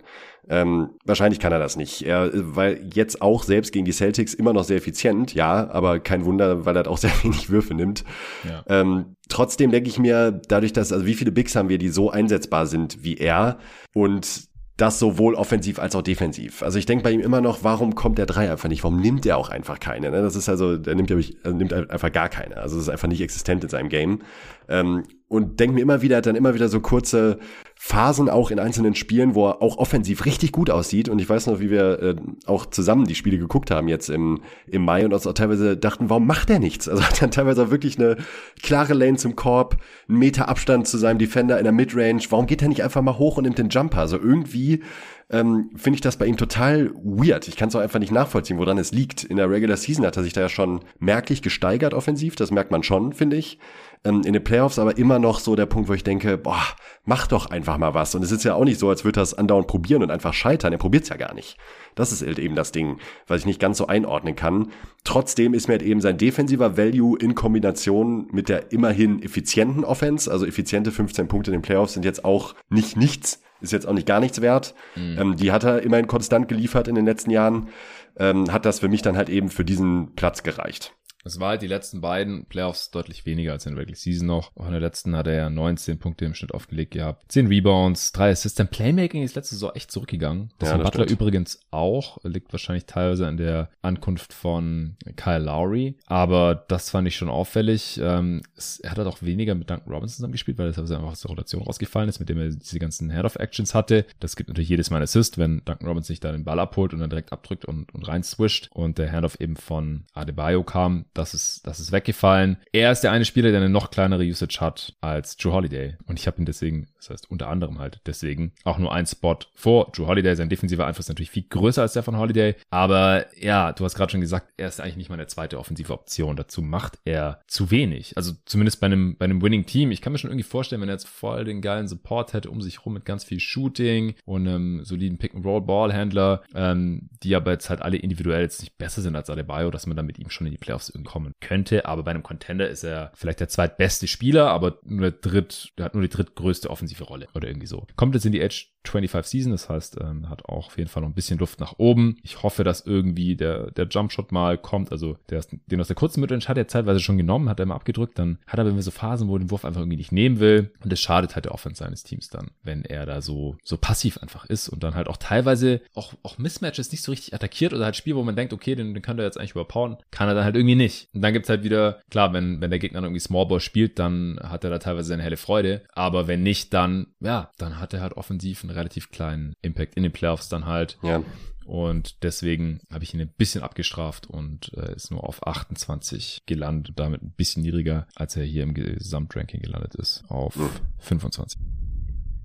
Ähm, wahrscheinlich kann er das nicht. Er, weil jetzt auch selbst gegen die Celtics immer noch sehr effizient, ja, aber kein Wunder, weil er auch sehr wenig Würfe nimmt. Ja. Ähm, trotzdem denke ich mir, dadurch, dass, also wie viele Bigs haben wir, die so einsetzbar sind wie er und das sowohl offensiv als auch defensiv. Also ich denke bei ihm immer noch, warum kommt der Drei einfach nicht? Warum nimmt er auch einfach keine? Ne? Das ist also, der nimmt, ich, also nimmt einfach gar keine. Also das ist einfach nicht existent in seinem Game. Ähm, und denke mir immer wieder, dann immer wieder so kurze Phasen auch in einzelnen Spielen, wo er auch offensiv richtig gut aussieht. Und ich weiß noch, wie wir äh, auch zusammen die Spiele geguckt haben jetzt im, im Mai und uns auch teilweise dachten, warum macht er nichts? Also hat dann teilweise auch wirklich eine klare Lane zum Korb, einen Meter Abstand zu seinem Defender in der Midrange. Warum geht er nicht einfach mal hoch und nimmt den Jumper? Also irgendwie ähm, finde ich das bei ihm total weird. Ich kann es auch einfach nicht nachvollziehen, woran es liegt. In der Regular Season hat er sich da ja schon merklich gesteigert offensiv. Das merkt man schon, finde ich ähm, in den Playoffs aber immer noch so der Punkt, wo ich denke, boah, mach doch einfach mal was. Und es ist ja auch nicht so, als würde er es andauernd probieren und einfach scheitern. Er probiert es ja gar nicht. Das ist halt eben das Ding, was ich nicht ganz so einordnen kann. Trotzdem ist mir halt eben sein defensiver Value in Kombination mit der immerhin effizienten Offense, also effiziente 15 Punkte in den Playoffs sind jetzt auch nicht nichts, ist jetzt auch nicht gar nichts wert. Mhm. Ähm, die hat er immerhin konstant geliefert in den letzten Jahren. Ähm, hat das für mich dann halt eben für diesen Platz gereicht. Es war halt die letzten beiden Playoffs deutlich weniger als in der Regular Season noch. Auch in der letzten hat er ja 19 Punkte im Schnitt aufgelegt gehabt. 10 Rebounds, 3 Assists. Sein Playmaking ist letzte Saison echt zurückgegangen. Das ja, das Butler stimmt. übrigens auch. Liegt wahrscheinlich teilweise an der Ankunft von Kyle Lowry. Aber das fand ich schon auffällig. Ähm, er hat halt auch weniger mit Duncan Robinson zusammen gespielt, weil das einfach aus der Rotation rausgefallen ist, mit dem er diese ganzen Head-of-Actions hatte. Das gibt natürlich jedes Mal einen Assist, wenn Duncan Robinson sich da den Ball abholt und dann direkt abdrückt und, und rein swisht. Und der Handoff eben von Adebayo kam das ist, das ist weggefallen. Er ist der eine Spieler, der eine noch kleinere Usage hat als Drew Holiday. Und ich habe ihn deswegen, das heißt unter anderem halt deswegen, auch nur einen Spot vor Drew Holiday. Sein defensiver Einfluss ist natürlich viel größer als der von Holiday. Aber ja, du hast gerade schon gesagt, er ist eigentlich nicht mal eine zweite offensive Option. Dazu macht er zu wenig. Also zumindest bei einem, bei einem Winning Team. Ich kann mir schon irgendwie vorstellen, wenn er jetzt voll den geilen Support hätte um sich rum mit ganz viel Shooting und einem soliden Pick-and-Roll-Ballhändler, ähm, die aber jetzt halt alle individuell jetzt nicht besser sind als Adebayo, dass man dann mit ihm schon in die Playoffs irgendwie kommen könnte, aber bei einem Contender ist er vielleicht der zweitbeste Spieler, aber nur der dritt, der hat nur die drittgrößte offensive Rolle oder irgendwie so. Kommt jetzt in die Edge 25 Season. Das heißt, ähm, hat auch auf jeden Fall noch ein bisschen Luft nach oben. Ich hoffe, dass irgendwie der, der Jumpshot mal kommt. Also der, den aus der kurzen Midrange hat er zeitweise schon genommen, hat er immer abgedrückt. Dann hat er immer so Phasen, wo er den Wurf einfach irgendwie nicht nehmen will. Und das schadet halt der Offense seines Teams dann, wenn er da so, so passiv einfach ist und dann halt auch teilweise auch, auch Mismatches nicht so richtig attackiert oder halt Spiel, wo man denkt, okay, den, den kann er jetzt eigentlich überpowern. Kann er dann halt irgendwie nicht. Und dann gibt's halt wieder, klar, wenn, wenn der Gegner irgendwie Smallball spielt, dann hat er da teilweise seine helle Freude. Aber wenn nicht, dann, ja, dann hat er halt offensiv einen relativ kleinen Impact in den Playoffs dann halt. Ja. Und deswegen habe ich ihn ein bisschen abgestraft und äh, ist nur auf 28 gelandet, damit ein bisschen niedriger, als er hier im Gesamtranking gelandet ist, auf mhm. 25.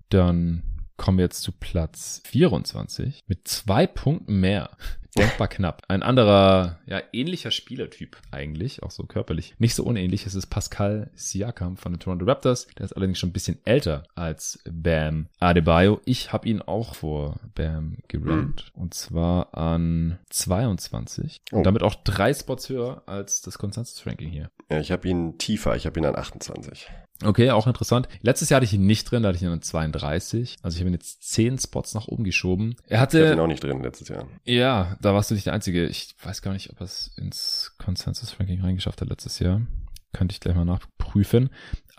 Dann kommen wir jetzt zu Platz 24 mit zwei Punkten mehr denkbar knapp. Ein anderer, ja, ähnlicher Spielertyp eigentlich, auch so körperlich. Nicht so unähnlich, es ist Pascal Siakam von den Toronto Raptors. Der ist allerdings schon ein bisschen älter als Bam Adebayo. Ich habe ihn auch vor Bam gerankt. Mhm. Und zwar an 22. Oh. Und damit auch drei Spots höher als das Consensus-Ranking hier. Ja, ich habe ihn tiefer. Ich habe ihn an 28. Okay, auch interessant. Letztes Jahr hatte ich ihn nicht drin, da hatte ich ihn an 32. Also ich habe ihn jetzt 10 Spots nach oben geschoben. Er hatte. Ich hatte ihn auch nicht drin letztes Jahr. Ja, da warst du nicht der Einzige. Ich weiß gar nicht, ob er es ins Consensus Ranking reingeschafft hat letztes Jahr. Könnte ich gleich mal nachprüfen.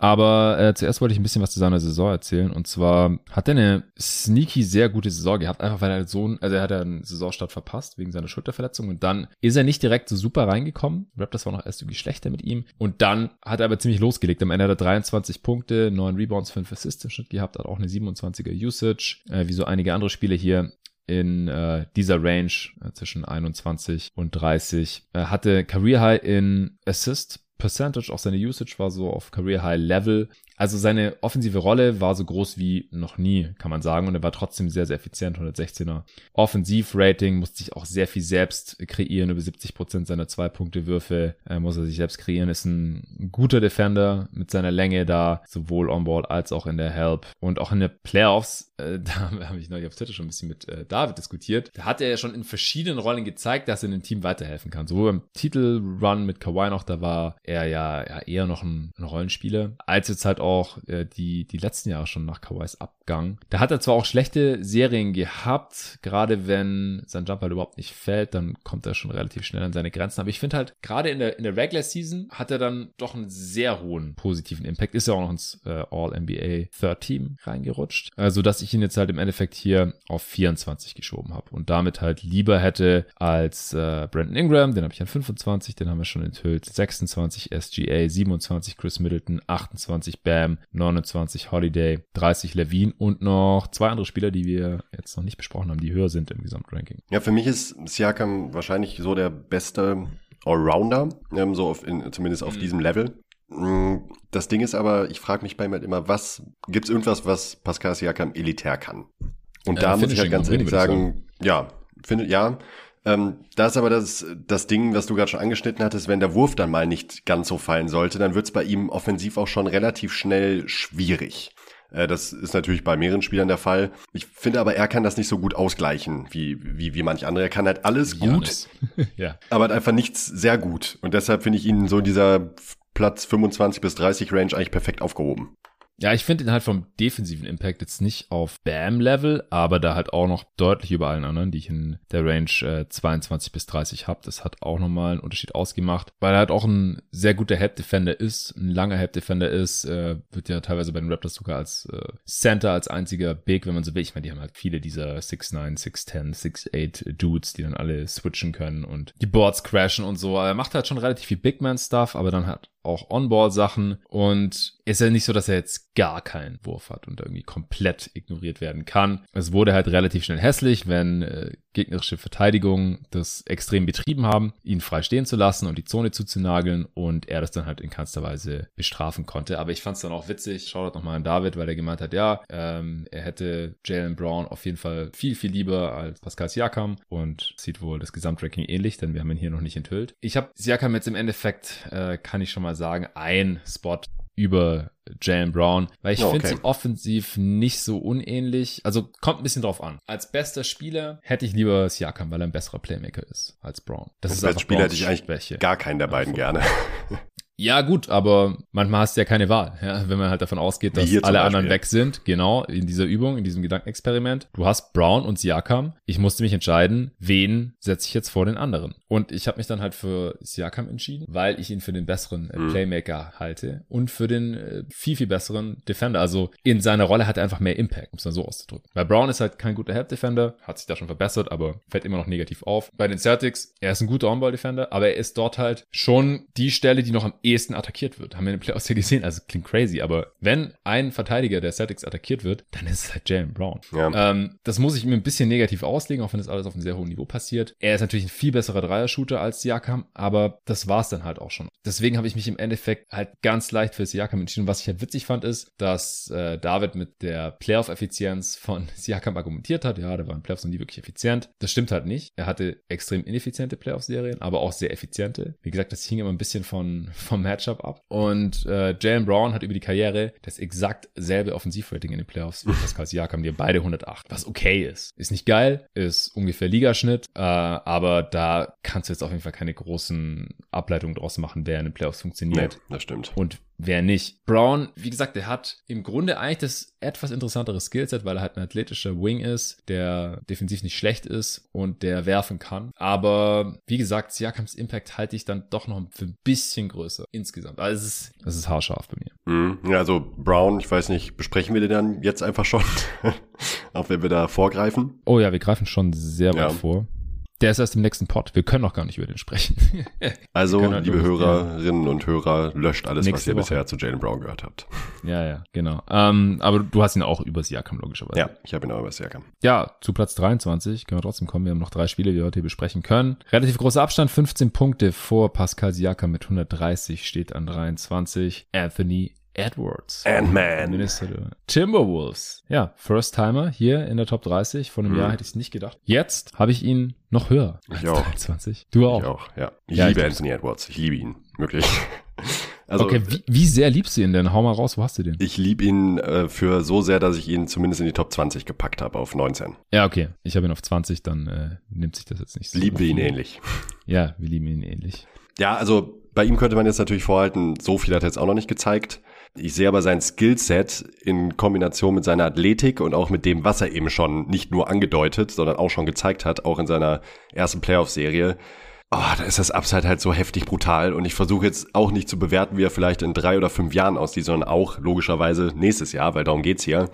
Aber äh, zuerst wollte ich ein bisschen was zu seiner Saison erzählen. Und zwar hat er eine sneaky sehr gute Saison gehabt, einfach weil er so ein, also er hat einen Saisonstart verpasst wegen seiner Schulterverletzung und dann ist er nicht direkt so super reingekommen. Raptors war noch erst irgendwie schlechter mit ihm. Und dann hat er aber ziemlich losgelegt. Am Ende hat er 23 Punkte, 9 Rebounds, 5 Assists im Schnitt gehabt, hat auch eine 27er Usage, äh, wie so einige andere Spiele hier in äh, dieser Range äh, zwischen 21 und 30. Er hatte Career High in Assist Percentage, auch seine Usage war so auf Career High Level. Also seine offensive Rolle war so groß wie noch nie, kann man sagen. Und er war trotzdem sehr, sehr effizient. 116er Offensivrating, musste sich auch sehr viel selbst kreieren. Über 70 Prozent seiner Zwei-Punkte-Würfe äh, muss er sich selbst kreieren. Ist ein guter Defender mit seiner Länge da, sowohl on-ball als auch in der Help. Und auch in der Playoffs, äh, da habe ich neulich auf Twitter schon ein bisschen mit äh, David diskutiert. Da hat er ja schon in verschiedenen Rollen gezeigt, dass er dem Team weiterhelfen kann. Sowohl beim Titelrun mit Kawhi noch, da war er ja, ja eher noch ein, ein Rollenspieler, als jetzt halt auch auch äh, die, die letzten Jahre schon nach Kawais Abgang. Da hat er zwar auch schlechte Serien gehabt, gerade wenn sein Jump halt überhaupt nicht fällt, dann kommt er schon relativ schnell an seine Grenzen. Aber ich finde halt, gerade in der, in der Regular Season hat er dann doch einen sehr hohen positiven Impact. Ist ja auch noch ins äh, All-NBA Third Team reingerutscht. Also, dass ich ihn jetzt halt im Endeffekt hier auf 24 geschoben habe und damit halt lieber hätte als äh, Brandon Ingram, den habe ich an 25, den haben wir schon enthüllt, 26 SGA, 27 Chris Middleton, 28 Bam, Bam, 29 Holiday, 30 Levine und noch zwei andere Spieler, die wir jetzt noch nicht besprochen haben, die höher sind im Gesamtranking. Ja, für mich ist Siakam wahrscheinlich so der beste Allrounder, ähm, so auf in, zumindest auf mhm. diesem Level. Mm, das Ding ist aber, ich frage mich bei ihm halt immer, was gibt es irgendwas, was Pascal Siakam elitär kann? Und äh, da muss ich halt ganz ehrlich sagen, sagen, ja, findet ja, ähm, da ist aber das, das Ding, was du gerade schon angeschnitten hattest, wenn der Wurf dann mal nicht ganz so fallen sollte, dann wird es bei ihm offensiv auch schon relativ schnell schwierig. Äh, das ist natürlich bei mehreren Spielern der Fall. Ich finde aber, er kann das nicht so gut ausgleichen wie, wie, wie manch andere. Er kann halt alles gut, ja. aber halt einfach nichts sehr gut. Und deshalb finde ich ihn so in dieser Platz 25 bis 30 Range eigentlich perfekt aufgehoben. Ja, ich finde ihn halt vom defensiven Impact jetzt nicht auf Bam-Level, aber da halt auch noch deutlich über allen anderen, die ich in der Range äh, 22 bis 30 habe. Das hat auch nochmal einen Unterschied ausgemacht, weil er halt auch ein sehr guter Help-Defender ist, ein langer Help-Defender ist, äh, wird ja teilweise bei den Raptors sogar als äh, Center, als einziger Big, wenn man so will. Ich meine, die haben halt viele dieser 6'9, 6'10, 6'8 Dudes, die dann alle switchen können und die Boards crashen und so. Er macht halt schon relativ viel Big-Man-Stuff, aber dann hat auch On-Ball-Sachen und ist ja nicht so, dass er jetzt gar keinen Wurf hat und irgendwie komplett ignoriert werden kann. Es wurde halt relativ schnell hässlich, wenn äh, gegnerische Verteidigung das extrem betrieben haben, ihn frei stehen zu lassen und die Zone zuzunageln und er das dann halt in keinster Weise bestrafen konnte. Aber ich fand es dann auch witzig, schaut nochmal an David, weil er gemeint hat, ja, ähm, er hätte Jalen Brown auf jeden Fall viel, viel lieber als Pascal Siakam und sieht wohl das Gesamtranking ähnlich, denn wir haben ihn hier noch nicht enthüllt. Ich habe Siakam jetzt im Endeffekt, äh, kann ich schon mal sagen, ein Spot über Jalen Brown, weil ich oh, finde sie offensiv nicht so unähnlich. Also kommt ein bisschen drauf an. Als bester Spieler hätte ich lieber Siakam, weil er ein besserer Playmaker ist als Brown. Das ist als Spieler hätte ich eigentlich Schwäche. gar keinen der beiden gerne. Ja, gut, aber manchmal hast du ja keine Wahl, ja, wenn man halt davon ausgeht, dass alle anderen weg sind. Genau, in dieser Übung, in diesem Gedankenexperiment. Du hast Brown und Siakam. Ich musste mich entscheiden, wen setze ich jetzt vor den anderen. Und ich habe mich dann halt für Siakam entschieden, weil ich ihn für den besseren äh, mhm. Playmaker halte und für den äh, viel, viel besseren Defender. Also in seiner Rolle hat er einfach mehr Impact, um es dann so auszudrücken. Weil Brown ist halt kein guter Help-Defender, hat sich da schon verbessert, aber fällt immer noch negativ auf. Bei den Celtics, er ist ein guter On-Ball-Defender, aber er ist dort halt schon die Stelle, die noch am ehesten attackiert wird. Haben wir in den Playoffs ja gesehen, also klingt crazy, aber wenn ein Verteidiger der Celtics attackiert wird, dann ist es halt Jalen Brown. Ja. Ähm, das muss ich mir ein bisschen negativ auslegen, auch wenn das alles auf einem sehr hohen Niveau passiert. Er ist natürlich ein viel besserer Dreier-Shooter als Siakam, aber das war's dann halt auch schon. Deswegen habe ich mich im Endeffekt halt ganz leicht für Siakam entschieden. Was ich halt witzig fand, ist, dass äh, David mit der Playoff-Effizienz von Siakam argumentiert hat. Ja, der war in Playoffs noch nie wirklich effizient. Das stimmt halt nicht. Er hatte extrem ineffiziente Playoff-Serien, aber auch sehr effiziente. Wie gesagt, das hing immer ein bisschen von, vom Matchup ab. Und äh, Jalen Brown hat über die Karriere das exakt selbe Offensivrating in den Playoffs wie Pascal Siakam, die beide 108, was okay ist. Ist nicht geil, ist ungefähr Ligaschnitt, äh, aber da kannst du jetzt auf jeden Fall keine großen Ableitungen draus machen, wer in den Playoffs funktioniert. Nee, das stimmt. Und wer nicht. Brown, wie gesagt, der hat im Grunde eigentlich das etwas interessantere Skillset, weil er halt ein athletischer Wing ist, der defensiv nicht schlecht ist und der werfen kann. Aber wie gesagt, Siakams Impact halte ich dann doch noch für ein bisschen größer insgesamt. Also es ist, es ist haarscharf bei mir. Mhm. Ja, also Brown, ich weiß nicht, besprechen wir den dann jetzt einfach schon, auch wenn wir da vorgreifen? Oh ja, wir greifen schon sehr weit ja. vor. Der ist erst im nächsten Pod. Wir können noch gar nicht über den sprechen. also, halt liebe Hörerinnen und Hörer, löscht alles, was ihr Woche. bisher zu Jalen Brown gehört habt. Ja, ja, genau. Ähm, aber du hast ihn auch übers Siakam, logischerweise. Ja, ich habe ihn auch übers Siakam. Ja, zu Platz 23 können wir trotzdem kommen. Wir haben noch drei Spiele, die wir heute hier besprechen können. Relativ großer Abstand, 15 Punkte vor Pascal Siakam mit 130 steht an 23. Anthony Edwards. Ant-Man. Minnesota Timberwolves. Ja, First Timer hier in der Top 30. Vor einem hm. Jahr hätte ich es nicht gedacht. Jetzt habe ich ihn noch höher. Ich auch. 23. Du auch. Ich auch, ja. Ich ja, liebe ich Anthony Edwards. Ich liebe ihn. Wirklich. Also, okay, wie, wie sehr liebst du ihn denn? Hau mal raus, wo hast du den? Ich liebe ihn äh, für so sehr, dass ich ihn zumindest in die Top 20 gepackt habe, auf 19. Ja, okay. Ich habe ihn auf 20, dann äh, nimmt sich das jetzt nicht so. Lieben wir ihn ähnlich. Ja, wir lieben ihn ähnlich. Ja, also bei ihm könnte man jetzt natürlich vorhalten, so viel hat er jetzt auch noch nicht gezeigt. Ich sehe aber sein Skillset in Kombination mit seiner Athletik und auch mit dem, was er eben schon nicht nur angedeutet, sondern auch schon gezeigt hat, auch in seiner ersten Playoff-Serie. Oh, da ist das Upside halt so heftig brutal und ich versuche jetzt auch nicht zu bewerten, wie er vielleicht in drei oder fünf Jahren aussieht, sondern auch logischerweise nächstes Jahr, weil darum geht's hier.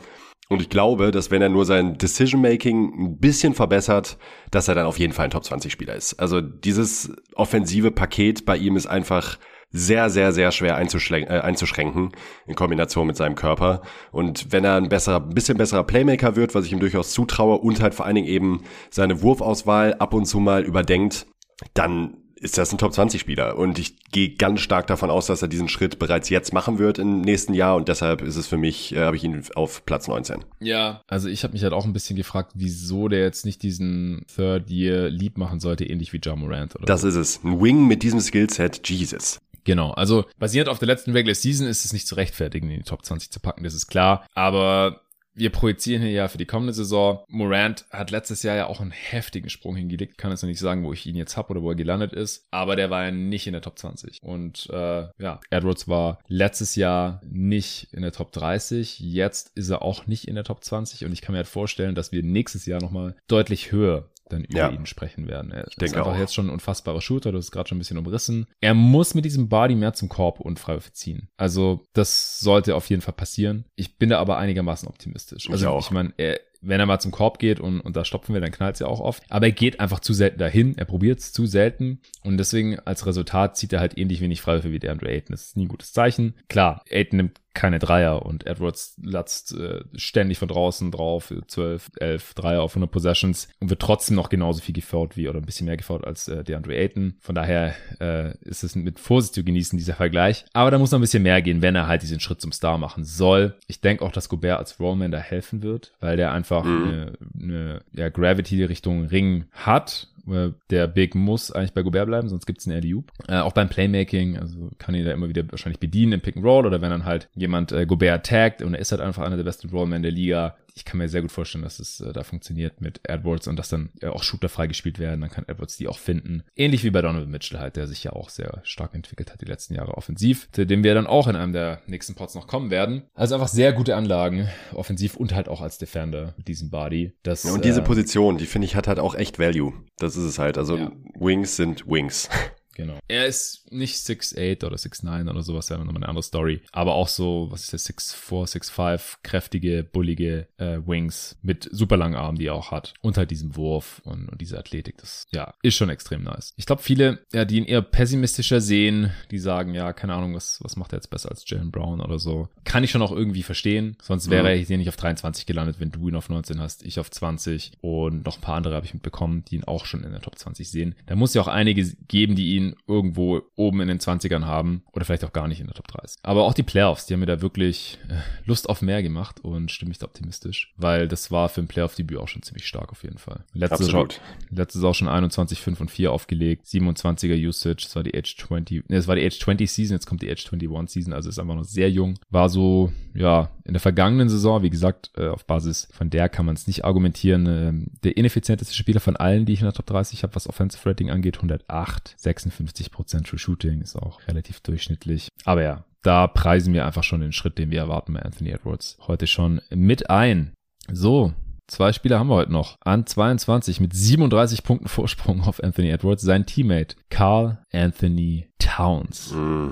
Und ich glaube, dass wenn er nur sein Decision-Making ein bisschen verbessert, dass er dann auf jeden Fall ein Top-20-Spieler ist. Also dieses offensive Paket bei ihm ist einfach sehr, sehr, sehr schwer äh, einzuschränken in Kombination mit seinem Körper. Und wenn er ein besserer, bisschen besserer Playmaker wird, was ich ihm durchaus zutraue, und halt vor allen Dingen eben seine Wurfauswahl ab und zu mal überdenkt, dann ist das ein Top 20 Spieler und ich gehe ganz stark davon aus, dass er diesen Schritt bereits jetzt machen wird im nächsten Jahr und deshalb ist es für mich äh, habe ich ihn auf Platz 19. Ja, also ich habe mich halt auch ein bisschen gefragt, wieso der jetzt nicht diesen Third Year Leap machen sollte, ähnlich wie John Morant oder Das so. ist es. Ein Wing mit diesem Skillset, Jesus. Genau, also basierend auf der letzten Regular Season ist es nicht zu rechtfertigen, in die Top 20 zu packen, das ist klar. Aber wir projizieren hier ja für die kommende Saison. Morant hat letztes Jahr ja auch einen heftigen Sprung hingelegt. Kann jetzt noch nicht sagen, wo ich ihn jetzt hab oder wo er gelandet ist. Aber der war ja nicht in der Top 20. Und äh, ja, Edwards war letztes Jahr nicht in der Top 30. Jetzt ist er auch nicht in der Top 20. Und ich kann mir halt vorstellen, dass wir nächstes Jahr nochmal deutlich höher dann über ja. ihn sprechen werden. Er ich ist einfach auch. jetzt schon ein unfassbarer Shooter, du hast gerade schon ein bisschen umrissen. Er muss mit diesem Body mehr zum Korb und Freiwürfe ziehen. Also das sollte auf jeden Fall passieren. Ich bin da aber einigermaßen optimistisch. Also ich, ich meine, er, wenn er mal zum Korb geht und, und da stopfen wir, dann knallt es ja auch oft. Aber er geht einfach zu selten dahin. Er probiert es zu selten. Und deswegen als Resultat zieht er halt ähnlich wenig Freiwürfe wie der Andrew Ayton. Das ist nie ein gutes Zeichen. Klar, Ayton nimmt keine Dreier und Edwards latzt äh, ständig von draußen drauf, 12, 11 Dreier auf 100 Possessions und wird trotzdem noch genauso viel gefault wie oder ein bisschen mehr gefault als äh, der Andrew Ayton. Von daher äh, ist es mit Vorsicht zu genießen, dieser Vergleich. Aber da muss noch ein bisschen mehr gehen, wenn er halt diesen Schritt zum Star machen soll. Ich denke auch, dass Gobert als Rollman da helfen wird, weil der einfach mhm. eine, eine ja, Gravity Richtung Ring hat äh, der Big muss eigentlich bei Gobert bleiben, sonst gibt's einen Alley-Oop. Äh, auch beim Playmaking, also kann ihn da immer wieder wahrscheinlich bedienen im Pick and Roll oder wenn dann halt jemand äh, Gobert taggt und er ist halt einfach einer der besten Rollmen der Liga. Ich kann mir sehr gut vorstellen, dass es äh, da funktioniert mit Edwards und dass dann äh, auch Shooter freigespielt werden. Dann kann Edwards die auch finden. Ähnlich wie bei Donovan Mitchell halt, der sich ja auch sehr stark entwickelt hat die letzten Jahre offensiv, zu dem wir dann auch in einem der nächsten Pots noch kommen werden. Also einfach sehr gute Anlagen, offensiv und halt auch als Defender mit diesem Body. Das, ja, und diese äh, Position, die finde ich hat halt auch echt Value. Das ist es halt. Also ja. Wings sind Wings. Genau. Er ist nicht 6'8 oder 6'9 oder sowas, wäre nochmal eine andere Story. Aber auch so, was ist das, 6'4, 6'5, kräftige, bullige äh, Wings mit super langen Armen, die er auch hat. Und halt diesem Wurf und, und diese Athletik. Das, ja, ist schon extrem nice. Ich glaube, viele, ja, die ihn eher pessimistischer sehen, die sagen, ja, keine Ahnung, was, was macht er jetzt besser als Jalen Brown oder so. Kann ich schon auch irgendwie verstehen. Sonst wäre mhm. er hier nicht auf 23 gelandet, wenn du ihn auf 19 hast, ich auf 20 und noch ein paar andere habe ich mitbekommen, die ihn auch schon in der Top 20 sehen. Da muss ja auch einige geben, die ihn irgendwo oben in den 20ern haben oder vielleicht auch gar nicht in der Top 30. Aber auch die Playoffs, die haben mir da wirklich äh, Lust auf mehr gemacht und stimme ich da optimistisch, weil das war für ein Playoff-Debüt auch schon ziemlich stark auf jeden Fall. Letztes Saison, letztes auch schon 21, 5 und 4 aufgelegt, 27er Usage, das war die Age 20, ne, das war die Age 20 Season, jetzt kommt die Age 21 Season, also ist einfach noch sehr jung. War so, ja, in der vergangenen Saison, wie gesagt, äh, auf Basis von der kann man es nicht argumentieren, äh, der ineffizienteste Spieler von allen, die ich in der Top 30 habe, was Offensive Rating angeht, 108, 56% True Shooting ist auch relativ durchschnittlich. Aber ja, da preisen wir einfach schon den Schritt, den wir erwarten bei Anthony Edwards heute schon mit ein. So, Zwei Spieler haben wir heute noch. An 22 mit 37 Punkten Vorsprung auf Anthony Edwards. Sein Teammate Carl Anthony Towns. Mm.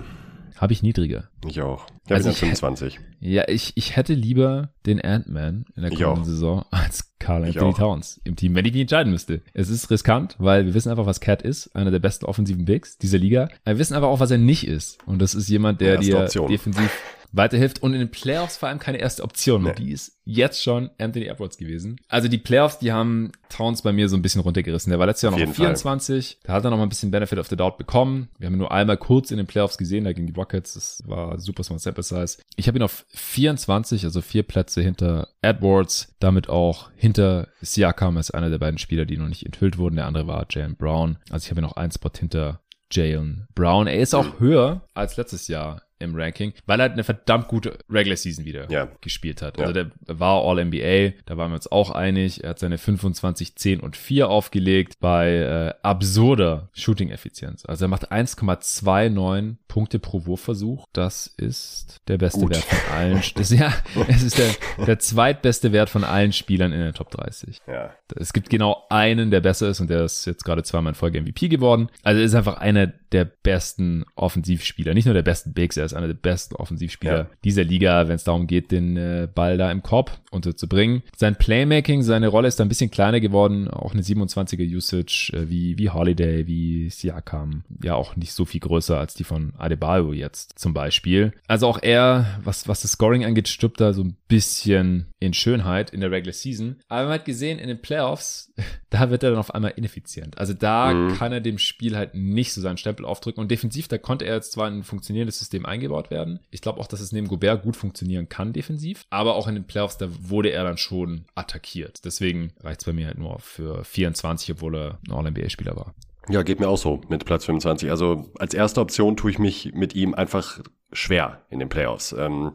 Habe ich niedriger. Ich auch. Ich habe also 25. Ja, ich, ich hätte lieber den Ant-Man in der kommenden Saison als Carl Anthony Towns im Team, wenn ich mich entscheiden müsste. Es ist riskant, weil wir wissen einfach, was Cat ist, einer der besten offensiven Bigs dieser Liga. Wir wissen aber auch, was er nicht ist. Und das ist jemand, der dir defensiv weiterhilft und in den Playoffs vor allem keine erste Option. Nee. Die ist jetzt schon Anthony Edwards gewesen. Also die Playoffs, die haben Towns bei mir so ein bisschen runtergerissen. Der war letztes Jahr noch auf 24. Da hat er noch mal ein bisschen Benefit of the Doubt bekommen. Wir haben ihn nur einmal kurz in den Playoffs gesehen, da gegen die Rockets. Das war super small sample size. Ich habe ihn auf 24, also vier Plätze hinter Edwards. Damit auch hinter Siakam ist einer der beiden Spieler, die noch nicht enthüllt wurden. Der andere war Jalen Brown. Also ich habe ihn noch einen Spot hinter Jalen Brown. Er ist auch höher als letztes Jahr im Ranking, weil er halt eine verdammt gute Regular Season wieder ja. gespielt hat. Also ja. der war All-NBA, da waren wir uns auch einig. Er hat seine 25, 10 und 4 aufgelegt bei äh, absurder Shooting-Effizienz. Also er macht 1,29 Punkte pro Wurfversuch. Das ist der beste Gut. Wert von allen. Das, ja, es ist der, der zweitbeste Wert von allen Spielern in der Top 30. Ja. Es gibt genau einen, der besser ist und der ist jetzt gerade zweimal in Folge MVP geworden. Also er ist einfach einer der besten Offensivspieler, nicht nur der besten Bigs, er ist einer der besten Offensivspieler ja. dieser Liga, wenn es darum geht, den äh, Ball da im Korb unterzubringen. Sein Playmaking, seine Rolle ist da ein bisschen kleiner geworden, auch eine 27er Usage äh, wie, wie Holiday, wie Siakam, ja auch nicht so viel größer als die von Adebayo jetzt zum Beispiel. Also auch er, was, was das Scoring angeht, stirbt da so ein bisschen in Schönheit in der Regular Season. Aber man hat gesehen, in den Playoffs, da wird er dann auf einmal ineffizient. Also da mhm. kann er dem Spiel halt nicht so seinen Stempel aufdrücken. Und defensiv, da konnte er jetzt zwar in ein funktionierendes System eingebaut werden. Ich glaube auch, dass es neben Gobert gut funktionieren kann defensiv. Aber auch in den Playoffs, da wurde er dann schon attackiert. Deswegen reicht es bei mir halt nur für 24, obwohl er ein All-NBA-Spieler war. Ja, geht mir auch so mit Platz 25. Also als erste Option tue ich mich mit ihm einfach schwer in den Playoffs. Ähm,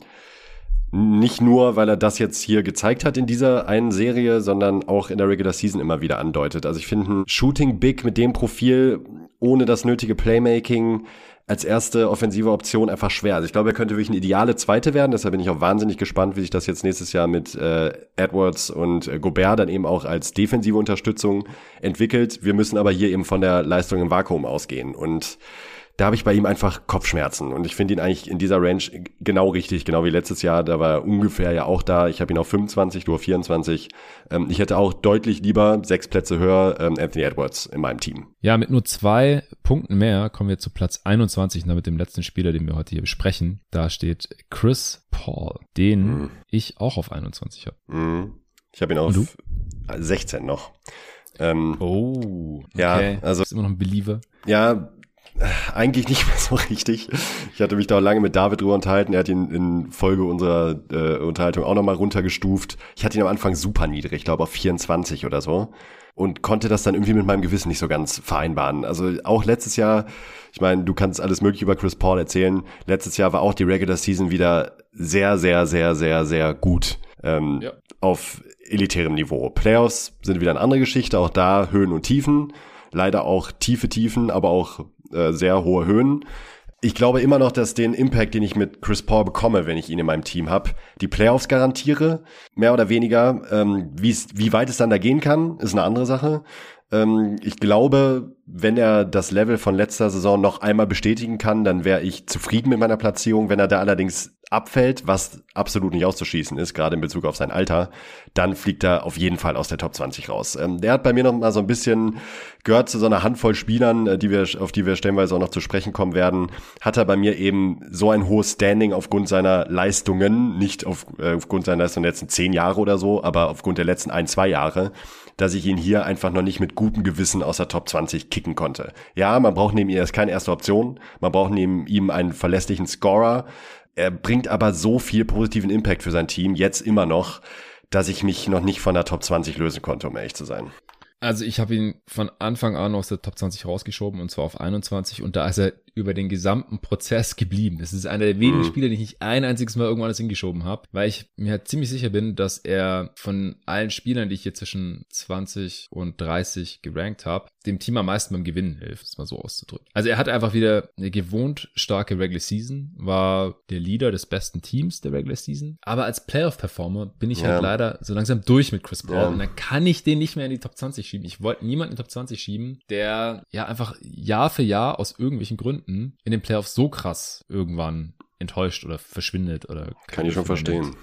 nicht nur, weil er das jetzt hier gezeigt hat in dieser einen Serie, sondern auch in der Regular Season immer wieder andeutet. Also ich finde ein Shooting Big mit dem Profil ohne das nötige Playmaking als erste offensive Option einfach schwer. Also ich glaube, er könnte wirklich eine ideale zweite werden. Deshalb bin ich auch wahnsinnig gespannt, wie sich das jetzt nächstes Jahr mit äh, Edwards und äh, Gobert dann eben auch als defensive Unterstützung entwickelt. Wir müssen aber hier eben von der Leistung im Vakuum ausgehen. Und da habe ich bei ihm einfach Kopfschmerzen und ich finde ihn eigentlich in dieser Range genau richtig, genau wie letztes Jahr, da war er ungefähr ja auch da. Ich habe ihn auf 25, du auf 24. Ähm, ich hätte auch deutlich lieber sechs Plätze höher ähm, Anthony Edwards in meinem Team. Ja, mit nur zwei Punkten mehr kommen wir zu Platz 21, damit dem letzten Spieler, den wir heute hier besprechen. Da steht Chris Paul, den mhm. ich auch auf 21 habe. Mhm. Ich habe ihn auf 16 noch. Ähm, oh, okay. ja, also ist immer noch ein Believer. Ja, eigentlich nicht mehr so richtig. Ich hatte mich da lange mit David drüber unterhalten. Er hat ihn in Folge unserer äh, Unterhaltung auch nochmal runtergestuft. Ich hatte ihn am Anfang super niedrig, ich glaube auf 24 oder so. Und konnte das dann irgendwie mit meinem Gewissen nicht so ganz vereinbaren. Also auch letztes Jahr, ich meine, du kannst alles mögliche über Chris Paul erzählen. Letztes Jahr war auch die Regular Season wieder sehr, sehr, sehr, sehr, sehr gut. ähm, ja. auf elitärem Niveau. Playoffs sind wieder eine andere Geschichte, auch da Höhen und Tiefen, leider auch tiefe Tiefen, aber auch äh, sehr hohe Höhen. Ich glaube immer noch, dass den Impact, den ich mit Chris Paul bekomme, wenn ich ihn in meinem Team habe, die Playoffs garantiere, mehr oder weniger. Ähm, wie weit es dann da gehen kann, ist eine andere Sache. Ähm, ich glaube, wenn er das Level von letzter Saison noch einmal bestätigen kann, dann wäre ich zufrieden mit meiner Platzierung. Wenn er da allerdings abfällt, was absolut nicht auszuschießen ist, gerade in Bezug auf sein Alter, dann fliegt er auf jeden Fall aus der Top 20 raus. Ähm, der hat bei mir noch mal so ein bisschen gehört zu so einer Handvoll Spielern, äh, die wir, auf die wir stellenweise auch noch zu sprechen kommen werden, hat er bei mir eben so ein hohes Standing aufgrund seiner Leistungen, nicht auf, äh, aufgrund seiner Leistungen der letzten zehn Jahre oder so, aber aufgrund der letzten ein, zwei Jahre, dass ich ihn hier einfach noch nicht mit gutem Gewissen aus der Top 20 kicken konnte. Ja, man braucht neben ihm, er ist keine erste Option, man braucht neben ihm einen verlässlichen Scorer, er bringt aber so viel positiven Impact für sein Team, jetzt immer noch, dass ich mich noch nicht von der Top 20 lösen konnte, um ehrlich zu sein. Also ich habe ihn von Anfang an aus der Top 20 rausgeschoben und zwar auf 21 und da ist er über den gesamten Prozess geblieben. Das ist einer der wenigen mhm. Spiele, die ich nicht ein einziges Mal irgendwann hingeschoben habe, weil ich mir halt ziemlich sicher bin, dass er von allen Spielern, die ich hier zwischen 20 und 30 gerankt habe, dem Team am meisten beim Gewinnen hilft, das mal so auszudrücken. Also er hatte einfach wieder eine gewohnt starke Regular Season, war der Leader des besten Teams der Regular Season, aber als Playoff-Performer bin ich halt ja. halt leider so langsam durch mit Chris Paul ja. und dann kann ich den nicht mehr in die Top 20 schieben. Ich wollte niemanden in die Top 20 schieben, der ja einfach Jahr für Jahr aus irgendwelchen Gründen Gründen in den Playoffs so krass irgendwann enttäuscht oder verschwindet oder kann ich schon verstehen.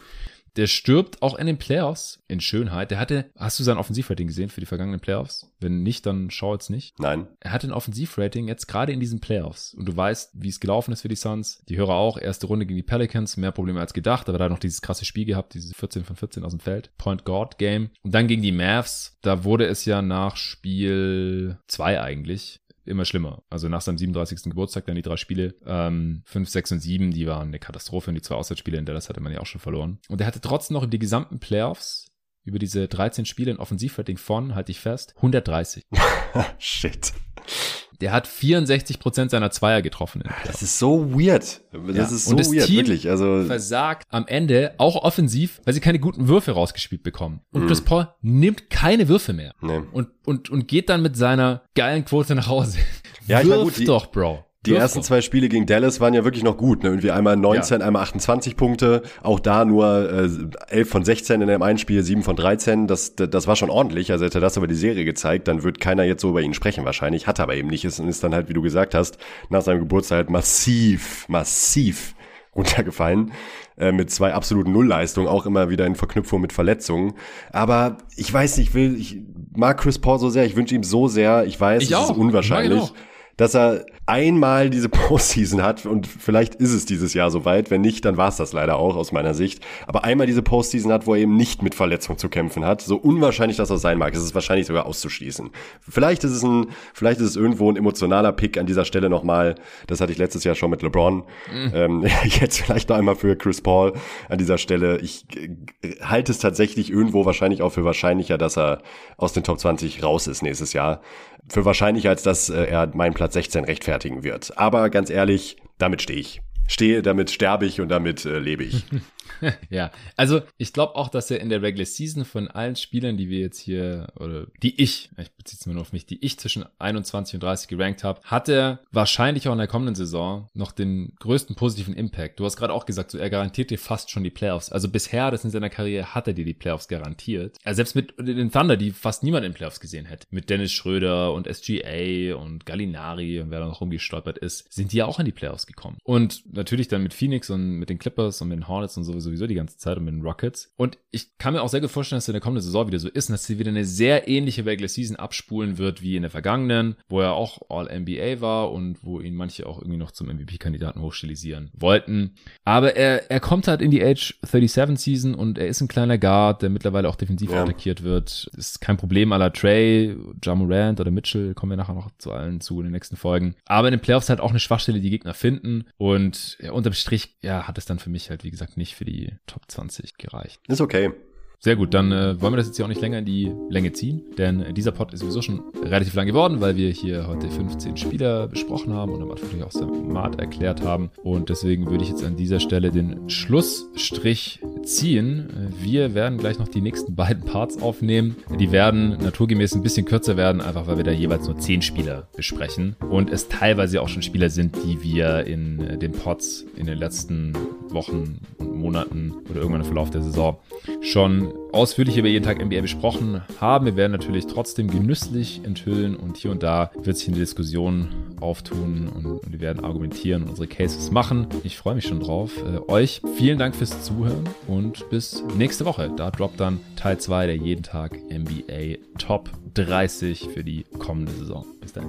Der stirbt auch in den Playoffs in Schönheit. Der hatte, hast du sein Offensivrating gesehen für die vergangenen Playoffs? Wenn nicht, dann schau jetzt nicht. Nein. Er hatte ein Offensivrating jetzt gerade in diesen Playoffs. Und du weißt, wie es gelaufen ist für die Suns. Die Hörer auch. Erste Runde gegen die Pelicans. Mehr Probleme als gedacht. Aber da noch dieses krasse Spiel gehabt. Dieses 14 von 14 aus dem Feld. Point Guard Game. Und dann gegen die Mavs. Da wurde es ja nach Spiel 2 eigentlich immer schlimmer. Also nach seinem 37. Geburtstag dann die drei Spiele, ähm, 5, 6 und 7, die waren eine Katastrophe und die zwei Auswärtsspiele in Dallas hatte man ja auch schon verloren. Und er hatte trotzdem noch in die gesamten Playoffs über diese 13 Spiele ein Offensivrating von, halte ich fest, 130. Shit. Der hat 64 Prozent seiner Zweier getroffen. Das ist so weird. Das ja. ist so und das weird, Team wirklich. Also versagt am Ende auch offensiv, weil sie keine guten Würfe rausgespielt bekommen. Und mhm. Chris Paul nimmt keine Würfe mehr. Nee. Und, und, und geht dann mit seiner geilen Quote nach Hause. Ja, ich Wirf gut, die, doch, Bro. Die Wirf ersten zwei Spiele gegen Dallas waren ja wirklich noch gut. Ne? Irgendwie einmal 19, ja. einmal 28 Punkte. Auch da nur äh, 11 von 16 in dem einen Spiel, 7 von 13. Das, das war schon ordentlich. Also hätte das aber die Serie gezeigt, dann wird keiner jetzt so über ihn sprechen wahrscheinlich. Hat aber eben nicht. Ist, und ist dann halt, wie du gesagt hast, nach seinem Geburtstag halt massiv, massiv runtergefallen äh, mit zwei absoluten Nullleistungen, auch immer wieder in Verknüpfung mit Verletzungen. Aber ich weiß nicht, ich will, ich mag Chris Paul so sehr, ich wünsche ihm so sehr, ich weiß, ich es auch. ist unwahrscheinlich dass er einmal diese Postseason hat und vielleicht ist es dieses Jahr soweit. Wenn nicht, dann war es das leider auch aus meiner Sicht. Aber einmal diese Postseason hat, wo er eben nicht mit Verletzung zu kämpfen hat. So unwahrscheinlich das auch sein mag, ist es wahrscheinlich sogar auszuschließen. Vielleicht ist es ein, vielleicht ist es irgendwo ein emotionaler Pick an dieser Stelle nochmal. Das hatte ich letztes Jahr schon mit LeBron. Mhm. Ähm, jetzt vielleicht noch einmal für Chris Paul an dieser Stelle. Ich äh, halte es tatsächlich irgendwo wahrscheinlich auch für wahrscheinlicher, dass er aus den Top 20 raus ist nächstes Jahr. Für wahrscheinlicher, als dass äh, er meinen Platz 16 rechtfertigen wird. Aber ganz ehrlich, damit stehe ich. Stehe, damit sterbe ich und damit äh, lebe ich. ja, also ich glaube auch, dass er in der Regular Season von allen Spielern, die wir jetzt hier, oder die ich, ich beziehe es nur auf mich, die ich zwischen 21 und 30 gerankt habe, hat er wahrscheinlich auch in der kommenden Saison noch den größten positiven Impact. Du hast gerade auch gesagt, so er garantiert dir fast schon die Playoffs. Also bisher, das in seiner Karriere, hat er dir die Playoffs garantiert. Also selbst mit den Thunder, die fast niemand in den Playoffs gesehen hätte, mit Dennis Schröder und SGA und Gallinari und wer da noch rumgestolpert ist, sind die ja auch in die Playoffs gekommen. Und natürlich dann mit Phoenix und mit den Clippers und mit den Hornets und sowieso sowieso die ganze Zeit und mit den Rockets. Und ich kann mir auch sehr gut vorstellen, dass es in der kommenden Saison wieder so ist und dass sie wieder eine sehr ähnliche Regular Season abspulen wird wie in der vergangenen, wo er auch All-NBA war und wo ihn manche auch irgendwie noch zum MVP-Kandidaten hochstilisieren wollten. Aber er, er kommt halt in die Age 37 Season und er ist ein kleiner Guard, der mittlerweile auch defensiv ja. attackiert wird. Ist kein Problem aller Trey, Jamorant oder Mitchell, kommen wir nachher noch zu allen zu in den nächsten Folgen. Aber in den Playoffs halt auch eine Schwachstelle, die Gegner finden und ja, unterm Strich, ja, hat es dann für mich halt, wie gesagt, nicht für die Top 20 gereicht. Ist okay. Sehr gut, dann äh, wollen wir das jetzt hier auch nicht länger in die Länge ziehen, denn dieser Pod ist sowieso schon relativ lang geworden, weil wir hier heute 15 Spieler besprochen haben und am Anfang natürlich auch Samat erklärt haben. Und deswegen würde ich jetzt an dieser Stelle den Schlussstrich ziehen. Wir werden gleich noch die nächsten beiden Parts aufnehmen. Die werden naturgemäß ein bisschen kürzer werden, einfach weil wir da jeweils nur 10 Spieler besprechen und es teilweise auch schon Spieler sind, die wir in den Pods in den letzten Wochen und Monaten oder irgendwann im Verlauf der Saison schon ausführlich über jeden Tag NBA besprochen haben. Wir werden natürlich trotzdem genüsslich enthüllen und hier und da wird sich eine Diskussion auftun und, und wir werden argumentieren und unsere Cases machen. Ich freue mich schon drauf. Äh, euch vielen Dank fürs Zuhören und bis nächste Woche. Da droppt dann Teil 2 der jeden Tag NBA Top 30 für die kommende Saison. Bis dann.